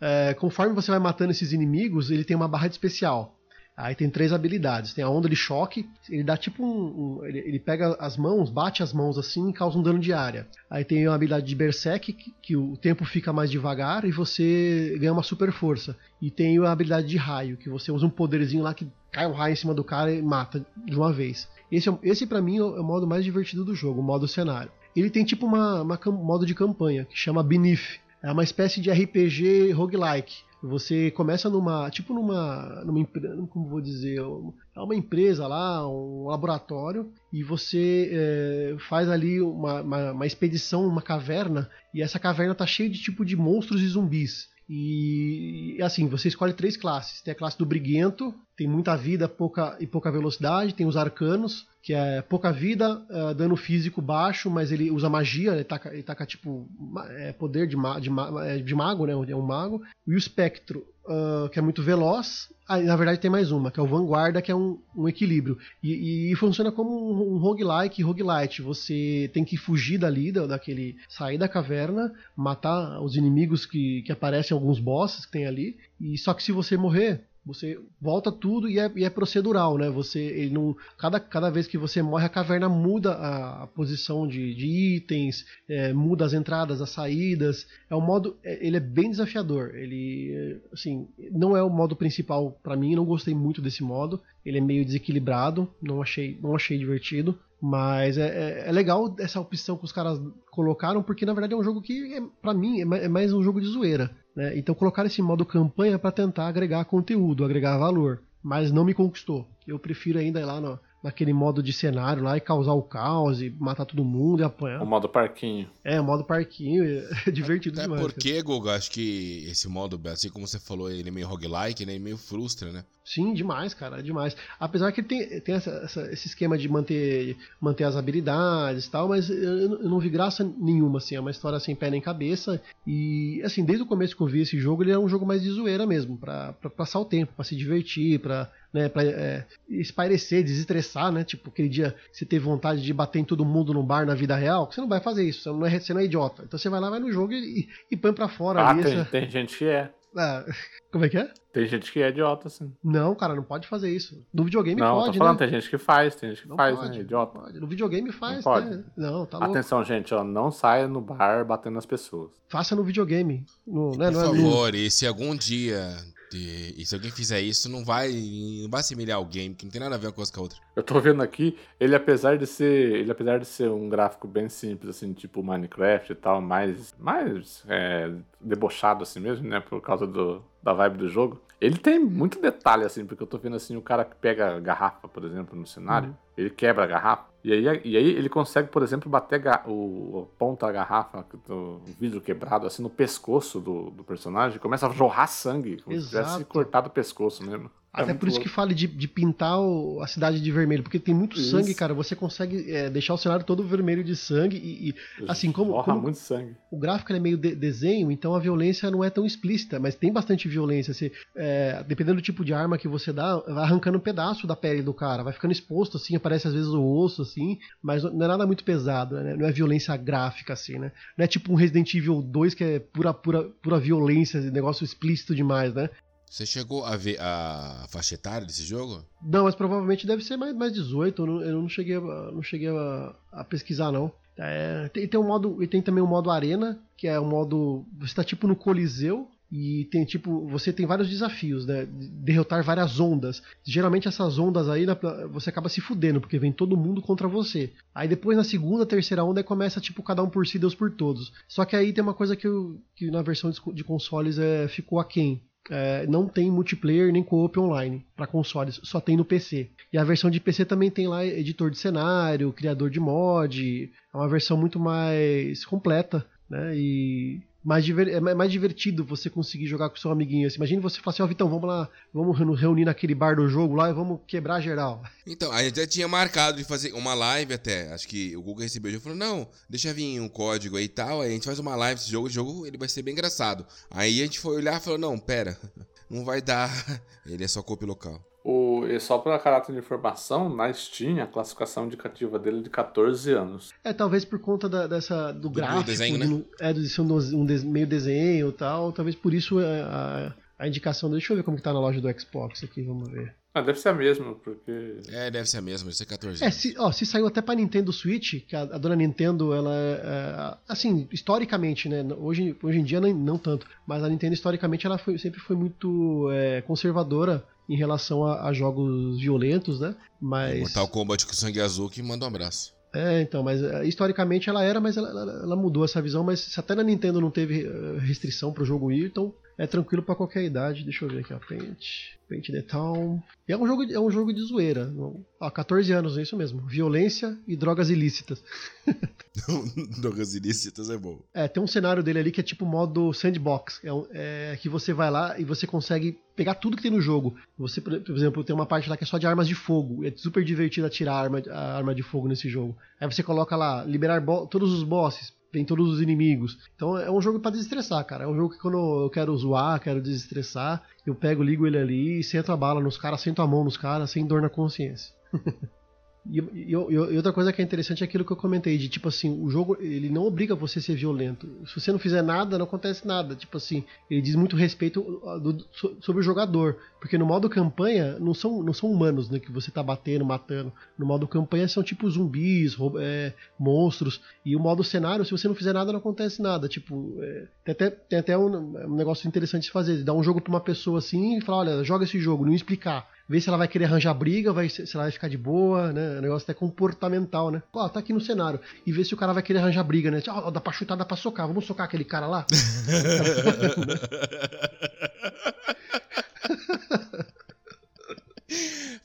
É, conforme você vai matando esses inimigos, ele tem uma barra de especial. Aí tem três habilidades. Tem a onda de choque, ele dá tipo um. um ele, ele, pega as mãos, bate as mãos assim e causa um dano de área. Aí tem a habilidade de Berserk, que, que o tempo fica mais devagar e você ganha uma super força. E tem a habilidade de raio, que você usa um poderzinho lá que cai um raio em cima do cara e mata de uma vez. Esse, é esse para mim é o modo mais divertido do jogo, o modo cenário. Ele tem tipo uma, uma modo de campanha que chama Beneath. É uma espécie de RPG roguelike. Você começa numa, tipo numa, numa como vou dizer, é uma empresa lá, um laboratório, e você é, faz ali uma, uma, uma expedição, uma caverna, e essa caverna tá cheia de tipo de monstros e zumbis. E assim, você escolhe três classes. Tem a classe do briguento, tem muita vida pouca, e pouca velocidade. Tem os arcanos, que é pouca vida, uh, dano físico baixo, mas ele usa magia, ele taca, ele taca tipo é, poder de, ma, de, ma, é, de, mago, né? É um mago. E o espectro, uh, que é muito veloz. Ah, na verdade tem mais uma, que é o Vanguarda, que é um, um equilíbrio. E, e, funciona como um, roguelike, roguelite. Você tem que fugir dali, daquele. sair da caverna, matar os inimigos que, que aparecem, alguns bosses que tem ali. E só que se você morrer, você volta tudo e é, e é, procedural, né? Você não cada, cada vez que você morre a caverna muda a, a posição de, de itens, é, muda as entradas, as saídas. É um modo, é, ele é bem desafiador. Ele assim não é o modo principal para mim. Não gostei muito desse modo. Ele é meio desequilibrado. Não achei não achei divertido. Mas é, é, é, legal essa opção que os caras colocaram, porque na verdade é um jogo que, é, para mim, é, é mais um jogo de zoeira. Né? Então colocar esse modo campanha para tentar agregar conteúdo, agregar valor. Mas não me conquistou. Eu prefiro ainda ir lá no, naquele modo de cenário lá e causar o caos e matar todo mundo e apanhar. O modo parquinho. É, o modo parquinho, é divertido Até demais. porque, Guga, acho que esse modo, assim como você falou, ele é meio roguelike, né? Ele meio frustra, né? Sim, demais, cara, demais. Apesar que ele tem, tem essa, essa, esse esquema de manter, manter as habilidades e tal, mas eu, eu, não vi graça nenhuma, assim. É uma história sem pé nem cabeça. E, assim, desde o começo que eu vi esse jogo, ele é um jogo mais de zoeira mesmo, pra, pra passar o tempo, pra se divertir, pra né, pra é, espairecer, desestressar, né? Tipo, aquele dia que você teve vontade de bater em todo mundo no bar na vida real, você não vai fazer isso, você não é, você não é idiota. Então você vai lá, vai no jogo e, e põe pra fora ah, ali. Tem, essa... tem gente que é. Ah, como é que é? Tem gente que é idiota, assim. Não, cara, não pode fazer isso. No videogame não, pode, tô falando, né? tem gente que faz, tem gente que não faz, pode, né? Idiota. Pode. No videogame faz, não pode. né? Não, tá louco. Atenção, gente, ó, não saia no bar batendo nas pessoas. Faça no videogame. No, né, Por não é favor, no... e se algum dia e se alguém fizer isso, não vai, não vai assimilar o game, que não tem nada a ver uma coisa com a outra. Eu tô vendo aqui, ele apesar de ser, ele apesar de ser um gráfico bem simples assim, tipo Minecraft e tal, mais mais é, debochado assim mesmo, né, por causa do, da vibe do jogo. Ele tem muito detalhe assim, porque eu tô vendo assim o cara que pega garrafa, por exemplo, no cenário, uhum. ele quebra a garrafa e aí, e aí ele consegue, por exemplo, bater o, o ponta da garrafa, do vidro quebrado, assim, no pescoço do, do personagem, começa a jorrar sangue, como Exato. se tivesse cortado o pescoço mesmo. É Até por isso louco. que fale de, de pintar o, a cidade de vermelho, porque tem muito isso. sangue, cara. Você consegue é, deixar o cenário todo vermelho de sangue e, e assim como, como, muito sangue. O gráfico é meio de, desenho, então a violência não é tão explícita, mas tem bastante violência. Você, é, dependendo do tipo de arma que você dá, vai arrancando um pedaço da pele do cara, vai ficando exposto assim, aparece às vezes o osso assim, mas não é nada muito pesado, né? Não é violência gráfica assim, né? Não é tipo um Resident Evil 2 que é pura pura pura violência, negócio explícito demais, né? Você chegou a ver a faixa etária desse jogo? Não, mas provavelmente deve ser mais, mais 18. Eu não, eu não cheguei, a, não cheguei a, a pesquisar, não. É, tem, tem um modo, e tem também o um modo arena, que é um modo. Você está tipo no Coliseu, e tem tipo, você tem vários desafios, né? Derrotar várias ondas. Geralmente essas ondas aí você acaba se fudendo, porque vem todo mundo contra você. Aí depois na segunda, terceira onda começa tipo cada um por si, Deus por todos. Só que aí tem uma coisa que, eu, que na versão de consoles é, ficou aquém é, não tem multiplayer nem co-op online para consoles, só tem no PC. E a versão de PC também tem lá editor de cenário, criador de mod, é uma versão muito mais completa, né? E mais é mais divertido você conseguir jogar com seu amiguinho. Assim, imagina você falar assim, ó, oh, Vitão, vamos lá, vamos reunir naquele bar do jogo lá e vamos quebrar geral. Então, a gente já tinha marcado de fazer uma live até. Acho que o Google recebeu e falou, não, deixa vir um código aí e tal. Aí a gente faz uma live desse jogo, o jogo ele vai ser bem engraçado. Aí a gente foi olhar e falou, não, pera, não vai dar. Ele é só copy local. O, e só para caráter de informação, na Steam, a classificação indicativa dele é de 14 anos. É, talvez por conta da, dessa, do, do gráfico. Do desenho, né? Do, é, de ser um, um de, meio desenho e tal. Talvez por isso a, a, a, indicação. Deixa eu ver como que tá na loja do Xbox aqui, vamos ver. Ah, deve ser a mesma, porque. É, deve ser a mesma, deve ser 14 É, se, ó, se saiu até pra Nintendo Switch, que a, a dona Nintendo, ela. É, assim, historicamente, né? Hoje, hoje em dia nem, não tanto. Mas a Nintendo, historicamente, ela foi, sempre foi muito é, conservadora em relação a, a, jogos violentos, né? Mas. Mortal Kombat com sangue azul que manda um abraço. É, então, mas uh, historicamente ela era, mas ela, ela, ela, mudou essa visão. Mas se até na Nintendo não teve uh, restrição pro jogo ir, então é tranquilo para qualquer idade. Deixa eu ver aqui, ó. Paint, Paint the Town. E é um jogo, é um jogo de zoeira. Ó, 14 anos, é isso mesmo. Violência e drogas ilícitas. drogas ilícitas é bom. É, tem um cenário dele ali que é tipo modo sandbox. É, um, é, que você vai lá e você consegue pegar tudo que tem no jogo. Você, por exemplo, tem uma parte lá que é só de armas de fogo. É super divertido atirar a arma, a arma de fogo nesse jogo. Aí você coloca lá, liberar todos os bosses vem todos os inimigos. Então é um jogo para desestressar, cara. É um jogo que quando eu quero zoar, quero desestressar, eu pego, ligo ele ali e sento a bala nos caras, sento a mão nos caras, sem dor na consciência. E, e, e, outra coisa que é interessante é aquilo que eu comentei, de tipo assim, o jogo ele não obriga você a ser violento. Se você não fizer nada, não acontece nada. Tipo assim, ele diz muito respeito do, do, sobre o jogador. Porque no modo campanha não são, não são humanos né, que você tá batendo, matando. No modo campanha são tipo zumbis, é, monstros. E o modo cenário, se você não fizer nada, não acontece nada. Tipo, é, tem até, tem até um, um negócio interessante de fazer. Dar um jogo pra uma pessoa assim e falar, olha, joga esse jogo, não explicar ver se ela vai querer arranjar briga, vai, se ela vai ficar de boa, né? O negócio até comportamental, né? Ó, tá aqui no cenário. E ver se o cara vai querer arranjar briga, né? Ó, dá pra chutar, dá pra socar. Vamos socar aquele cara lá?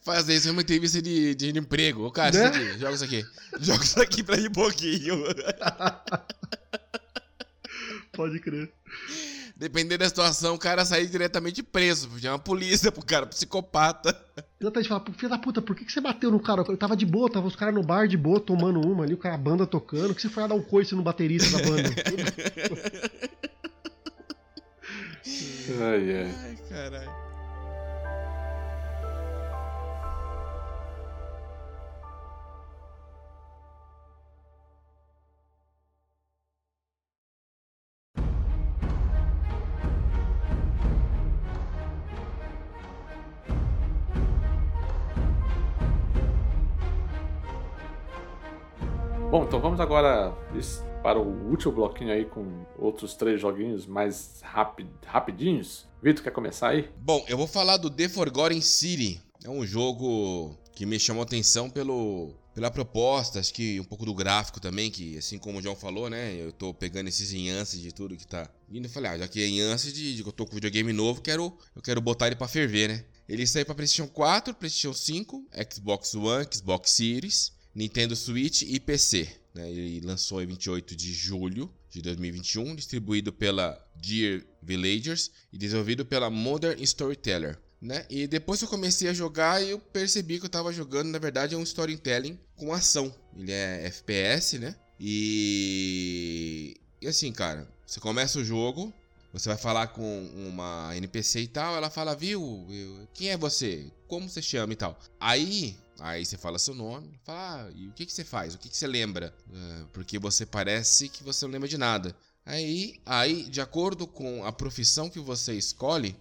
Faz isso, é uma entrevista de, de emprego. Ô, cara, né? isso aqui, joga isso aqui. Joga isso aqui pra ir um pouquinho. Pode crer. Dependendo da situação, o cara sair diretamente preso. Chama a polícia pro cara, psicopata. Exatamente, fala, filho da puta, por que, que você bateu no cara? Eu tava de boa, tava os caras no bar de boa tomando uma ali, o cara a banda tocando. que você foi lá dar um coice no baterista da banda? ai, ai. Ai, caralho. Bom, então vamos agora para o último bloquinho aí com outros três joguinhos mais rapid, rapidinhos. Vitor, quer começar aí? Bom, eu vou falar do The Forgotten City. É um jogo que me chamou atenção pelo, pela proposta, acho que um pouco do gráfico também, que assim como o João falou, né? Eu tô pegando esses enhances de tudo que tá vindo e falei, ah, já que é enhance de, que eu tô com videogame novo, quero, eu quero botar ele para ferver, né? Ele saiu para PlayStation 4, PlayStation 5, Xbox One, Xbox Series Nintendo Switch e PC. Né? Ele lançou em 28 de julho de 2021, distribuído pela Dear Villagers e desenvolvido pela Modern Storyteller. Né? E depois que eu comecei a jogar, eu percebi que eu estava jogando, na verdade, é um storytelling com ação. Ele é FPS, né? E... e assim, cara, você começa o jogo, você vai falar com uma NPC e tal, ela fala, viu, quem é você? Como você chama e tal. Aí Aí você fala seu nome, fala, ah, e o que, que você faz? O que, que você lembra? Uh, porque você parece que você não lembra de nada. Aí, aí, de acordo com a profissão que você escolhe,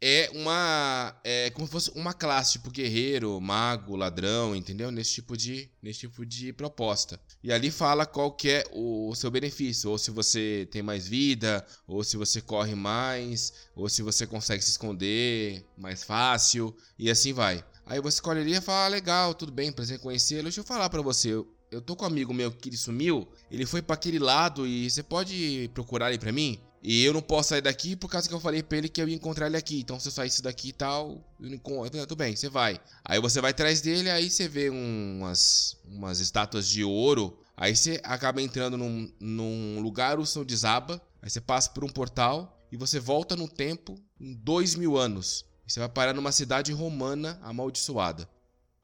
é uma. É como se fosse uma classe, tipo guerreiro, mago, ladrão, entendeu? Nesse tipo de, nesse tipo de proposta. E ali fala qual que é o, o seu benefício, ou se você tem mais vida, ou se você corre mais, ou se você consegue se esconder mais fácil, e assim vai. Aí você escolheria e fala, ah, legal, tudo bem, prazer conhecê-lo. Deixa eu falar para você, eu, eu tô com um amigo meu que ele sumiu, ele foi para aquele lado e você pode procurar ele para mim? E eu não posso sair daqui por causa que eu falei pra ele que eu ia encontrar ele aqui. Então se eu saísse daqui e tal, eu não encontro. Tudo bem, você vai. Aí você vai atrás dele, aí você vê umas, umas estátuas de ouro. Aí você acaba entrando num, num lugar, o som desaba. Aí você passa por um portal e você volta no tempo em dois mil anos. Você vai parar numa cidade romana amaldiçoada.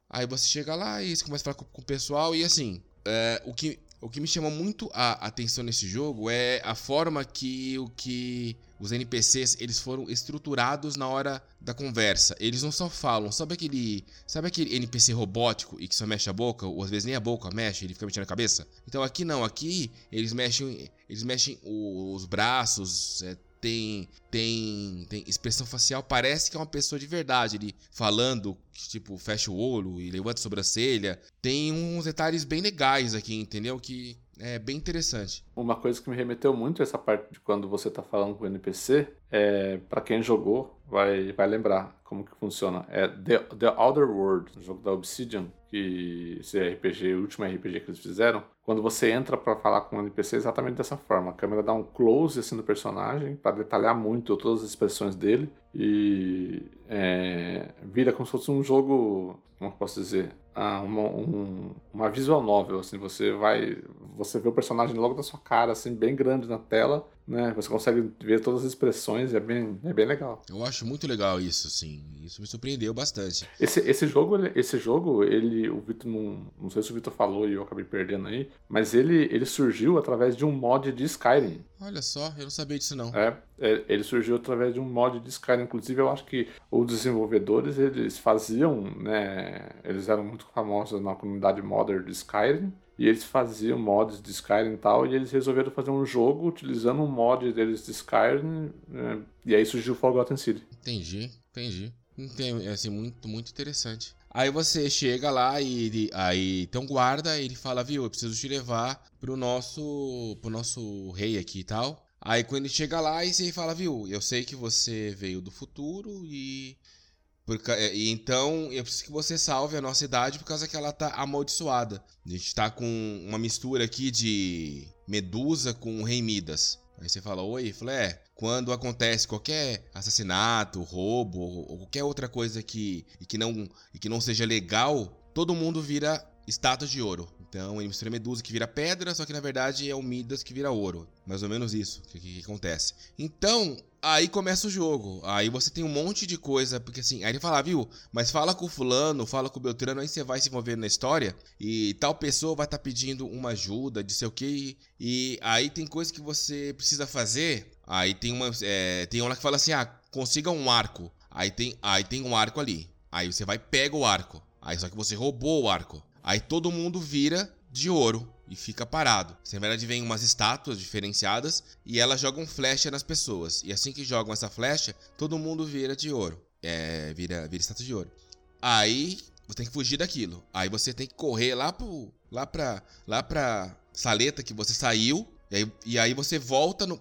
Aí você chega lá e você começa a falar com, com o pessoal e assim, é, o, que, o que me chama muito a atenção nesse jogo é a forma que o que os NPCs eles foram estruturados na hora da conversa. Eles não só falam, sabe aquele, sabe aquele NPC robótico e que só mexe a boca, ou às vezes nem a boca mexe, ele fica mexendo a cabeça? Então aqui não, aqui eles mexem, eles mexem os braços, é, tem, tem, tem expressão facial, parece que é uma pessoa de verdade. Ele falando, tipo, fecha o olho e levanta a sobrancelha. Tem uns detalhes bem legais aqui, entendeu? Que é bem interessante. Uma coisa que me remeteu muito a essa parte de quando você está falando com o NPC, é, para quem jogou, vai, vai lembrar como que funciona. É The, The Outer World, um jogo da Obsidian, que esse RPG, o último RPG que eles fizeram. Quando você entra para falar com o NPC, é exatamente dessa forma. A câmera dá um close assim no personagem, para detalhar muito todas as expressões dele. E é, vira como se fosse um jogo, como posso dizer, ah, uma, um, uma visual novel, assim, você vai, você vê o personagem logo da sua cara, assim, bem grande na tela, né? Você consegue ver todas as expressões, é bem, é bem legal. Eu acho muito legal isso, assim. Isso me surpreendeu bastante. Esse, esse jogo, esse jogo, ele, o Vitor não, não sei se o Vitor falou e eu acabei perdendo aí, mas ele, ele surgiu através de um mod de Skyrim. Olha só, eu não sabia disso não. É, é ele surgiu através de um mod de Skyrim. Inclusive, eu acho que os desenvolvedores, eles faziam, né, eles eram muito famosos na comunidade modder de Skyrim, e eles faziam mods de Skyrim e tal, e eles resolveram fazer um jogo utilizando um mod deles de Skyrim, né, e aí surgiu o Forgotten City. Entendi, entendi. Entendi, é assim, muito, muito interessante. Aí você chega lá e ele, aí então guarda, ele fala, viu, eu preciso te levar pro nosso, pro nosso rei aqui e tal. Aí quando ele chega lá e você fala, viu, eu sei que você veio do futuro e porque, é, e então, eu preciso que você salve a nossa idade por causa que ela tá amaldiçoada. A gente tá com uma mistura aqui de Medusa com Rei Midas. Aí você fala, oi? Falei, é, quando acontece qualquer assassinato, roubo ou qualquer outra coisa que, que, não, que não seja legal, todo mundo vira estátua de ouro. Então, ele mistura Medusa que vira pedra, só que na verdade é o Midas que vira ouro. Mais ou menos isso que, que, que acontece. Então, aí começa o jogo. Aí você tem um monte de coisa, porque assim, aí ele fala, viu, mas fala com o fulano, fala com o Beltrano, aí você vai se envolver na história e tal pessoa vai estar tá pedindo uma ajuda, de sei o que, e aí tem coisa que você precisa fazer. Aí tem uma, é, tem uma que fala assim, ah, consiga um arco. Aí tem, aí tem um arco ali. Aí você vai pega o arco. Aí só que você roubou o arco. Aí todo mundo vira de ouro e fica parado. Na verdade, vem umas estátuas diferenciadas e elas jogam flecha nas pessoas. E assim que jogam essa flecha, todo mundo vira de ouro. É, vira, vira estátua de ouro. Aí você tem que fugir daquilo. Aí você tem que correr lá pro. lá pra. lá pra saleta que você saiu. E aí, e aí você volta no.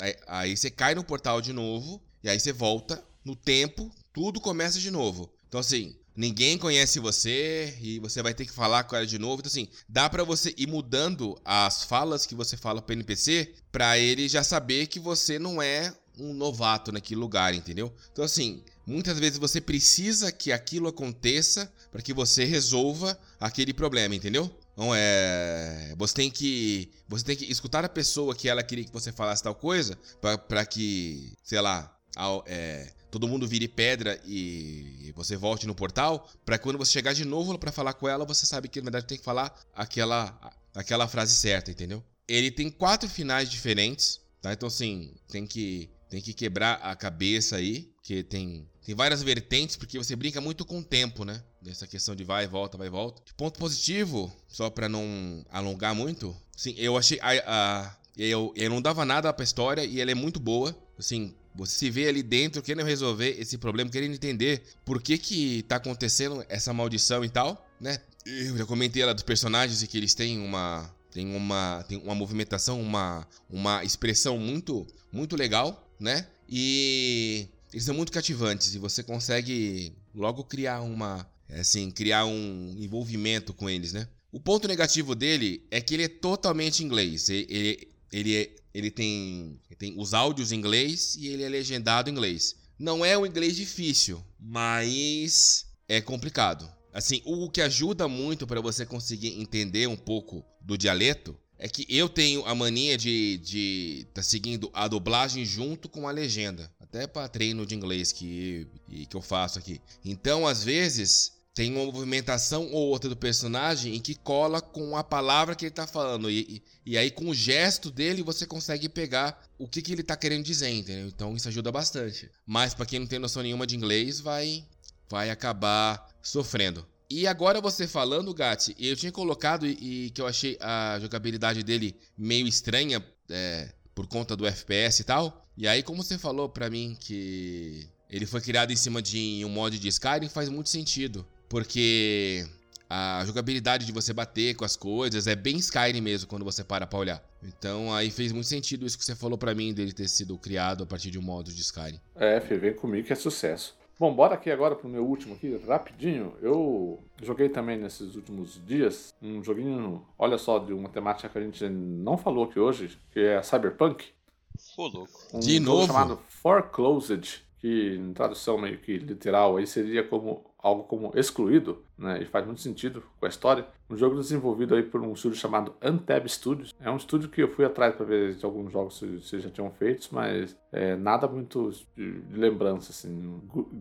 Aí, aí você cai no portal de novo. E aí você volta no tempo. Tudo começa de novo. Então assim, Ninguém conhece você e você vai ter que falar com ela de novo. Então, assim, dá para você ir mudando as falas que você fala pro NPC para ele já saber que você não é um novato naquele lugar, entendeu? Então, assim, muitas vezes você precisa que aquilo aconteça para que você resolva aquele problema, entendeu? Então é. Você tem que. Você tem que escutar a pessoa que ela queria que você falasse tal coisa. para que, sei lá, ao, é, todo mundo vire pedra e você volte no portal, para quando você chegar de novo para falar com ela, você sabe que na verdade tem que falar aquela, aquela frase certa, entendeu? Ele tem quatro finais diferentes, tá? Então assim, tem que tem que quebrar a cabeça aí, que tem tem várias vertentes, porque você brinca muito com o tempo, né? Nessa questão de vai e volta, vai e volta. Ponto positivo, só para não alongar muito, sim, eu achei a, a eu, eu não dava nada pra história e ela é muito boa. Assim, você se vê ali dentro querendo resolver esse problema, querendo entender por que que tá acontecendo essa maldição e tal, né? Eu já comentei lá dos personagens e que eles têm uma tem uma tem uma movimentação, uma uma expressão muito muito legal, né? E eles são muito cativantes e você consegue logo criar uma assim, criar um envolvimento com eles, né? O ponto negativo dele é que ele é totalmente inglês. Ele, ele, é, ele tem, tem os áudios em inglês e ele é legendado em inglês. Não é um inglês difícil, mas é complicado. Assim, o que ajuda muito para você conseguir entender um pouco do dialeto é que eu tenho a mania de estar de tá seguindo a dublagem junto com a legenda. Até para treino de inglês que, que eu faço aqui. Então, às vezes, tem uma movimentação ou outra do personagem em que cola com a palavra que ele tá falando. E, e, aí, com o gesto dele, você consegue pegar o que, que ele tá querendo dizer, entendeu? Então isso ajuda bastante. Mas para quem não tem noção nenhuma de inglês, vai, vai acabar sofrendo. E agora você falando, Gatti, eu tinha colocado e, e que eu achei a jogabilidade dele meio estranha é, por conta do FPS e tal. E aí, como você falou para mim que ele foi criado em cima de um mod de Skyrim, faz muito sentido. Porque a jogabilidade de você bater com as coisas é bem Skyrim mesmo quando você para pra olhar. Então aí fez muito sentido isso que você falou para mim dele ter sido criado a partir de um modo de Skyrim. É, filho, vem comigo que é sucesso. Bom, bora aqui agora pro meu último aqui, rapidinho. Eu joguei também nesses últimos dias um joguinho, olha só, de uma temática que a gente não falou aqui hoje, que é Cyberpunk. Ô, louco. Um De jogo novo? chamado Foreclosed, que em tradução meio que literal aí seria como algo como excluído, né? E faz muito sentido com a história. Um jogo desenvolvido aí por um estúdio chamado Antab Studios. É um estúdio que eu fui atrás para ver se alguns jogos se, já tinham feitos, mas é, nada muito de, lembrança assim.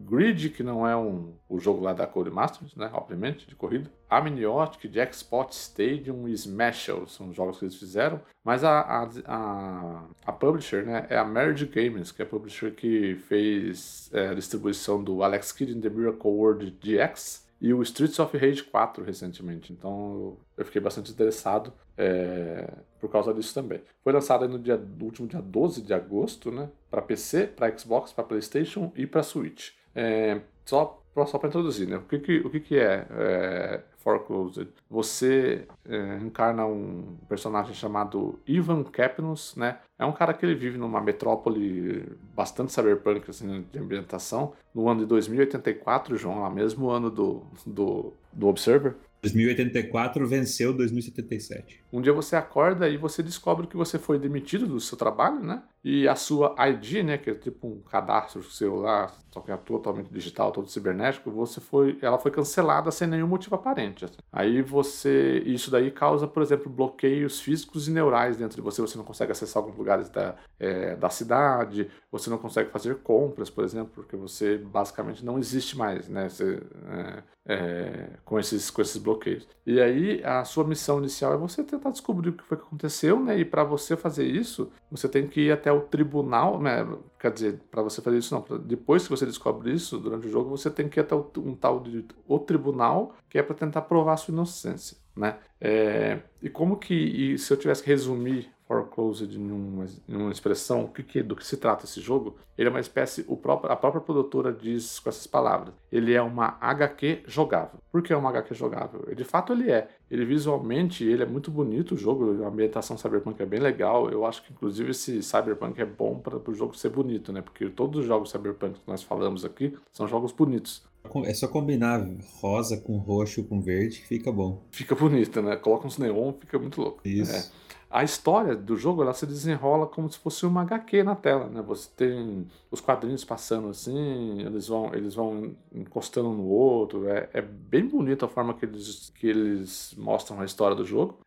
Grid, que não é um o jogo lá da Codemasters, né? Obviamente, de corrida. Amniotic, Jackspot Stadium e Smashel são os jogos que eles fizeram. Mas a, a, a, a publisher, né? É a Merge Games, que é a publisher que fez é, a distribuição do Alex Kidd in the Miracle World DX e o Streets of Rage 4 recentemente. Então eu fiquei bastante interessado é, por causa disso também. Foi lançado no, dia, no último dia 12 de agosto, né? Para PC, para Xbox, para PlayStation e para Switch. É, só só para introduzir, né? O que, que, o que, que é, é Foreclosed? Você é, encarna um personagem chamado Ivan Capnus, né? É um cara que ele vive numa metrópole bastante cyberpunk, assim, de ambientação, no ano de 2084, João, lá mesmo ano do, do, do Observer. 2084 venceu 2077. Um dia você acorda e você descobre que você foi demitido do seu trabalho, né? E a sua ID, né, que é tipo um cadastro seu lá, só que é totalmente digital, todo cibernético, você foi, ela foi cancelada sem nenhum motivo aparente. assim. Aí você, isso daí causa, por exemplo, bloqueios físicos e neurais dentro de você. Você não consegue acessar alguns lugares da, é, da cidade, você não consegue fazer compras, por exemplo, porque você basicamente não existe mais, né? Você, é, é, com, esses, com esses bloqueios. E aí a sua missão inicial é você tentar descobrir o que foi que aconteceu, né? E para você fazer isso, você tem que ir até o tribunal, né? Quer dizer, para você fazer isso não, depois que você descobre isso durante o jogo, você tem que ir até um tal de o tribunal, que é para tentar provar sua inocência, né? É, e como que e se eu tivesse que resumir Foreclosed em uma, em uma expressão, o que, que- do que se trata esse jogo? Ele é uma espécie, o próprio, a própria produtora diz com essas palavras, ele é uma HQ jogável. Por que é uma HQ jogável? De fato ele é. Ele visualmente, ele é muito bonito o jogo, a ambientação cyberpunk é bem legal. Eu acho que inclusive esse cyberpunk é bom para o jogo ser bonito, né? Porque todos os jogos cyberpunk que nós falamos aqui são jogos bonitos. É só combinar rosa com roxo com verde que fica bom. Fica bonito, né? Coloca uns neon, fica muito louco. Isso. É. A história do jogo ela se desenrola como se fosse uma HQ na tela, né? Você tem os quadrinhos passando assim, eles vão, eles vão encostando um no outro. É, é bem bonita a forma que eles, que eles mostram a história do jogo.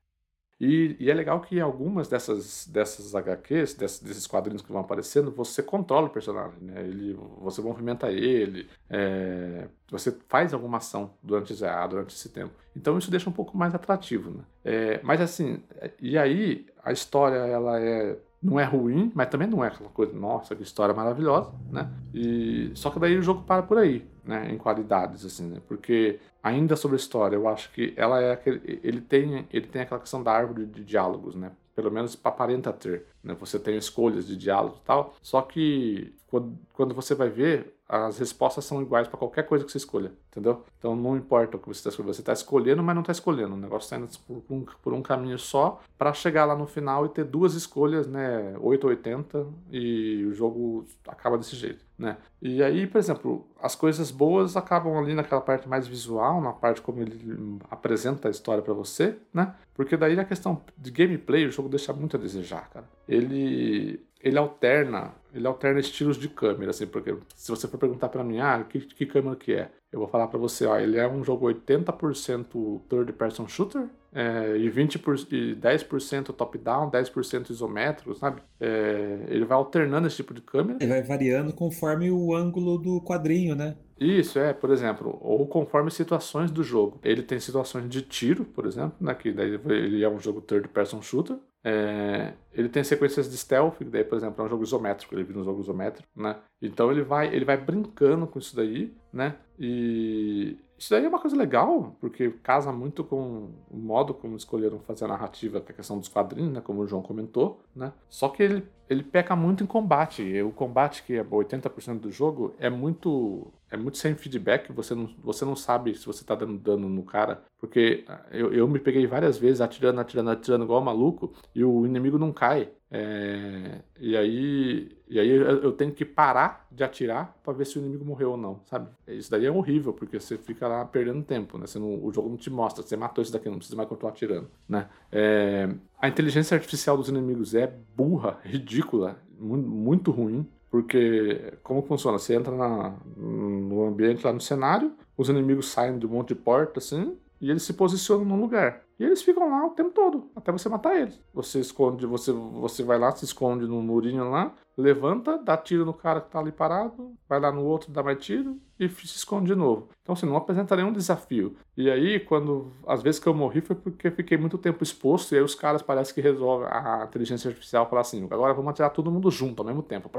E, e é legal que algumas dessas, dessas HQs, desses, desses quadrinhos que vão aparecendo, você controla o personagem, né? Ele, você movimenta ele, é, você faz alguma ação durante, ah, durante esse tempo. Então isso deixa um pouco mais atrativo, né? É, mas assim, e aí a história ela é não é ruim, mas também não é aquela coisa, nossa, que história maravilhosa, né? E só que daí o jogo para por aí, né, em qualidades assim, né? Porque ainda sobre a história, eu acho que ela é aquele, ele tem ele tem aquela questão da árvore de diálogos, né? Pelo menos aparenta ter, né? Você tem escolhas de diálogo e tal, só que quando, quando você vai ver as respostas são iguais para qualquer coisa que você escolha, entendeu? Então não importa o que você está escolhendo, você está escolhendo, mas não está escolhendo. O negócio está indo por um, por um caminho só para chegar lá no final e ter duas escolhas, né? 8 ou 80 e o jogo acaba desse jeito, né? E aí, por exemplo, as coisas boas acabam ali naquela parte mais visual, na parte como ele apresenta a história para você, né? Porque daí na questão de gameplay o jogo deixa muito a desejar, cara. Ele ele alterna, ele alterna estilos de câmera, assim, porque se você for perguntar para mim, ah, que, que câmera que é? Eu vou falar para você, ó, ele é um jogo 80% third person shooter, é, e, 20 por, e 10% top-down, 10% isométrico, sabe? É, ele vai alternando esse tipo de câmera. Ele vai variando conforme o ângulo do quadrinho, né? Isso, é, por exemplo, ou conforme situações do jogo. Ele tem situações de tiro, por exemplo, né, que daí ele é um jogo third person shooter. É, ele tem sequências de stealth, que daí, por exemplo, é um jogo isométrico, ele vira um jogo isométrico, né? Então ele vai, ele vai brincando com isso daí, né? E isso daí é uma coisa legal, porque casa muito com o modo como escolheram fazer a narrativa, que é a questão dos quadrinhos, né? Como o João comentou, né? Só que ele ele peca muito em combate. O combate, que é 80% do jogo, é muito é muito sem feedback, você não, você não sabe se você está dando dano no cara. Porque eu, eu me peguei várias vezes atirando, atirando, atirando igual maluco e o inimigo não cai. É, e aí, e aí eu tenho que parar de atirar para ver se o inimigo morreu ou não, sabe? Isso daí é horrível, porque você fica lá perdendo tempo, né? Você não, o jogo não te mostra, você matou esse daqui, não precisa mais continuar atirando, né? É, a inteligência artificial dos inimigos é burra, ridícula, muito, muito ruim. Porque como funciona? Você entra na, no ambiente lá no cenário, os inimigos saem de um monte de porta assim, e eles se posicionam num lugar. E eles ficam lá o tempo todo, até você matar eles. Você esconde, você, você vai lá, se esconde num murinho lá, levanta, dá tiro no cara que tá ali parado, vai lá no outro, dá mais tiro e se esconde de novo. Então, assim, não apresenta nenhum desafio. E aí, quando. Às vezes que eu morri foi porque fiquei muito tempo exposto, e aí os caras parece que resolvem. A inteligência artificial fala assim: agora vamos atirar todo mundo junto ao mesmo tempo.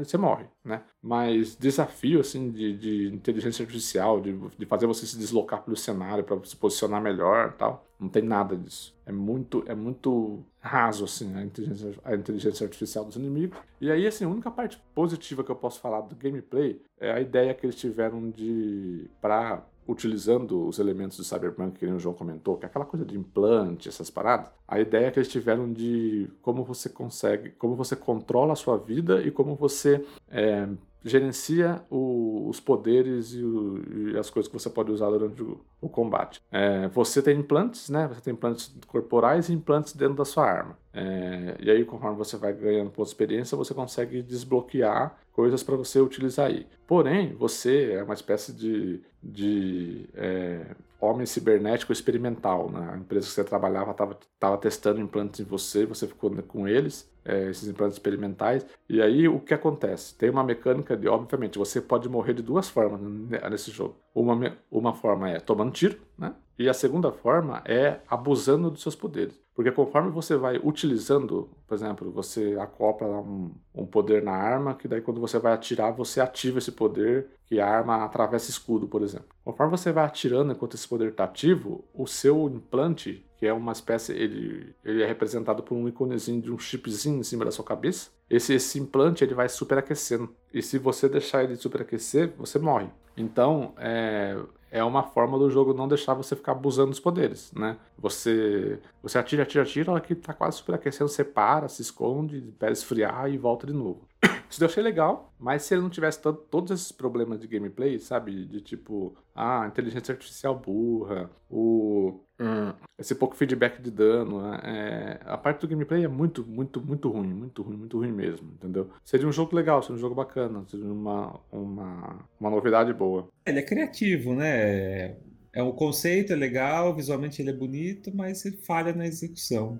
E você morre, né? Mas desafio, assim, de, de inteligência artificial, de, de fazer você se deslocar pelo cenário para se posicionar melhor tal. Não tem nada disso. É muito, é muito raso, assim, a inteligência, a inteligência artificial dos inimigos. E aí, assim, a única parte positiva que eu posso falar do gameplay é a ideia que eles tiveram de. para utilizando os elementos do Cyberpunk que o João comentou, que é aquela coisa de implante, essas paradas, a ideia que eles tiveram de como você consegue, como você controla a sua vida e como você é, gerencia o, os poderes e, o, e, as coisas que você pode usar durante o, o combate. É, você tem implantes, né? Você tem implantes corporais e implantes dentro da sua arma. É, e aí, conforme você vai ganhando pontos de experiência, você consegue desbloquear coisas para você utilizar aí. Porém, você é uma espécie de, de é, homem cibernético experimental. Né? A empresa que você trabalhava estava testando implantes em você, você ficou com eles, é, esses implantes experimentais. E aí, o que acontece? Tem uma mecânica de, obviamente, você pode morrer de duas formas nesse jogo. Uma, uma forma é tomando tiro, né? E a segunda forma é abusando dos seus poderes. Porque conforme você vai utilizando, por exemplo, você acopla um, um, poder na arma, que daí quando você vai atirar, você ativa esse poder, que a arma atravessa escudo, por exemplo. Conforme você vai atirando enquanto esse poder está ativo, o seu implante, que é uma espécie, ele, ele é representado por um iconezinho de um chipzinho em cima da sua cabeça, esse, esse implante ele vai superaquecendo. E se você deixar ele superaquecer, você morre. Então, é, é uma forma do jogo não deixar você ficar abusando dos poderes, né? Você, você atira, atira, atira, a hora que tá quase superaquecendo, você para, se esconde, espera esfriar e volta de novo. Isso eu achei legal, mas se ele não tivesse todos esses problemas de gameplay, sabe? De tipo, ah, inteligência artificial burra, o, hum, esse pouco feedback de dano, né? é, a parte do gameplay é muito, muito, muito ruim, muito ruim, muito ruim mesmo, entendeu? Seria um jogo legal, seria um jogo bacana, seria uma, uma, uma novidade boa. Ele é criativo, né? É um conceito, é legal, visualmente ele é bonito, mas ele falha na execução.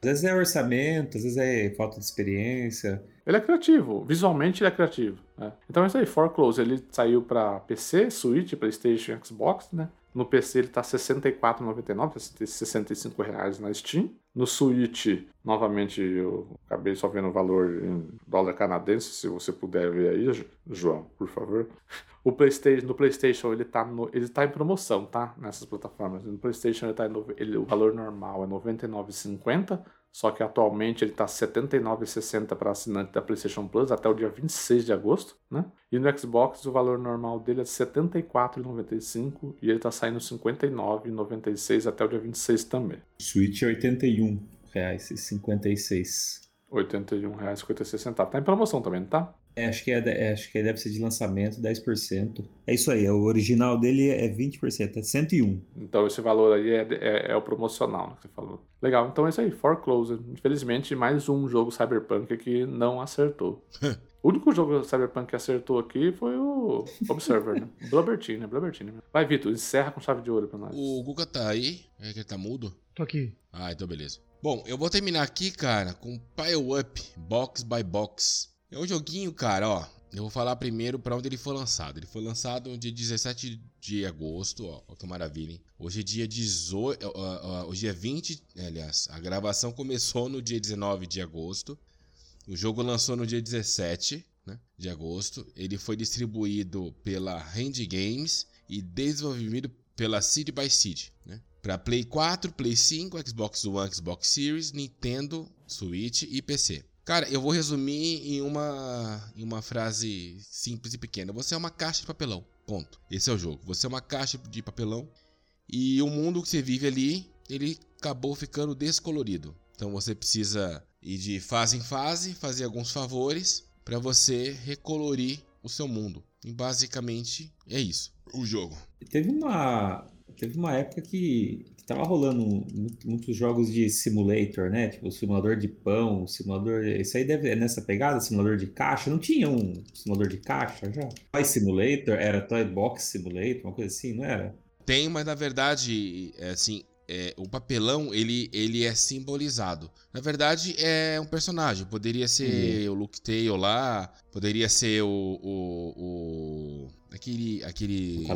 Às vezes é orçamento, às vezes é falta de experiência. Ele é criativo, visualmente ele é criativo. Né? Então é isso aí, Foreclose, ele saiu para PC, Switch, Playstation Xbox, né? No PC ele tá R$ 64,99, 65 reais na Steam. No Switch, novamente, eu acabei só vendo o valor em dólar canadense, se você puder ver aí, João, por favor. O PlayStation, no PlayStation ele tá, no, ele tá em promoção, tá? Nessas plataformas. No PlayStation ele tá ele, o valor normal é R$ 99,50 só que atualmente ele está R$ 79,60 para assinante da PlayStation Plus até o dia 26 de agosto, né? E no Xbox o valor normal dele é R$ 74,95 e ele está saindo R$ 59,96 até o dia 26 também. Switch é R$ 81,56. R$ 81,56. Tá em promoção também, não tá? É, acho, que é, é, acho que deve ser de lançamento, 10%. É isso aí, o original dele é 20%, é 101. Então esse valor aí é, é, é o promocional né, que você falou. Legal, então é isso aí, Foreclosure. Infelizmente, mais um jogo Cyberpunk que não acertou. o único jogo Cyberpunk que acertou aqui foi o Observer, né? Blubbertine, né? Blubbertine. Vai, Vitor, encerra com chave de ouro pra nós. O Guga tá aí? É que ele tá mudo? Tô aqui. Ah, então beleza. Bom, eu vou terminar aqui, cara, com Pile Up, Box by Box. É um joguinho, cara, ó. Eu vou falar primeiro para onde ele foi lançado. Ele foi lançado no dia 17 de agosto, ó, que maravilha, hein? Hoje é dia 18, ó, ó, hoje é 20, aliás, a gravação começou no dia 19 de agosto. O jogo lançou no dia 17, né, de agosto. Ele foi distribuído pela Hand Games e desenvolvido pela Seed by Seed, né? Para Play 4, Play 5, Xbox One, Xbox Series, Nintendo, Switch e PC. Cara, eu vou resumir em uma, em uma frase simples e pequena. Você é uma caixa de papelão. Ponto. Esse é o jogo. Você é uma caixa de papelão e o mundo que você vive ali, ele acabou ficando descolorido. Então você precisa ir de fase em fase, fazer alguns favores para você recolorir o seu mundo. E basicamente é isso, o jogo. Teve uma teve uma época que, que tava rolando muitos jogos de simulator, né? Tipo, simulador de pão, simulador. Isso aí deve é nessa pegada, simulador de caixa. Não tinha um simulador de caixa já? Toy Simulator, era Toy Box Simulator, uma coisa assim, não era? Tem, mas na verdade, é assim, é, o papelão ele, ele é simbolizado. Na verdade, é um personagem. Poderia ser uhum. o Luke Tail lá, poderia ser o. o, o aquele. aquele o,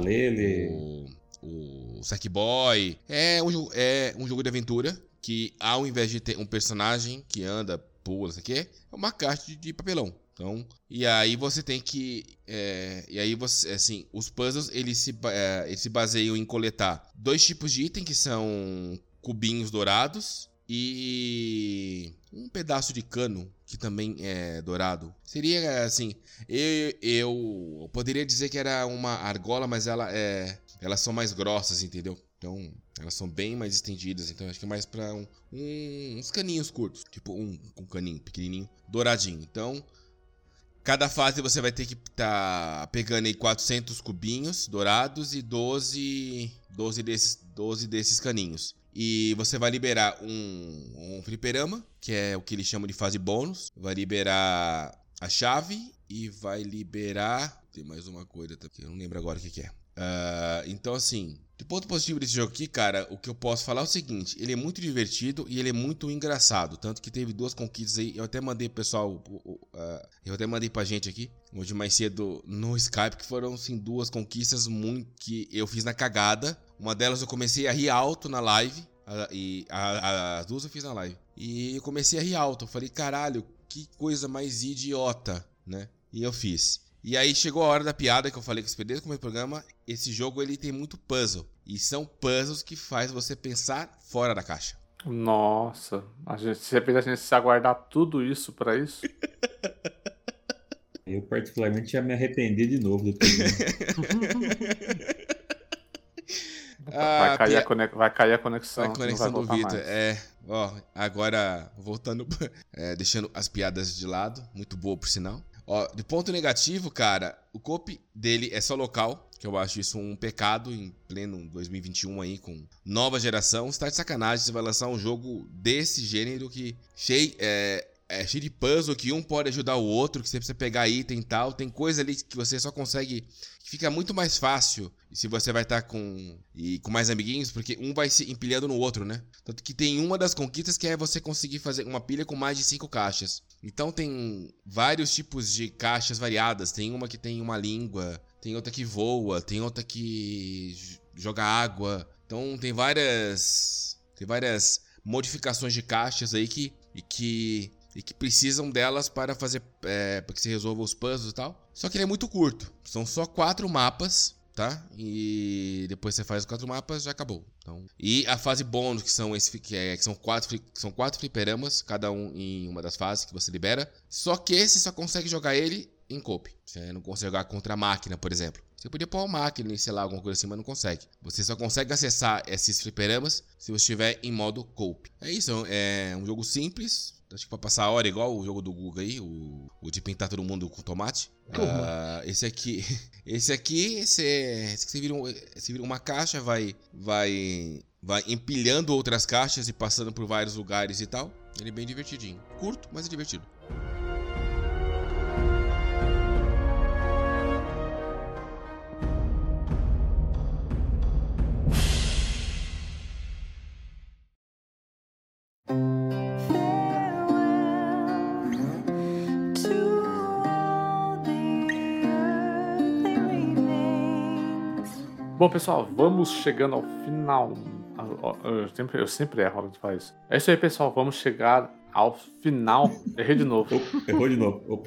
o, o Sackboy. É um, é um jogo de aventura que, ao invés de ter um personagem que anda, pula, isso aqui, é uma caixa de, papelão. Então, e aí você tem que. É, e aí você. Assim, os puzzles eles se, é, eles se baseiam em coletar dois tipos de item que são cubinhos dourados e um pedaço de cano que também é dourado. Seria assim, eu, eu poderia dizer que era uma argola, mas ela é, elas são mais grossas, entendeu? Então, elas são bem mais estendidas, então acho que é mais para um, um, uns caninhos curtos, tipo um, um caninho pequenininho, douradinho. Então, Cada fase você vai ter que estar tá pegando aí 400 cubinhos dourados e 12, 12, desses, 12 desses caninhos. E você vai liberar um, um fliperama, que é o que eles chamam de fase bônus. Vai liberar a chave e vai liberar. Tem mais uma coisa que eu não lembro agora o que, que é. Uh, então, assim, de ponto positivo desse jogo aqui, cara, o que eu posso falar é o seguinte: ele é muito divertido e ele é muito engraçado. Tanto que teve duas conquistas aí. Eu até mandei pro pessoal, uh, eu até mandei pra gente aqui, hoje mais cedo no Skype, que foram, assim, duas conquistas muito que eu fiz na cagada. Uma delas eu comecei a rir alto na live, e as duas eu fiz na live. E eu comecei a rir alto. Eu falei, caralho, que coisa mais idiota, né? E eu fiz. E aí chegou a hora da piada que eu falei com os PDs com o programa. Esse jogo ele tem muito puzzle. E são puzzles que faz você pensar fora da caixa. Nossa, a gente, você fez a gente se aguardar tudo isso para isso? Eu particularmente já me arrependi de novo do ah, vai, cair pia... a vai cair a conexão. A conexão do Vitor. É, ó, agora voltando, é, deixando as piadas de lado, muito boa por sinal. Ó, de ponto negativo, cara, o cop dele é só local, que eu acho isso um pecado em pleno 2021 aí, com nova geração. Você tá de sacanagem, você vai lançar um jogo desse gênero que cheio, é, é cheio de puzzle, que um pode ajudar o outro, que você precisa pegar item e tal. Tem coisa ali que você só consegue. que fica muito mais fácil se você vai estar tá com. e com mais amiguinhos, porque um vai se empilhando no outro, né? Tanto que tem uma das conquistas que é você conseguir fazer uma pilha com mais de cinco caixas. Então tem vários tipos de caixas variadas. Tem uma que tem uma língua, tem outra que voa, tem outra que joga água. Então tem várias tem várias modificações de caixas aí que e que e que precisam delas para fazer é, para que se resolva os puzzles e tal. Só que ele é muito curto. São só quatro mapas tá? E depois você faz os quatro mapas, já acabou. Então, e a fase bônus, que são esse que, é, que são quatro que são quatro fliperamas, cada um em uma das fases que você libera. Só que esse só consegue jogar ele em cope. Você não consegue jogar contra a máquina, por exemplo. Você podia pôr uma máquina e sei lá, alguma coisa assim, mas não consegue. Você só consegue acessar esses fliperamas se você estiver em modo cope. É isso, é um jogo simples, Acho que pra passar a hora, igual o jogo do Google aí, o, o de pintar todo mundo com tomate. Uh, esse aqui, esse aqui, você, você, vira, um, você vira uma caixa, vai, vai, vai empilhando outras caixas e passando por vários lugares e tal. Ele é bem divertidinho. Curto, mas é divertido. Bom, pessoal, vamos chegando ao final. Eu sempre, eu sempre erro a hora de fazer isso. É isso aí, pessoal. Vamos chegar ao final. Errei de novo. Errou de novo.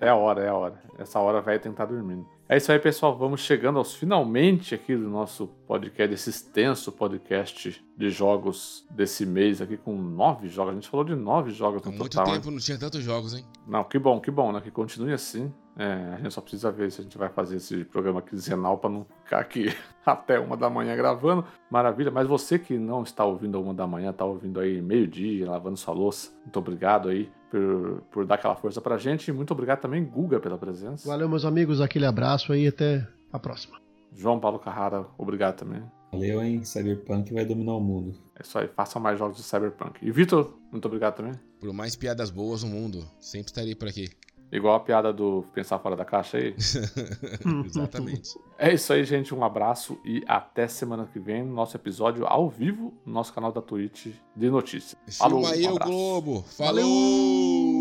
é a hora, é a hora. Essa hora vai tentar dormindo. É isso aí, pessoal. Vamos chegando aos finalmente aqui do nosso podcast, esse extenso podcast de jogos desse mês aqui, com nove jogos. A gente falou de nove jogos Há no muito total. hein? tempo não tinha tantos jogos, hein? Não, que bom, que bom, né? Que continue assim. É, a gente só precisa ver se a gente vai fazer esse programa quinzenal para não ficar aqui até uma da manhã gravando. Maravilha. Mas você que não está ouvindo a uma da manhã, está ouvindo aí meio-dia, lavando sua louça, muito obrigado aí por, por dar aquela força pra gente. E muito obrigado também, Guga, pela presença. Valeu, meus amigos. Aquele abraço aí. Até a próxima. João Paulo Carrara, obrigado também. Valeu, hein? Cyberpunk vai dominar o mundo. É isso aí, façam mais jogos de Cyberpunk. E Vitor, muito obrigado também. Por mais piadas boas no mundo, sempre estarei por aqui. Igual a piada do pensar fora da caixa aí. Exatamente. É isso aí, gente. Um abraço e até semana que vem no nosso episódio ao vivo no nosso canal da Twitch de notícias. Falou, Filma aí um o. Globo. Falou!